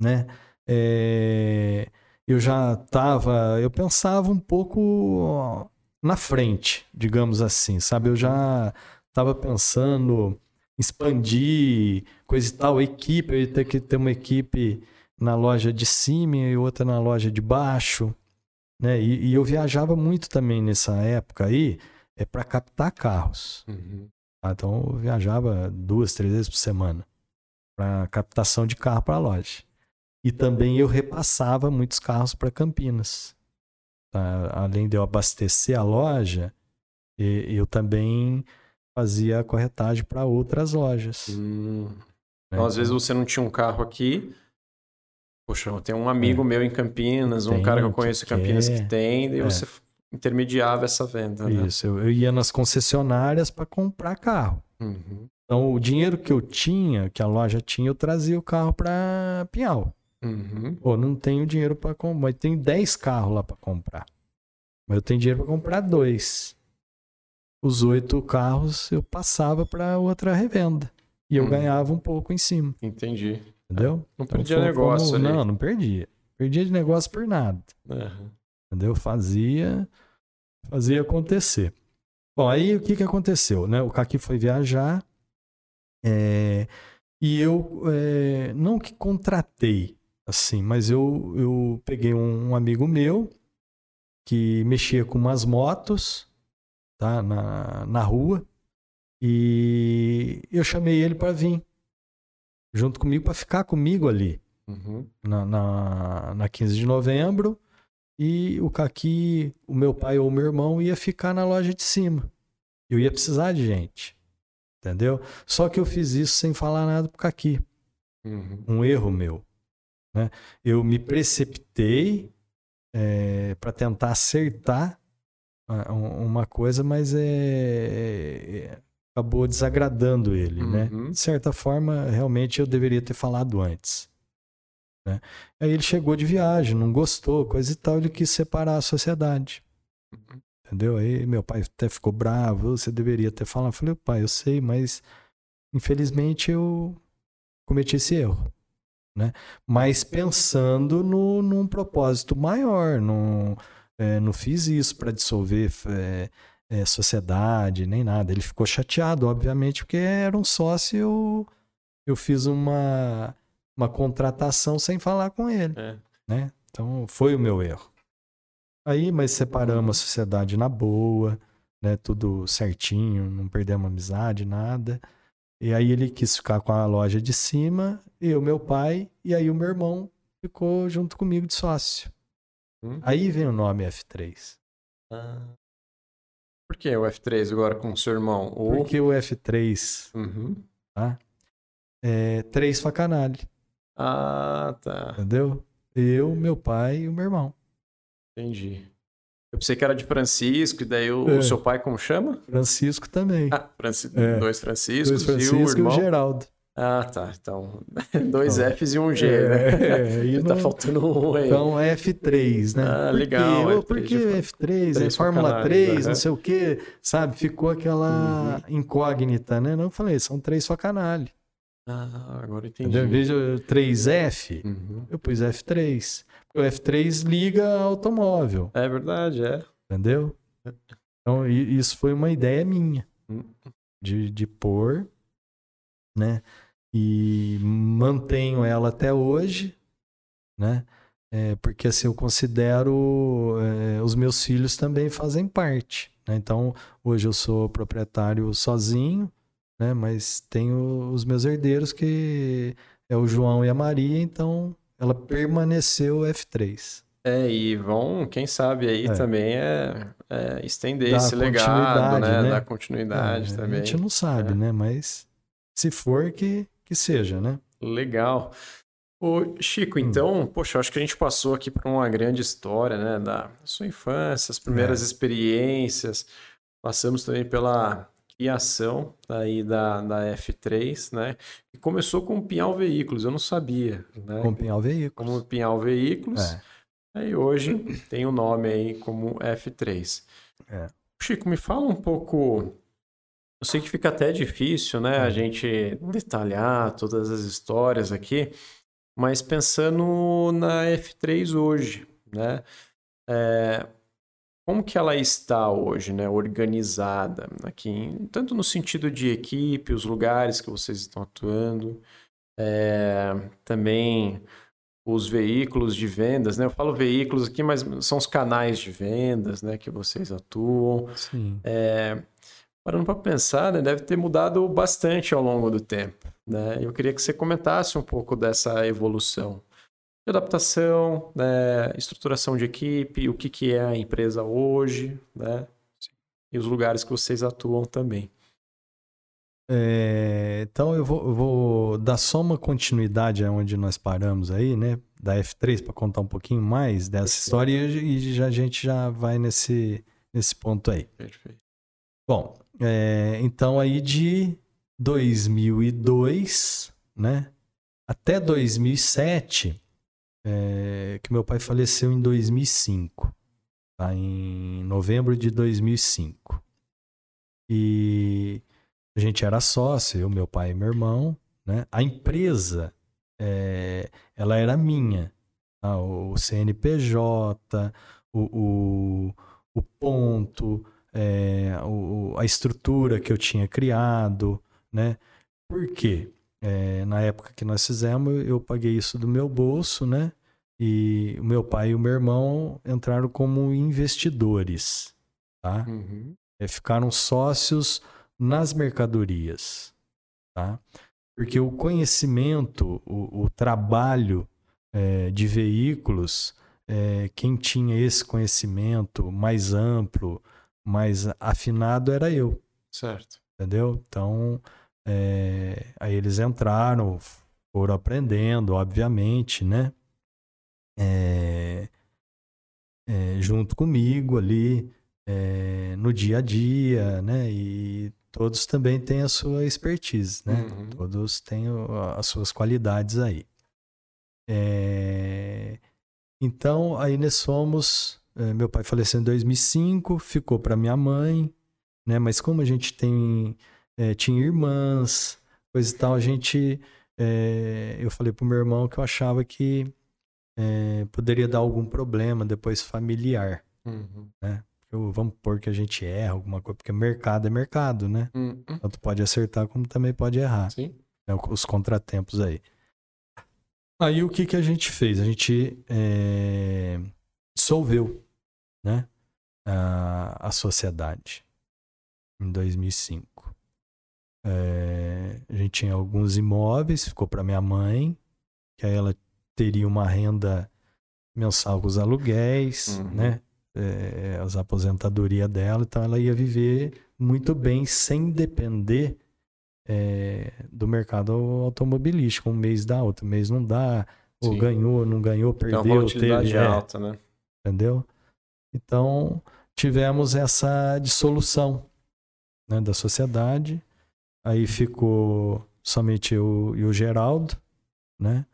né? É, eu já estava, eu pensava um pouco na frente, digamos assim, sabe? Eu já estava pensando em expandir coisa e tal, equipe, eu ia ter que ter uma equipe na loja de cima e outra na loja de baixo, né? E, e eu viajava muito também nessa época aí, é para captar carros. Uhum. tá? Então eu viajava duas, três vezes por semana para captação de carro para a loja. E também eu repassava muitos carros para Campinas. tá? Além de eu abastecer a loja, eu também fazia a corretagem para outras lojas. Hum. né? Então, às vezes você não tinha um carro aqui. Poxa, eu tenho um amigo meu em Campinas, um É. Tem, cara que eu que conheço em Campinas que tem, e É. você intermediava essa venda, né? Isso, eu, eu ia nas concessionárias para comprar carro. Uhum. Então o dinheiro que eu tinha, que a loja tinha, eu trazia o carro para Pinhal. Uhum. Pô, não tenho dinheiro para comprar, mas tem 10 carros lá para comprar. Mas eu tenho dinheiro para comprar dois. Os oito carros eu passava para outra revenda. E eu Hum. ganhava um pouco em cima, Entendi. entendeu? Não Então, perdia foi- negócio ali. Não, não perdia. Perdia de negócio por nada. Uhum. Entendeu? Fazia, fazia acontecer. Bom, aí o que, que aconteceu? Né? O Caqui foi viajar é, e eu é, não que contratei assim, mas eu, eu peguei um, um amigo meu que mexia com umas motos tá, na, na rua e eu chamei ele para vir junto comigo para ficar comigo ali Uhum. na, na, na 15 de novembro e o Caqui, o meu pai ou o meu irmão ia ficar na loja de cima. Eu ia precisar de gente. Entendeu? Só que eu fiz isso sem falar nada pro Caqui. Uhum. Um erro meu. Né? Eu me precipitei para tentar acertar uma coisa, mas é, é- acabou desagradando ele. Né? Uhum. De certa forma, realmente eu deveria ter falado antes. né? Aí ele chegou de viagem, não gostou, coisa e tal, ele quis separar a sociedade. Uhum. Entendeu? Aí meu pai até ficou bravo, você deveria ter falado. Eu falei, pai, eu sei, mas infelizmente eu cometi esse erro. Né? Mas pensando no, num propósito maior, não, é, não fiz isso para dissolver é, é, sociedade, nem nada. Ele ficou chateado, obviamente, porque era um sócio eu, eu fiz uma, uma contratação sem falar com ele É. né? Então foi o meu erro. Aí, mas separamos a sociedade na boa, né? Tudo certinho, não perdemos amizade, nada. E aí ele quis ficar com a loja de cima, eu, meu pai, e aí o meu irmão ficou junto comigo de sócio. Hum. Aí vem o nome F3. Ah. Por que o F3 agora com o seu irmão? Ou... Porque o F3, Uhum. tá? É três facanalha, Ah, tá. entendeu? Eu, meu pai e o meu irmão. Entendi. Eu pensei que era de Francisco, e daí o, É. o seu pai como chama? Francisco também. Ah, Franci... É. dois Franciscos Dois Francisco e o e o irmão. Geraldo. Ah, tá. Então, dois Então, Fs e um G, é, né? é, e tá no- faltando um aí. Então F3, né? Ah, Por legal, quê? Ô, F3 Por que de fa- F3? É Fórmula facanagens, 3, aham. não sei o quê, sabe? Ficou aquela incógnita, né? Não eu falei, são três facanalha. Ah, agora entendi. Em vez de 3F, Uhum. eu pus F3. O F3 liga automóvel, É verdade, é. entendeu? Então, isso foi uma ideia minha. Hum. De, de pôr, né? E mantenho ela até hoje, né? É, porque assim eu considero é, os meus filhos também fazem parte. né? Então hoje eu sou proprietário sozinho, né? Mas tenho os meus herdeiros que é o João e a Maria, então ela permaneceu F3. É, e vão, quem sabe aí É. também é, é estender Dar esse legado, né? né? Dar continuidade É, também. A gente não sabe, É. né? Mas se for que, que seja, né? Legal. Ô, Chico, Hum. então, poxa, acho que a gente passou aqui por uma grande história, né, da sua infância, as primeiras É. experiências, passamos também pela criação aí da, da F3, né, e começou com o Pinhal Veículos, eu não sabia, né, Com Pinhal Veículos. como Pinhal Veículos, É. aí hoje tem o nome aí como F3. É. Chico, me fala um pouco. Eu sei que fica até difícil, né, a É. gente detalhar todas as histórias aqui, mas pensando na F3 hoje, né, é, como que ela está hoje, né, organizada aqui, em- tanto no sentido de equipe, os lugares que vocês estão atuando, é, também os veículos de vendas, né? Eu falo veículos aqui, mas são os canais de vendas, né, que vocês atuam. Sim. É, parando para pensar, né, deve ter mudado bastante ao longo do tempo, né? Eu queria que você comentasse um pouco dessa evolução adaptação, né, estruturação de equipe, o que que é a empresa hoje, né? E os lugares que vocês atuam também. É, então eu vou, eu vou dar só uma continuidade aonde nós paramos aí, né? Da F3 para contar um pouquinho mais dessa Perfeito. história e, e já, a gente já vai nesse, nesse ponto aí. Perfeito. Bom, é, então aí de 2002, né? Até 2007, é, que meu pai faleceu em 2005, tá? Em novembro de 2005. E a gente era sócio, eu, meu pai e meu irmão, né? A empresa, é, ela era minha, tá? o CNPJ, o, o, o ponto, é, o- a estrutura que eu tinha criado, né? Por quê? É, na época que nós fizemos, eu paguei isso do meu bolso, né? E o meu pai e o meu irmão entraram como investidores, tá? Uhum. É, ficaram sócios nas mercadorias, tá? Porque o conhecimento, o, o trabalho é, de veículos, é, quem tinha esse conhecimento mais amplo, mais afinado era eu, Certo. entendeu? Então, é, aí eles entraram, foram aprendendo, obviamente, né? É, é, junto comigo ali, é, no dia a dia, né? E todos também têm a sua expertise, né? Uhum. Todos têm as suas qualidades aí. É, Então, aí nós fomos. é, meu pai faleceu em 2005, ficou para minha mãe, né? Mas como a gente tem, é, tinha irmãs, coisa e tal, a gente. é, eu falei pro meu irmão que eu achava que é, poderia dar algum problema depois familiar. Uhum. Eu- vamos pôr que a gente erra alguma coisa, porque mercado é mercado, né? Uhum. Tanto pode acertar como também pode errar Sim. né, os contratempos aí. Aí o que, que a gente fez? A gente é, dissolveu né, a, a sociedade em 2005. É, a gente tinha alguns imóveis, ficou para minha mãe, que aí ela teria uma renda mensal com os aluguéis, Uhum. né? é, as aposentadoria dela, então ela ia viver muito bem sem depender é, do mercado automobilístico. Um mês dá, outro mês não dá, ou Sim. ganhou, não ganhou, perdeu, uma teve. É, alta, né? Entendeu? Então tivemos essa dissolução né, da sociedade. Aí ficou somente eu e o Geraldo, né?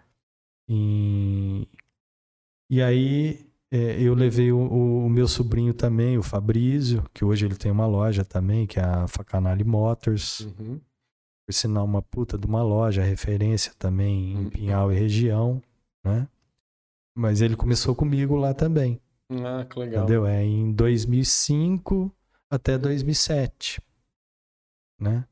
E, e aí é, eu levei o, o, meu sobrinho também, o Fabrício, que hoje ele tem uma loja também, que é a Facanali Motors. Uhum. Por sinal, uma puta de uma loja, referência também em uhum. Pinhal e região, né? Mas ele começou comigo lá também. Ah, que legal. Entendeu? É em 2005 até 2007, né?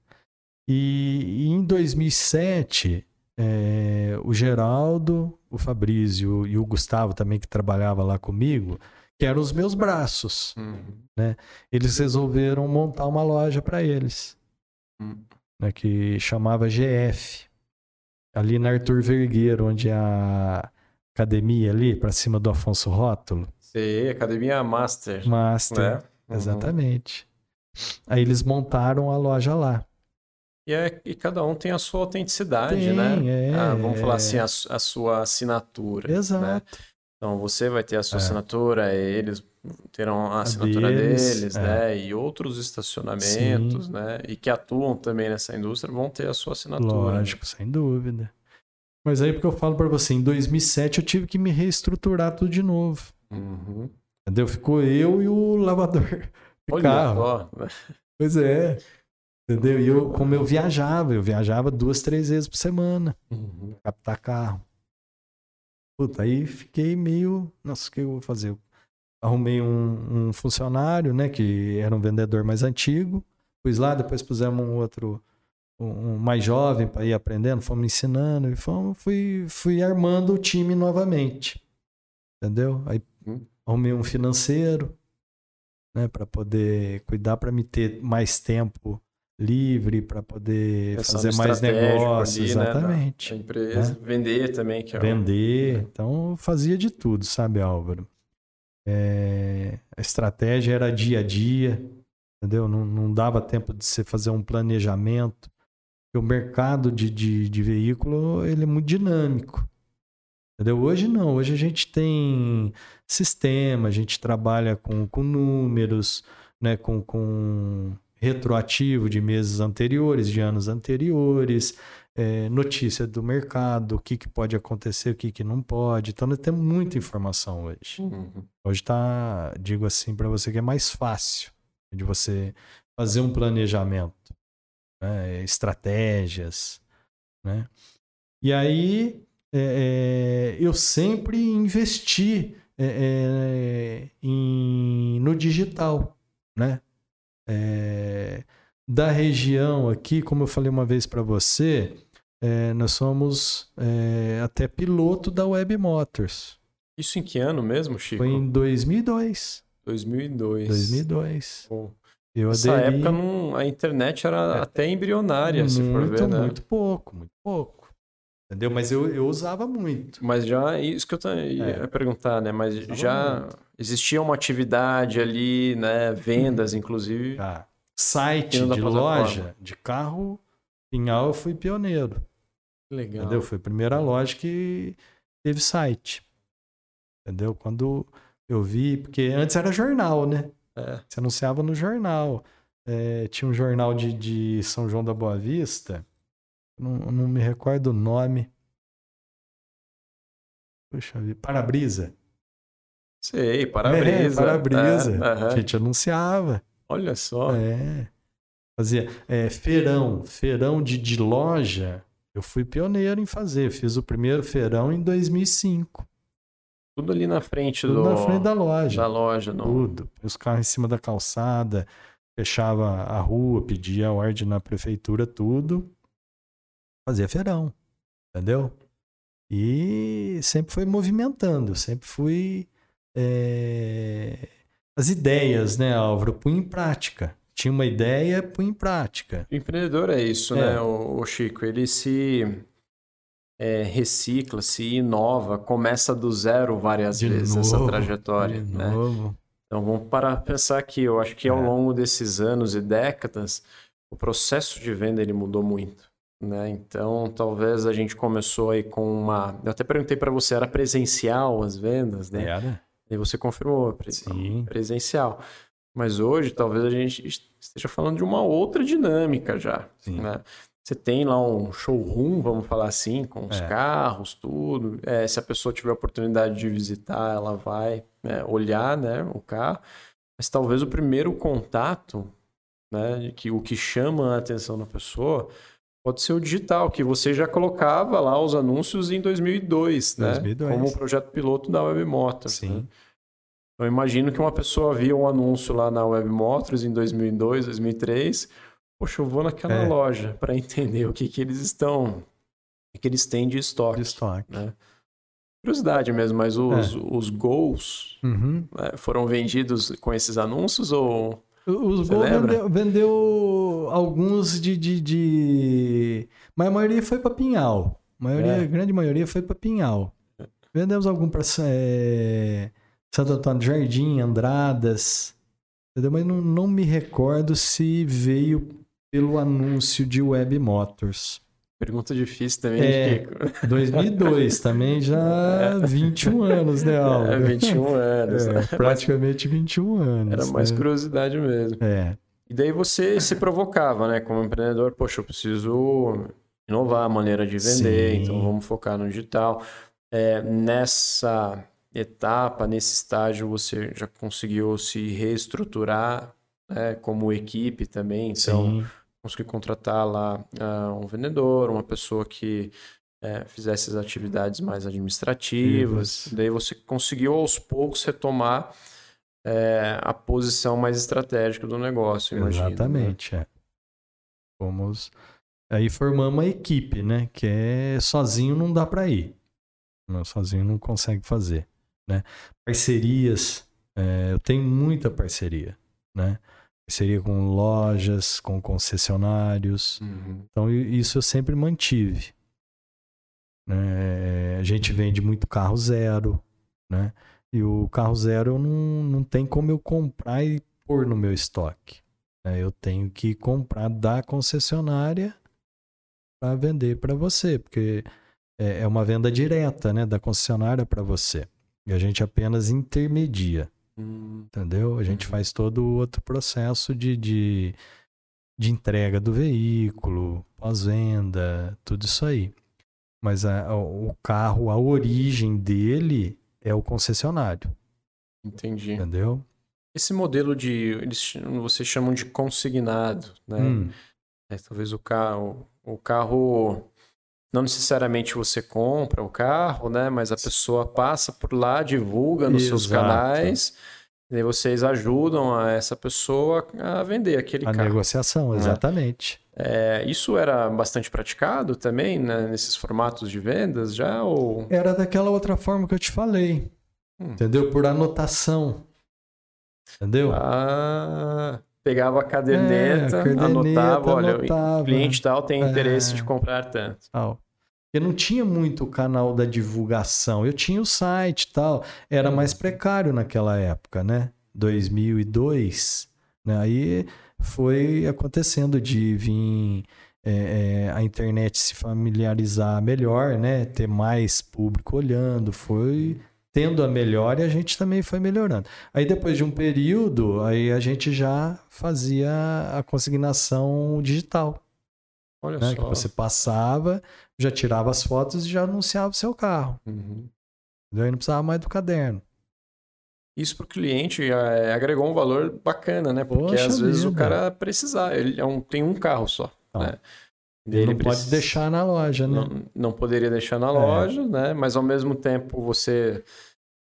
E, e em 2007, é, o Geraldo, o Fabrício e o Gustavo também, que trabalhava lá comigo, que eram os meus braços, uhum. né? Eles resolveram montar uma loja para eles, uhum. né? que chamava GF, ali na Arthur Vergueiro, onde é a academia ali, para cima do Afonso Rótulo. Sei, academia Master. Master, né? uhum. exatamente. Aí eles montaram a loja lá. E, é, e cada um tem a sua autenticidade, tem, né? É, ah, vamos falar assim, a, a sua assinatura. Né? Exato. Né? Então você vai ter a sua é. assinatura, eles terão a assinatura a deles, deles é. né? E outros estacionamentos, Sim. né? E que atuam também nessa indústria vão ter a sua assinatura. Né? Lógico, né? sem dúvida. Mas aí porque eu falo para você, em 2007 eu tive que me reestruturar tudo de novo. Uhum. Entendeu? Ficou eu e o lavador de Olha carro. Só. Pois é. Entendeu? E eu, como eu viajava, eu viajava duas, três vezes por semana. Uhum. Captar carro. Puta, aí fiquei meio. Nossa, o que eu vou fazer? arrumei um, um, funcionário, né? Que era um vendedor mais antigo. Pus lá, depois pusemos um outro, um, um mais jovem para ir aprendendo, fomos ensinando e fomos, fui, fui armando o time novamente. Entendeu? Aí uhum. arrumei um financeiro, né? Para poder cuidar, para me ter mais tempo livre para poder fazer mais negócios, ali, né, exatamente. Né, empresa, né? vender também, que é vender. Então fazia de tudo, sabe, Álvaro? É... a estratégia era dia a dia, entendeu? Não, não dava tempo de você fazer um planejamento. o mercado de, de, de veículo ele é muito dinâmico. Entendeu? Hoje não, hoje a gente tem sistema, a gente trabalha com, com números, né, com, com retroativo de meses anteriores, de anos anteriores, é, notícia do mercado, o que, que pode acontecer, o que, que não pode. Então, nós temos muita informação hoje. Uhum. Hoje está, digo assim para você, que é mais fácil de você fazer um planejamento, né? estratégias, né? E aí, é, é, eu sempre investi é, é, em, no digital, né? É, da região aqui, como eu falei uma vez para você, é, nós somos é, até piloto da Web Motors. Isso em que ano mesmo, Chico? Foi em 2002. 2002. 2002. Bom, eu Nessa aderi... época não, a internet era é, até embrionária, muito, se for ver, né? Muito pouco, muito pouco. Entendeu? Mas eu, eu usava muito. Mas já, isso que eu ia é. perguntar, né? Mas já muito. existia uma atividade ali, né? Vendas, inclusive. Site de loja de carro, Pinhal eu fui pioneiro. Legal. Entendeu? Foi a primeira loja que teve site. Entendeu? Quando eu vi, porque antes era jornal, né? É. Você anunciava no jornal. É, tinha um jornal de, de São João da Boa Vista não, não me recordo o nome. Puxa vida. Parabrisa. Sei, para-brisa. É, para-brisa. É, A gente anunciava. Olha só. É. Fazia é, feirão. Feirão de, de loja. Eu fui pioneiro em fazer. Fiz o primeiro feirão em 2005. Tudo ali na frente Tudo do... na frente da loja. Da loja, não. Tudo. Os carros em cima da calçada. Fechava a rua, pedia a ordem na prefeitura, tudo fazia feirão, entendeu? E sempre foi movimentando, sempre fui. É... As ideias, né, Álvaro? Punha em prática. Tinha uma ideia, punha em prática. O empreendedor é isso, é. né, o, Chico? Ele se é, recicla, se inova, começa do zero várias de vezes novo, essa trajetória, de né? Novo. Então vamos parar para pensar aqui. Eu acho que ao É. longo desses anos e décadas, o processo de venda ele mudou muito. Né? Então talvez a gente começou aí com uma. Eu até perguntei para você, era presencial as vendas, né? Era? E você confirmou, pre- Sim. presencial. Mas hoje talvez a gente esteja falando de uma outra dinâmica já. Sim. Né? Você tem lá um showroom, vamos falar assim, com os É. carros, tudo. É, se a pessoa tiver a oportunidade de visitar, ela vai né, olhar né, o carro. Mas talvez o primeiro contato, né, que o que chama a atenção da pessoa, pode ser o digital, que você já colocava lá os anúncios em 2002, né? 2002. Como o projeto piloto da Web Motors. Sim. né? Eu imagino que uma pessoa via um anúncio lá na Web Motors em 2002, 2003. Poxa, eu vou naquela É. loja para entender o que, que eles estão, o que, eles têm de estoque. De estoque. Né? Curiosidade mesmo, mas os, os gols Uhum. né, foram vendidos com esses anúncios ou. Os Você Gol lembra? vendeu, vendeu alguns de, de, de- Mas a maioria foi para Pinhal. A maioria, É. a grande maioria foi para Pinhal. Vendemos algum para Santo Antônio Jardim, Andradas. Entendeu? Mas não, não me recordo se veio pelo anúncio de Web Motors. Pergunta difícil também, É. Chico. 2002, também já 21 anos, né, Álvaro? É, 21 anos. É, né? praticamente 21 anos. Era mais né? curiosidade mesmo. É. E daí você se provocava, né? Como empreendedor, poxa, eu preciso inovar a maneira de vender, Sim. então vamos focar no digital. É, nessa etapa, nesse estágio, você já conseguiu se reestruturar né, como equipe também, então Sim. conseguiu contratar lá ah, um vendedor, uma pessoa que é, fizesse as atividades mais administrativas. Isso. Daí você conseguiu aos poucos retomar é, a posição mais estratégica do negócio, imagino. né? Exatamente, é. Fomos. Aí formamos uma equipe, né? Que é sozinho não dá para ir. Não, Sozinho não consegue fazer, né? Parcerias, é, eu tenho muita parceria, né? Parceria com lojas, com concessionários. Uhum. Então isso eu sempre mantive. Né? A gente vende muito carro zero, né? E o carro zero não, não tem como eu comprar e pôr no meu estoque. né? Eu tenho que comprar da concessionária para vender para você, porque é é uma venda direta, né, da concessionária para você. E a gente apenas intermedia. Hum, Entendeu? A gente Uhum. faz todo o outro processo de, de, de entrega do veículo, pós-venda, tudo isso aí. Mas a- a- o carro, a origem dele é o concessionário, entendi. entendeu? Esse modelo de. Eles, vocês chamam de consignado, né? Hum, É, talvez o carro. O carro. Não necessariamente você compra o carro, né? Mas a pessoa passa por lá, divulga nos seus Exato. canais. E vocês ajudam a essa pessoa a vender aquele a carro. negociação, É. exatamente. É, isso era bastante praticado também, né, nesses formatos de vendas já? Ou... Era daquela outra forma que eu te falei, Hum. entendeu? Por anotação. Entendeu? Ah, pegava a caderneta, É, a caderneta, anotava, olha, anotava. o cliente tal tem É. interesse de comprar tanto. tal. Eu não tinha muito o canal da divulgação. Eu tinha o site e tal. Era mais precário naquela época, né? 2002. Né? Aí foi acontecendo de vir é, a internet se familiarizar melhor, né? Ter mais público olhando. Foi tendo a melhor e a gente também foi melhorando. Aí depois de um período, aí a gente já fazia a consignação digital Olha né? só. Que você passava, já tirava as fotos e já anunciava o seu carro. Uhum. Daí não precisava mais do caderno. Isso para o cliente é, agregou um valor bacana, né? Porque Poxa às vezes o cara precisar, ele é um, tem um carro só. Tá. Né? Ele não precisa- pode deixar na loja, né? não, não poderia deixar na É. loja, né? Mas ao mesmo tempo você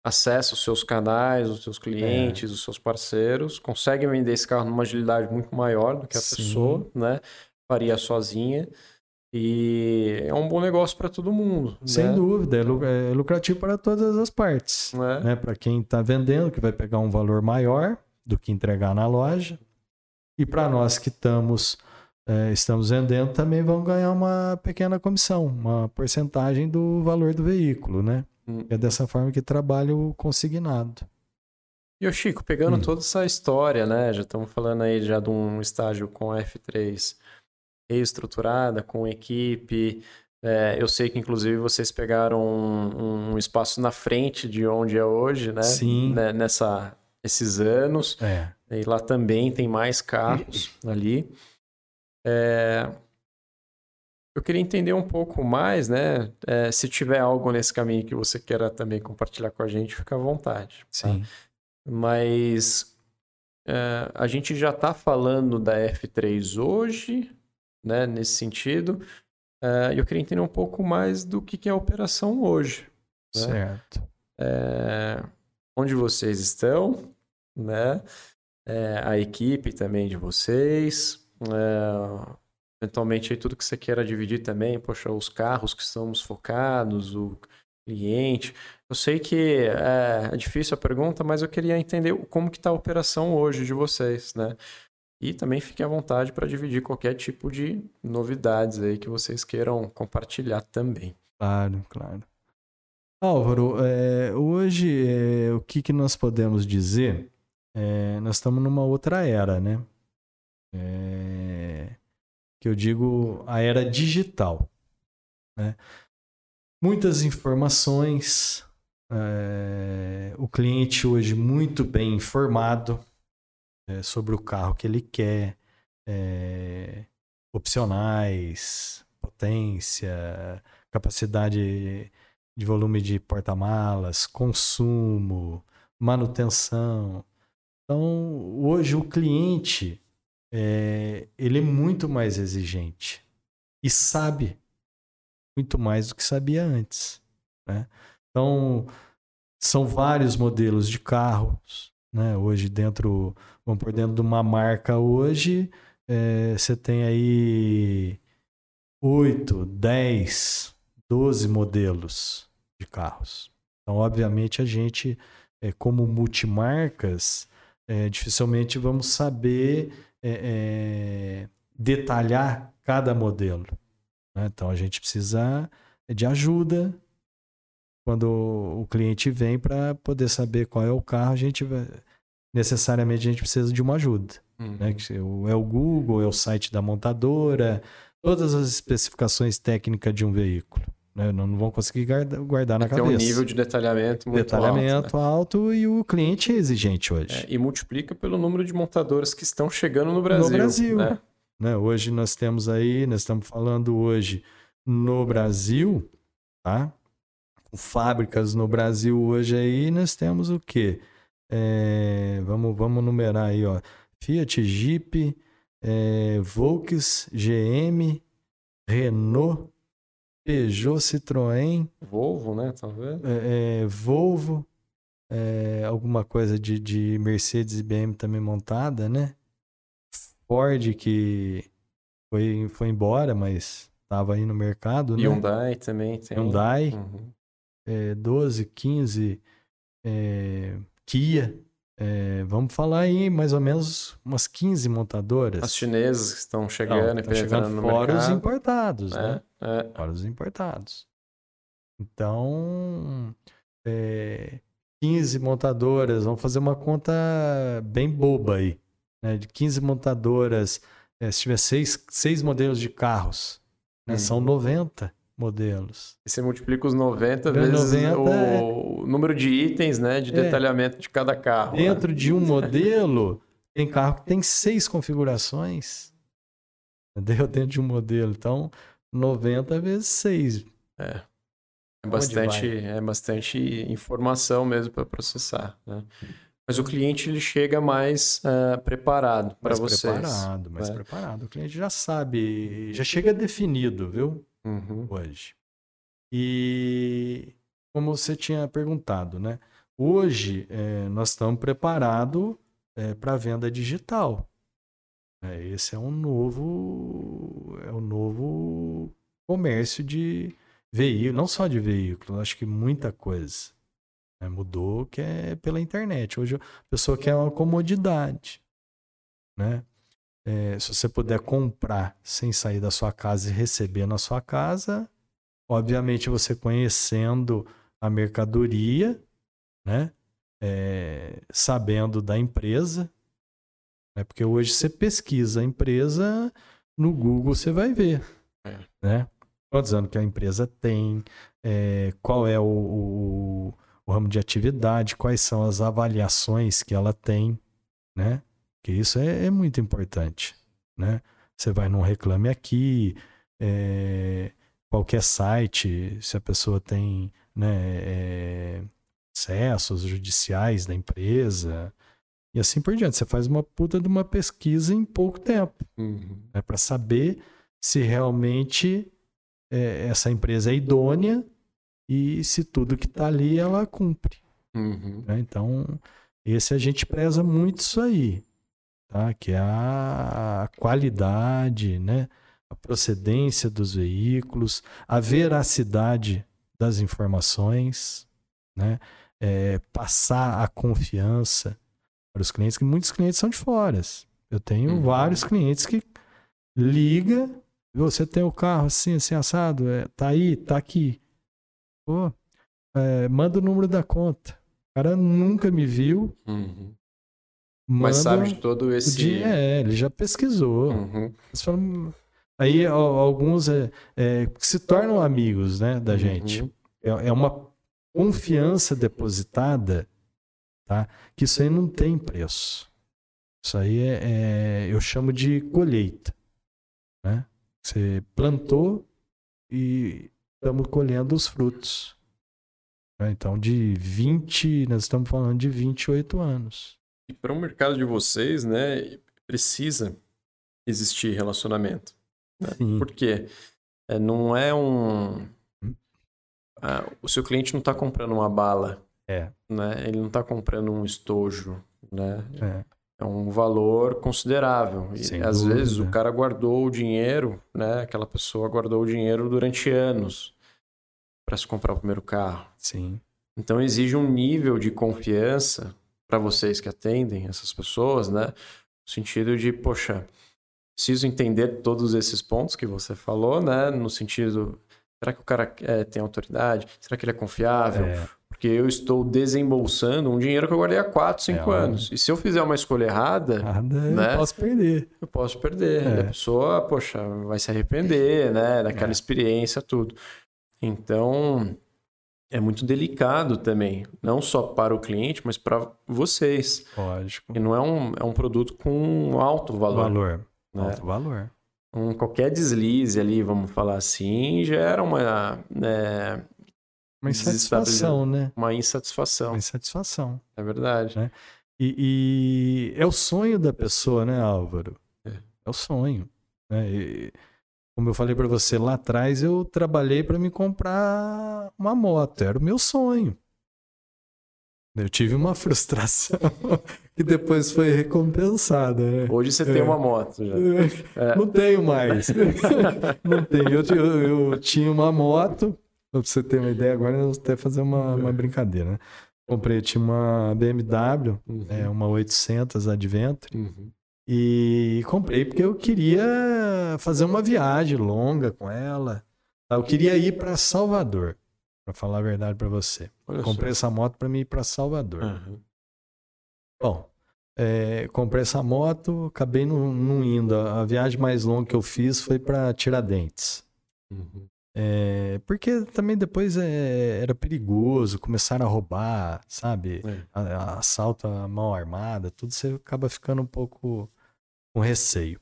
acessa os seus canais, os seus É. clientes, os seus parceiros, consegue vender esse carro numa agilidade muito maior do que a Sim. pessoa, né? Faria sozinha. E é um bom negócio para todo mundo. Sem né? dúvida, é é lucrativo para todas as partes. Né? Né? Para quem está vendendo, que vai pegar um valor maior do que entregar na loja. E para nós que estamos, é, estamos vendendo, também vão ganhar uma pequena comissão, uma porcentagem do valor do veículo, né? Hum. É dessa forma que trabalha o consignado. E o Chico, pegando hum. toda essa história, né? Já estamos falando aí já de um estágio com a F3 reestruturada, com equipe. É, eu sei que, inclusive, vocês pegaram um, um, espaço na frente de onde é hoje, né? Sim. Né? Nessa, esses anos. É. E lá também tem mais carros ali. É, eu queria entender um pouco mais, né? É, se tiver algo nesse caminho que você queira também compartilhar com a gente, fica à vontade. Tá? Sim. Mas é, a gente já está falando da F3 hoje, né? Nesse sentido. É, eu queria entender um pouco mais do que, que é a operação hoje. Né? Certo. É, onde vocês estão, né? É, a equipe também de vocês. É, eventualmente aí tudo que você queira dividir também, poxa, os carros que estamos focados, o cliente. Eu sei que é, é difícil a pergunta, mas eu queria entender como que está a operação hoje de vocês, né? E também fique à vontade para dividir qualquer tipo de novidades aí que vocês queiram compartilhar também. Claro, claro. Álvaro, é, hoje é, o que, que nós podemos dizer? É, nós estamos numa outra era, né? É, que eu digo a era digital. Né? Muitas informações, é, o cliente hoje muito bem informado é, sobre o carro que ele quer, é, opcionais, potência, capacidade de volume de porta-malas, consumo, manutenção. Então, hoje o cliente é, ele é muito mais exigente e sabe muito mais do que sabia antes. Né? Então, são vários modelos de carros. Né? Hoje, dentro, vamos por dentro de uma marca, hoje, é, você tem aí 8, 10, 12 modelos de carros. Então, obviamente, a gente, é, como multimarcas, é, dificilmente vamos saber é, é, detalhar cada modelo. Né? Então a gente precisa de ajuda quando o cliente vem para poder saber qual é o carro. A gente vai, necessariamente a gente precisa de uma ajuda. Uhum. Né? É o Google, é o site da montadora, todas as especificações técnicas de um veículo. Né? Não, não vão conseguir guardar, guardar na cabeça. Tem um nível de detalhamento muito detalhamento alto. Né? alto e o cliente é exigente hoje. É, e multiplica pelo número de montadoras que estão chegando no Brasil. No Brasil. Né? Né? Hoje nós temos aí, nós estamos falando hoje no Brasil, tá? Fábricas no Brasil hoje aí, nós temos o quê? É, vamos, vamos numerar aí, ó. Fiat, Jeep, é, Volks, GM, Renault, Peugeot, Citroën. Volvo, né? Talvez. É, é, Volvo. É, alguma coisa de, de Mercedes e BM também montada, né? Ford que foi, foi embora, mas estava aí no mercado, né? Hyundai também tem. Hyundai. Uhum. É, 12, 15. É, Kia. É, vamos falar aí mais ou menos umas 15 montadoras. As chinesas que estão chegando Não, e chegando no fora mercado. os importados, é, né? É. Fora os importados. Então, é, 15 montadoras, vamos fazer uma conta bem boba aí. Né? De 15 montadoras, é, se tiver seis, seis modelos de carros, né? hum. são 90 modelos. E você multiplica os 90 vezes 90 o, é... número de itens, né, de é. detalhamento de cada carro. Dentro né? de um modelo, tem carro que tem seis configurações. Entendeu? Dentro de um modelo. Então, 90 vezes 6. É. É bastante, é bastante informação mesmo para processar. Né? Mas o cliente ele chega mais uh, preparado para vocês. Mais preparado, mais né? preparado. O cliente já sabe, já chega definido, viu? Uhum. hoje. E como você tinha perguntado, né? Hoje é, nós estamos preparados é, para a venda digital. É, esse é um novo, é um novo comércio de veículo, não só de veículo, acho que muita coisa né? mudou que é pela internet. Hoje a pessoa quer uma comodidade, né? É, se você puder comprar sem sair da sua casa e receber na sua casa, obviamente você conhecendo a mercadoria, né? é, sabendo da empresa, né? porque hoje você pesquisa a empresa no Google, você vai ver. É. Né? Quantos anos que a empresa tem, é, qual é o, o, o, ramo de atividade, quais são as avaliações que ela tem, né? Que isso é, é muito importante, né? Você vai num Reclame Aqui, é, qualquer site, se a pessoa tem né, é, acessos judiciais da empresa, e assim por diante. Você faz uma puta de uma pesquisa em pouco tempo. Uhum. Né, para saber se realmente é, essa empresa é idônea e se tudo que está ali ela cumpre. Uhum. Né? Então, esse a gente preza muito isso aí, tá? que é a qualidade, né? a procedência dos veículos, a veracidade das informações, né? É, passar a confiança para os clientes, que muitos clientes são de fora. Eu tenho uhum. vários clientes que liga, você tem o carro assim, assim, assado, é, tá aí, tá aqui. Pô, é, manda o número da conta. O cara nunca me viu. Uhum. Mas sabe de todo esse. Dia, é, ele já pesquisou. Uhum. Falam... Aí alguns é, é, se tornam amigos né, da gente. Uhum. É, é uma confiança depositada tá? Que isso aí não tem preço. Isso aí é, é eu chamo de colheita, né? Você plantou e estamos colhendo os frutos. Né? Então, de 20, nós estamos falando de 28 anos. E para o mercado de vocês, né, precisa existir relacionamento. Né? Porque é, não é um. Ah, o seu cliente não está comprando uma bala é. Né? Ele não está comprando um estojo, né? É. é um valor considerável. E Sem às dúvida. vezes o cara guardou o dinheiro, né? Aquela pessoa guardou o dinheiro durante anos para se comprar o primeiro carro. Sim. Então exige um nível de confiança para vocês que atendem essas pessoas, né? No sentido de, poxa, preciso entender todos esses pontos que você falou, né? No sentido, será que o cara é, tem autoridade? Será que ele é confiável? É. Porque eu estou desembolsando um dinheiro que eu guardei há 4, 5 é, anos. E se eu fizer uma escolha errada, né, eu posso perder. Eu posso perder. É. a pessoa, poxa, vai se arrepender, né? Daquela é. experiência, tudo. Então, é muito delicado também. Não só para o cliente, mas para vocês. Lógico. E não é um, é um produto com alto valor. Valor. Né? Alto valor. Um, qualquer deslize ali, vamos falar assim, gera uma, né, uma insatisfação, né? Uma insatisfação. Uma insatisfação. É verdade. Né? E, e, é o sonho da pessoa, né, Álvaro? É, é o sonho. Né? E, como eu falei para você lá atrás, eu trabalhei para me comprar uma moto. Era o meu sonho. Eu tive uma frustração que depois foi recompensada. Né? Hoje você é. tem uma moto já. É. Não tenho mais. Não tenho. Eu, eu, eu, tinha uma moto Pra você ter uma ideia, agora eu vou até fazer uma, uma brincadeira, né? Comprei, tinha uma BMW, uhum. é, uma 800 Adventure. Uhum. E comprei porque eu queria fazer uma viagem longa com ela. Eu queria ir para Salvador, para falar a verdade para você. Olha comprei só. essa moto para mim ir para Salvador. Uhum. Bom, é, comprei essa moto, acabei não, não, indo. A viagem mais longa que eu fiz foi para Tiradentes. Uhum. É, porque também depois é, era perigoso, começaram a roubar, sabe? É. A, a, assalto a mão armada, tudo você acaba ficando um pouco com receio.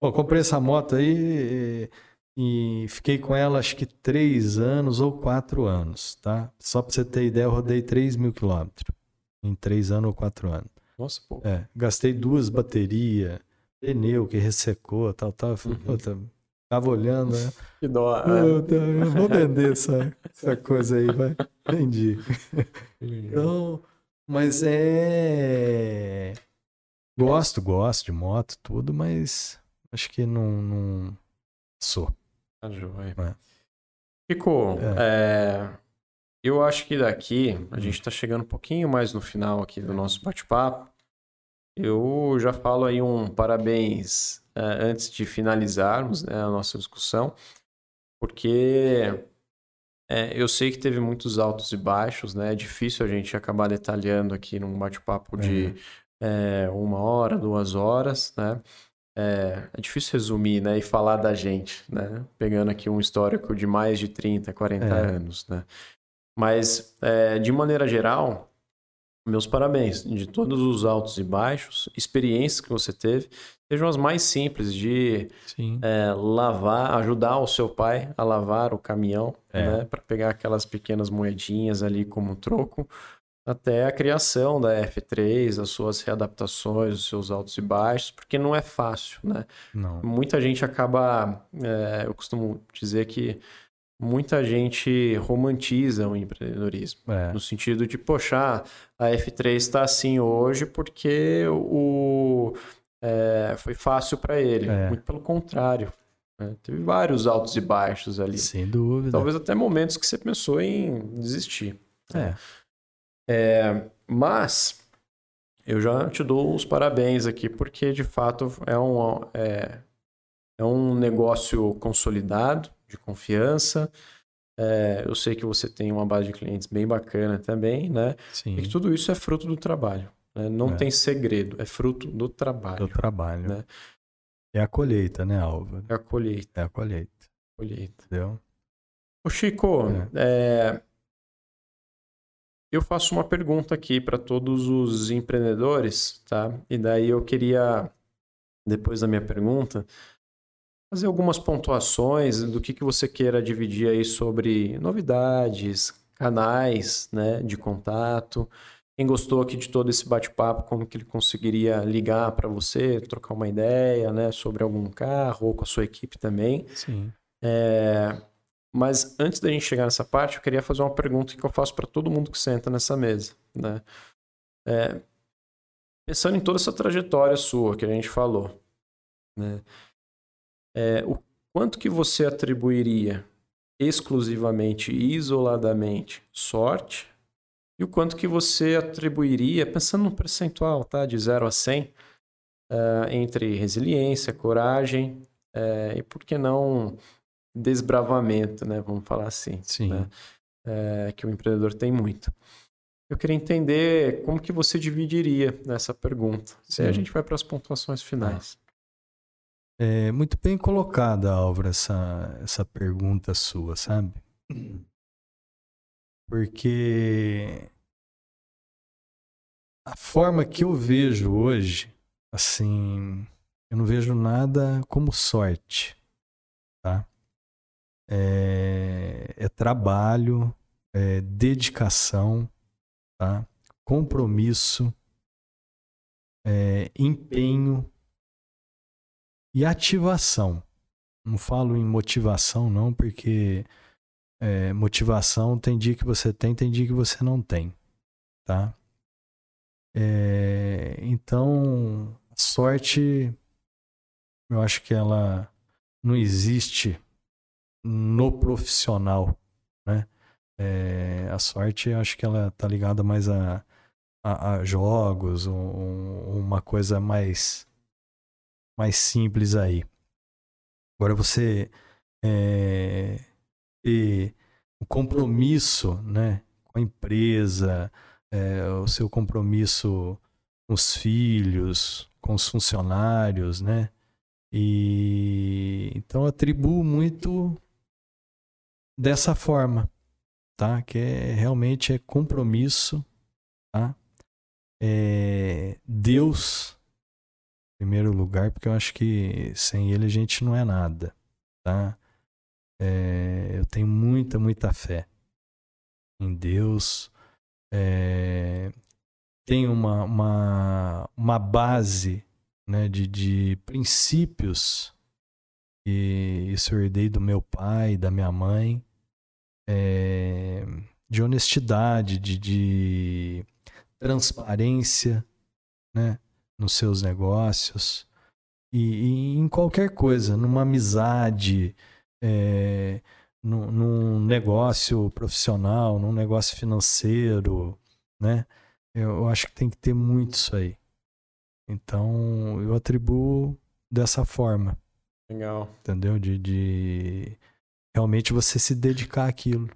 Comprei essa moto aí e, e fiquei com ela acho que três anos ou quatro anos, tá? Só pra você ter ideia, eu rodei 3 mil quilômetros em três anos ou quatro anos. Nossa, pô. É, gastei duas baterias, pneu que ressecou, tal, tal. Uhum. Tava olhando, né? Que dó. Eu, é. eu vou vender essa, essa coisa aí, vai. Vendi. Então, mas é. Gosto, gosto de moto, tudo, mas acho que não, não sou. Tá joia. É. Ficou. É. É... Eu acho que daqui a gente está chegando um pouquinho mais no final aqui do nosso bate-papo. Eu já falo aí um parabéns uh, antes de finalizarmos né, a nossa discussão, porque É, eu sei que teve muitos altos e baixos, né? É difícil a gente acabar detalhando aqui num bate-papo de é. É, uma hora, duas horas, né? É, é, difícil resumir, né? E falar da gente, né? Pegando aqui um histórico de mais de 30, 40 é. anos, né? Mas, é, de maneira geral, meus parabéns de todos os altos e baixos, experiências que você teve, sejam as mais simples de é, lavar, ajudar o seu pai a lavar o caminhão, é. né, para pegar aquelas pequenas moedinhas ali como troco, até a criação da F3, as suas readaptações, os seus altos e baixos, porque não é fácil, né? Não. Muita gente acaba, é, eu costumo dizer que muita gente romantiza o empreendedorismo. É. No sentido de, poxa, a F3 está assim hoje porque o, é, foi fácil para ele. É. Muito pelo contrário. Né? Teve vários altos e baixos ali. Sem dúvida. Talvez até momentos que você pensou em desistir. É. é mas eu já te dou os parabéns aqui, porque de fato é um, é, é um negócio consolidado, de confiança. É, eu sei que você tem uma base de clientes bem bacana também, né? Sim. E que tudo isso é fruto do trabalho. Né? Não é. tem segredo, é fruto do trabalho. Do trabalho. Né? É a colheita, né, Álvaro? É a colheita. É a colheita. Colheita. Entendeu? Ô Chico, é. Eu faço uma pergunta aqui para todos os empreendedores, tá? E daí eu queria, depois da minha pergunta, fazer algumas pontuações do que, que você queira dividir aí sobre novidades, canais né, de contato. Quem gostou aqui de todo esse bate-papo, como que ele conseguiria ligar para você, trocar uma ideia né, sobre algum carro ou com a sua equipe também. Sim. É... Mas antes da gente chegar nessa parte, eu queria fazer uma pergunta que eu faço para todo mundo que senta nessa mesa. Né? É... Pensando em toda essa trajetória sua que a gente falou, né? é, o quanto que você atribuiria exclusivamente e isoladamente sorte e o quanto que você atribuiria, pensando num percentual, tá, de 0 a 100, uh, é, entre resiliência, coragem uh, e, por que não, desbravamento, né, vamos falar assim. Sim. Né, uh, que o empreendedor tem muito. Eu queria entender como que você dividiria nessa pergunta. Sim. E a gente vai para as pontuações finais. É muito bem colocada, Álvaro, essa, essa pergunta sua, sabe? Porque a forma que eu vejo hoje, assim, eu não vejo nada como sorte, tá? É, é trabalho, é dedicação, tá? Compromisso, é, empenho, e ativação. Não falo em motivação, não, porque é, motivação tem dia que você tem, tem dia que você não tem. Tá? É, então, sorte, eu acho que ela não existe no profissional, né? É, a sorte, acho que ela tá ligada mais a, a, a jogos, um, uma coisa mais mais simples aí. Agora você é, o compromisso né, com a empresa, é, o seu compromisso com os filhos, com os funcionários, né? E então atribuo muito dessa forma, tá? Que é, realmente é compromisso, tá? É, Deus primeiro lugar, porque eu acho que sem ele a gente não é nada, tá? É, eu tenho muita, muita fé em Deus. É, tenho uma, uma, uma base né, de, de princípios que isso eu herdei do meu pai, da minha mãe, é, de honestidade, de, de transparência, né? nos seus negócios e, e em qualquer coisa, numa amizade, é, num, num, negócio profissional, num negócio financeiro, né? Eu acho que tem que ter muito isso aí. Então, eu atribuo dessa forma. Legal. Entendeu? De, de realmente você se dedicar àquilo.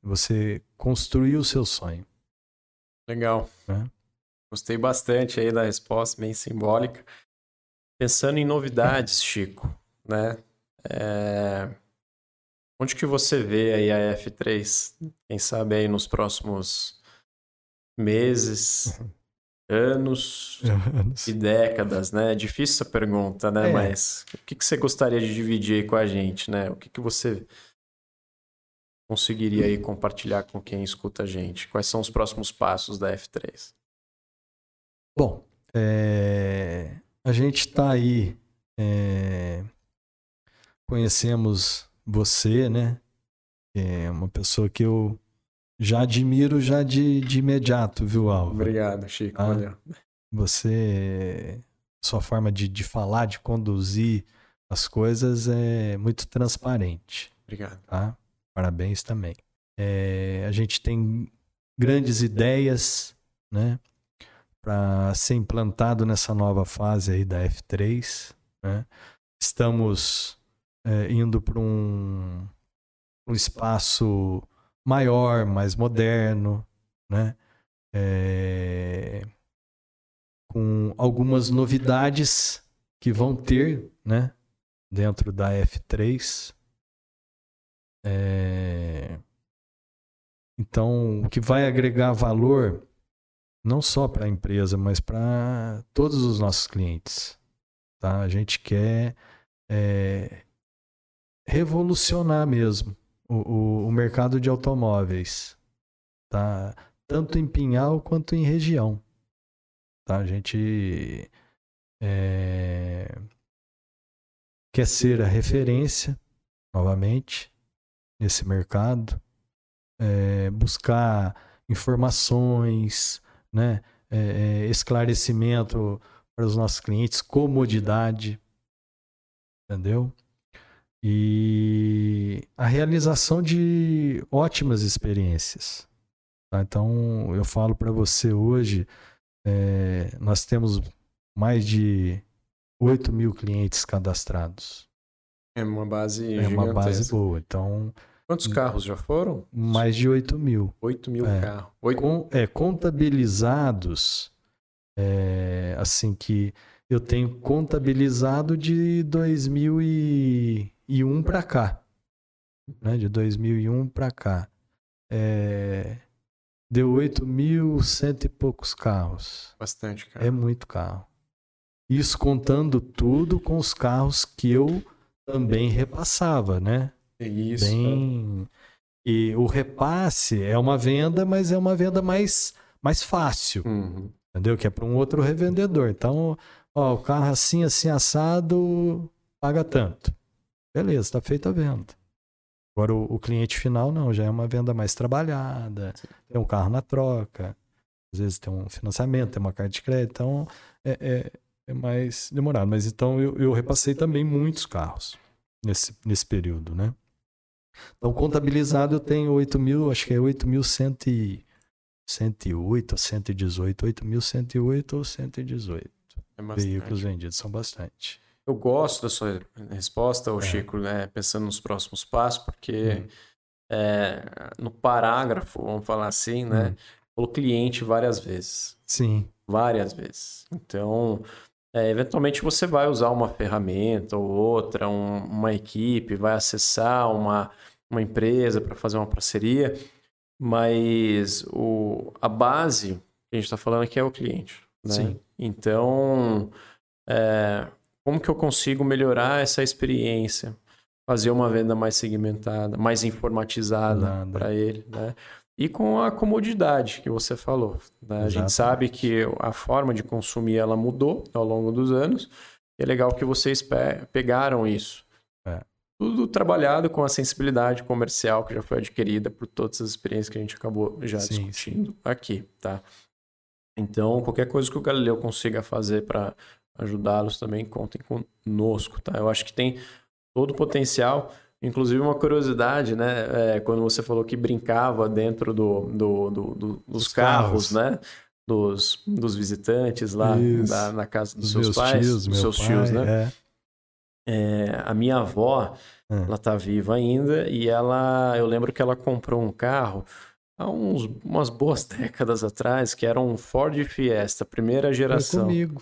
Você construir o seu sonho. Legal. Né? Gostei bastante aí da resposta, bem simbólica. Pensando em novidades, Chico, né? É... Onde que você vê aí a F3? Quem sabe aí nos próximos meses, anos, Anos. e décadas, né? É difícil essa pergunta, né? É. Mas o que, que você gostaria de dividir aí com a gente, né? O que, que você conseguiria aí compartilhar com quem escuta a gente? Quais são os próximos passos da F3? Bom, é, a gente está aí, é, conhecemos você, né? É uma pessoa que eu já admiro já de, de imediato, viu, Álvaro? Obrigado, Chico. Ah. Valeu. Você, sua forma de, de falar, de conduzir as coisas é muito transparente, Obrigado. tá? Parabéns também. É, a gente tem grandes ideias, né? Para ser implantado nessa nova fase aí da F3, né? Estamos é, indo para um, um espaço maior, mais moderno, né? É, com algumas novidades que vão ter, né? Dentro da F3. É, Então, o que vai agregar valor não só para a empresa, mas para todos os nossos clientes. Tá? A gente quer é, revolucionar mesmo o, o, mercado de automóveis, tá? tanto em Pinhal quanto em região. Tá? A gente é, quer ser a referência, novamente, nesse mercado, é, buscar informações, né? É, é, esclarecimento para os nossos clientes, comodidade, entendeu? E a realização de ótimas experiências. tá? Então, eu falo para você hoje, é, nós temos mais de 8 mil clientes cadastrados. É uma base É uma base gigantesca. boa. Então, Quantos carros já foram? mais de 8 mil. 8 mil É. carros. Com- é, contabilizados, é, assim que eu tenho contabilizado de 2001 para cá, né? De 2001 para cá, é, deu 8 mil cento e poucos carros. Bastante, cara. É muito carro. Isso contando tudo com os carros que eu também repassava, né? É Isso. bem. E o repasse é uma venda, mas é uma venda mais, mais fácil, Uhum. entendeu? Que é para um outro revendedor. Então, ó, o carro assim, assim, assado, paga tanto. Beleza, está feita a venda. Agora, o, o cliente final, não, já é uma venda mais trabalhada, tem um carro na troca, às vezes tem um financiamento, tem uma carta de crédito, então é, é, é mais demorado. Mas então eu, eu repassei também muitos carros nesse, nesse período, né? Então, contabilizado, eu tenho 8 mil, acho que é 8.108 ou 118, 8.108 ou 118 É bastante. veículos vendidos, são bastante. Eu gosto da sua resposta, ô É. Chico, né? Pensando nos próximos passos, porque Hum. é, no parágrafo, vamos falar assim, né? Hum. Falou cliente várias vezes. Sim, Várias vezes. Então, é, eventualmente você vai usar uma ferramenta ou outra, um- uma equipe, vai acessar uma, uma empresa para fazer uma parceria, mas o, a base que a gente está falando aqui é o cliente. Né? Sim. Então, é, como que eu consigo melhorar essa experiência? Fazer uma venda mais segmentada, mais informatizada para ele, né? E com a comodidade que você falou. né? A gente sabe que a forma de consumir ela mudou ao longo dos anos. É legal que vocês pe- pegaram isso. É. Tudo trabalhado com a sensibilidade comercial que já foi adquirida por todas as experiências que a gente acabou já Sim, discutindo aqui, tá? Então, qualquer coisa que o Galileu consiga fazer para ajudá-los também, contem conosco, tá? Eu acho que tem todo o potencial. Inclusive, uma curiosidade, né? É, quando você falou que brincava dentro do, do- do- do- dos carros, carros. né? Dos, dos visitantes lá da- na casa dos dos seus pais, tios, dos seus pai, tios, né? é. é, a minha avó, Ah. ela tá viva ainda e ela, eu lembro que ela comprou um carro há uns, umas boas décadas atrás, que era um Ford Fiesta, primeira Foi geração. comigo.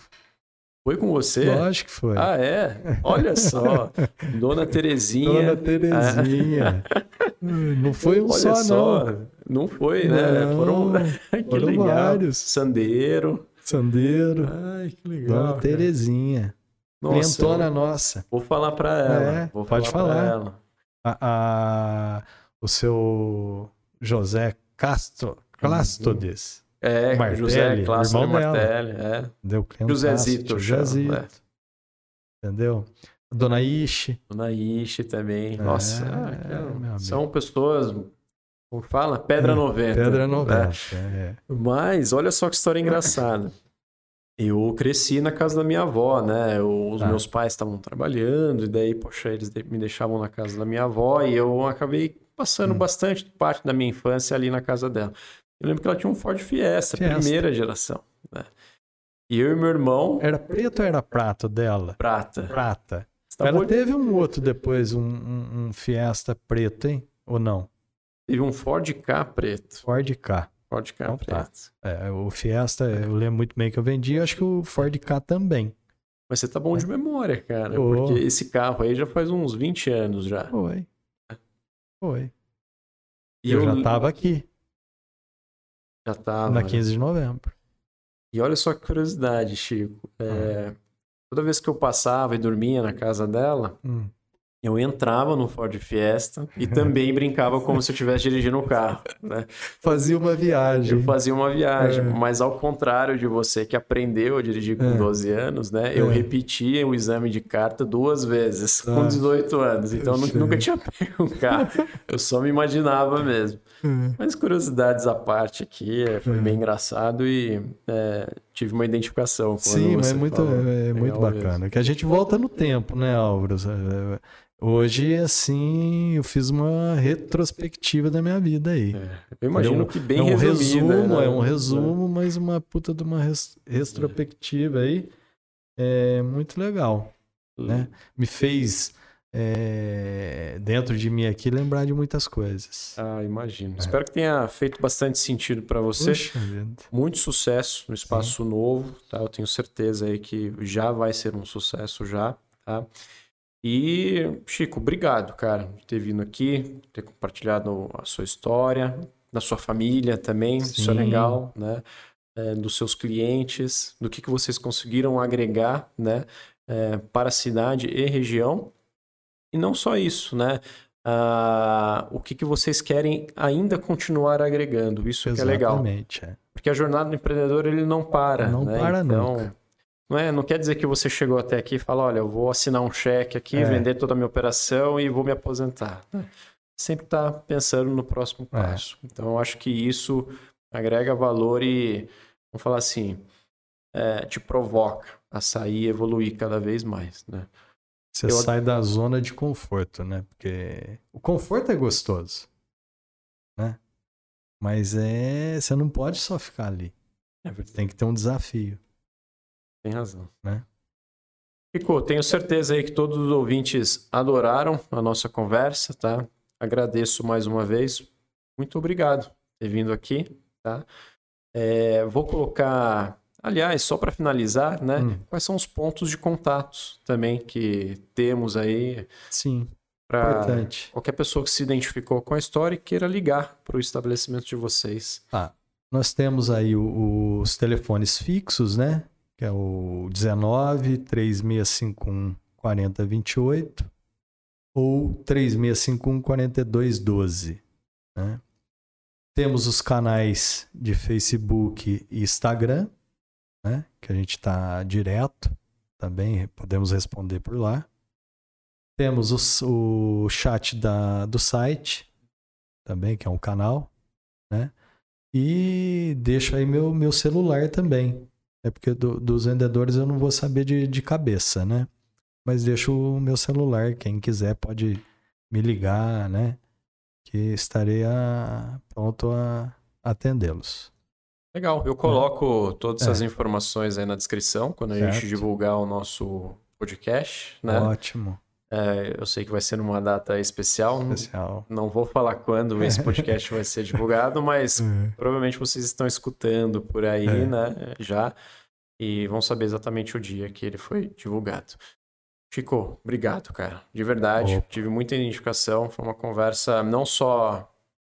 Foi com você? Lógico que foi. Ah, é? Olha só. Dona Terezinha. Dona Terezinha. Não foi um Olha só, não. Não foi, né? Não, Foram. que foram legal. vários. Sandeiro. Sandeiro. Ai, que legal. Dona cara. Terezinha. Nossa, Clientona nossa. Vou falar pra ela. É, vou pode falar. pra falar. ela. A, a- o seu José Castro, Clastodes. É, Martelli, José dela. Martelli. É. Deu cliente. Josezito, Josezito. chama, é. Entendeu? Dona Ishi. Dona Ishi também. É, Nossa, é, são pessoas. Como fala? Pedra 90. Pedra né? 90. É. Mas olha só que história engraçada. Eu cresci na casa da minha avó, né? Eu- os Tá. meus pais estavam trabalhando, e daí, poxa, eles me deixavam na casa da minha avó e eu acabei passando Hum. bastante parte da minha infância ali na casa dela. Eu lembro que ela tinha um Ford Fiesta, Fiesta. primeira geração. Né? E eu e meu irmão, Era preto ou era prato dela? prata. Prata. Tá Ela bom? teve um outro depois, um, um, um Fiesta preto, hein? Ou não? Teve um Ford K preto. Ford K. Ford K Então tá. preto. É, o Fiesta, eu lembro muito bem que eu vendi, acho que o Ford K também. Mas você tá bom de memória, cara. Ô. Porque esse carro aí já faz uns 20 anos já. Foi. Foi. E eu, já tava aqui, já tava, na né? 15 de novembro. E olha só que curiosidade, Chico. É, Ah. Toda vez que eu passava e dormia na casa dela, Hum. Eu entrava no Ford Fiesta e também brincava como se eu estivesse dirigindo o carro. Né? Fazia uma viagem. Eu fazia uma viagem, É. mas ao contrário de você que aprendeu a dirigir com É. 12 anos, né? Eu É. repetia o exame de carta duas vezes com Ah. 18 anos. Então eu nunca tinha pego um carro. Eu só me imaginava mesmo. É. Mas curiosidades à parte aqui, é, foi bem engraçado e tive uma identificação. Sim, mas é muito, falou. é muito Legal mesmo. bacana. Que a gente volta no tempo, né, Álvaro? É, Hoje, assim, eu fiz uma retrospectiva da minha vida aí. É, eu imagino É um- que bem é um resumo, né? é um resumo, mas uma puta de uma res- retrospectiva aí. É muito legal, né? Me fez, é, dentro de mim aqui, lembrar de muitas coisas. Ah, imagino. É. Espero que tenha feito bastante sentido para você. Puxa. Muito sucesso no espaço novo, tá? Eu tenho certeza aí que já vai ser um sucesso já, tá? E, Chico, obrigado, cara, por ter vindo aqui, ter compartilhado a sua história, da sua família também, isso é Sim. legal, né? É, dos seus clientes, do que, que vocês conseguiram agregar, né? é, para a cidade e região. E não só isso, né? Ah, o que, que vocês querem ainda continuar agregando, isso que é legal. Exatamente, é. Porque a jornada do empreendedor ele não para. Não né? para então, nunca. Não, é, não quer dizer que você chegou até aqui e fala, olha, eu vou assinar um cheque aqui, É. vender toda a minha operação e vou me aposentar. né? Sempre está pensando no próximo É. passo. Então, eu acho que isso agrega valor e, vamos falar assim, é, te provoca a sair e evoluir cada vez mais. Né? Você Eu- sai da zona de conforto, né? Porque o conforto é gostoso, né? Mas é, você não pode só ficar ali. É. Tem que ter um desafio. Tem razão. Né? Ficou. Tenho certeza aí que todos os ouvintes adoraram a nossa conversa, tá? Agradeço mais uma vez. Muito obrigado por ter vindo aqui, tá? É, vou colocar, aliás, só para finalizar, né? Hum. Quais são os pontos de contatos também que temos aí Sim, para importante. qualquer pessoa que se identificou com a história e queira ligar para o estabelecimento de vocês. Nós temos aí o- os telefones fixos, né? Que é o 19 3651 4028 ou 3651 4212, né? Temos os canais de Facebook e Instagram, né? Que a gente está direto, também podemos responder por lá. Temos os- o chat da, do site, também, que é um canal, né? E deixo aí meu, meu celular também. É porque do- dos vendedores eu não vou saber de, de cabeça, né? Mas deixo o meu celular. Quem quiser pode me ligar, né? Que estarei a- pronto a atendê-los. Legal, eu coloco todas É. essas informações aí na descrição quando a gente divulgar o nosso podcast, né? Ótimo. É, eu sei que vai ser numa data especial. Especial. Não, vou falar quando esse podcast vai ser divulgado, mas É. provavelmente vocês estão escutando por aí, É. né? Já. E vão saber exatamente o dia que ele foi divulgado. Chico, obrigado, cara. De verdade. Opa. Tive muita identificação. Foi uma conversa não só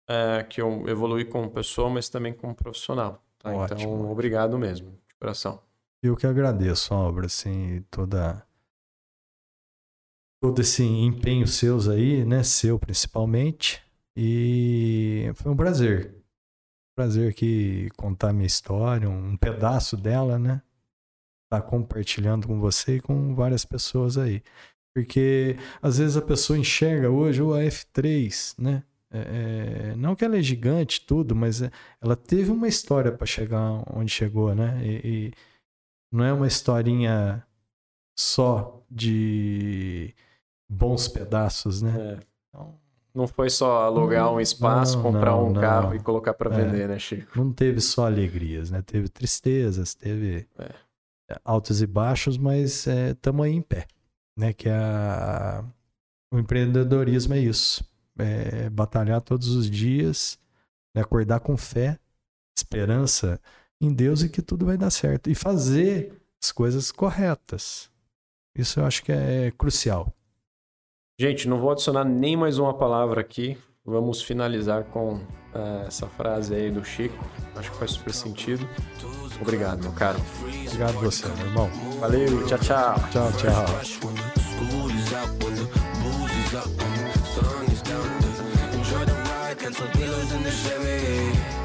é, que eu evolui como pessoa, mas também como profissional. Tá? Ótimo, Então, ótimo. obrigado mesmo, de coração. Eu que agradeço, obra, assim, toda todo esse empenho seus aí, né, seu principalmente, e foi um prazer, prazer aqui contar minha história, um pedaço dela, né, estar compartilhando com você e com várias pessoas aí, porque às vezes a pessoa enxerga hoje o AF3, né, é, é, não que ela é gigante tudo, mas é, ela teve uma história para chegar onde chegou, né, e, e não é uma historinha só de bons pedaços, né? É. Então, Não foi só alugar um espaço, Não, comprar não, um não. carro e colocar para É. vender, né, Chico? não teve só alegrias, né? Teve tristezas, teve É. altos e baixos, mas estamos aí em pé, né? Que a... o empreendedorismo é isso, é batalhar todos os dias, né? acordar com fé, esperança em Deus e que tudo vai dar certo e fazer as coisas corretas. Isso eu acho que é crucial. Gente, não vou adicionar nem mais uma palavra aqui. Vamos finalizar com eh, essa frase aí do Chico. Acho que faz super sentido. Obrigado, meu caro. Obrigado a você, meu irmão. Valeu, tchau, tchau. Tchau, tchau. Cancel pillows in the Chevy.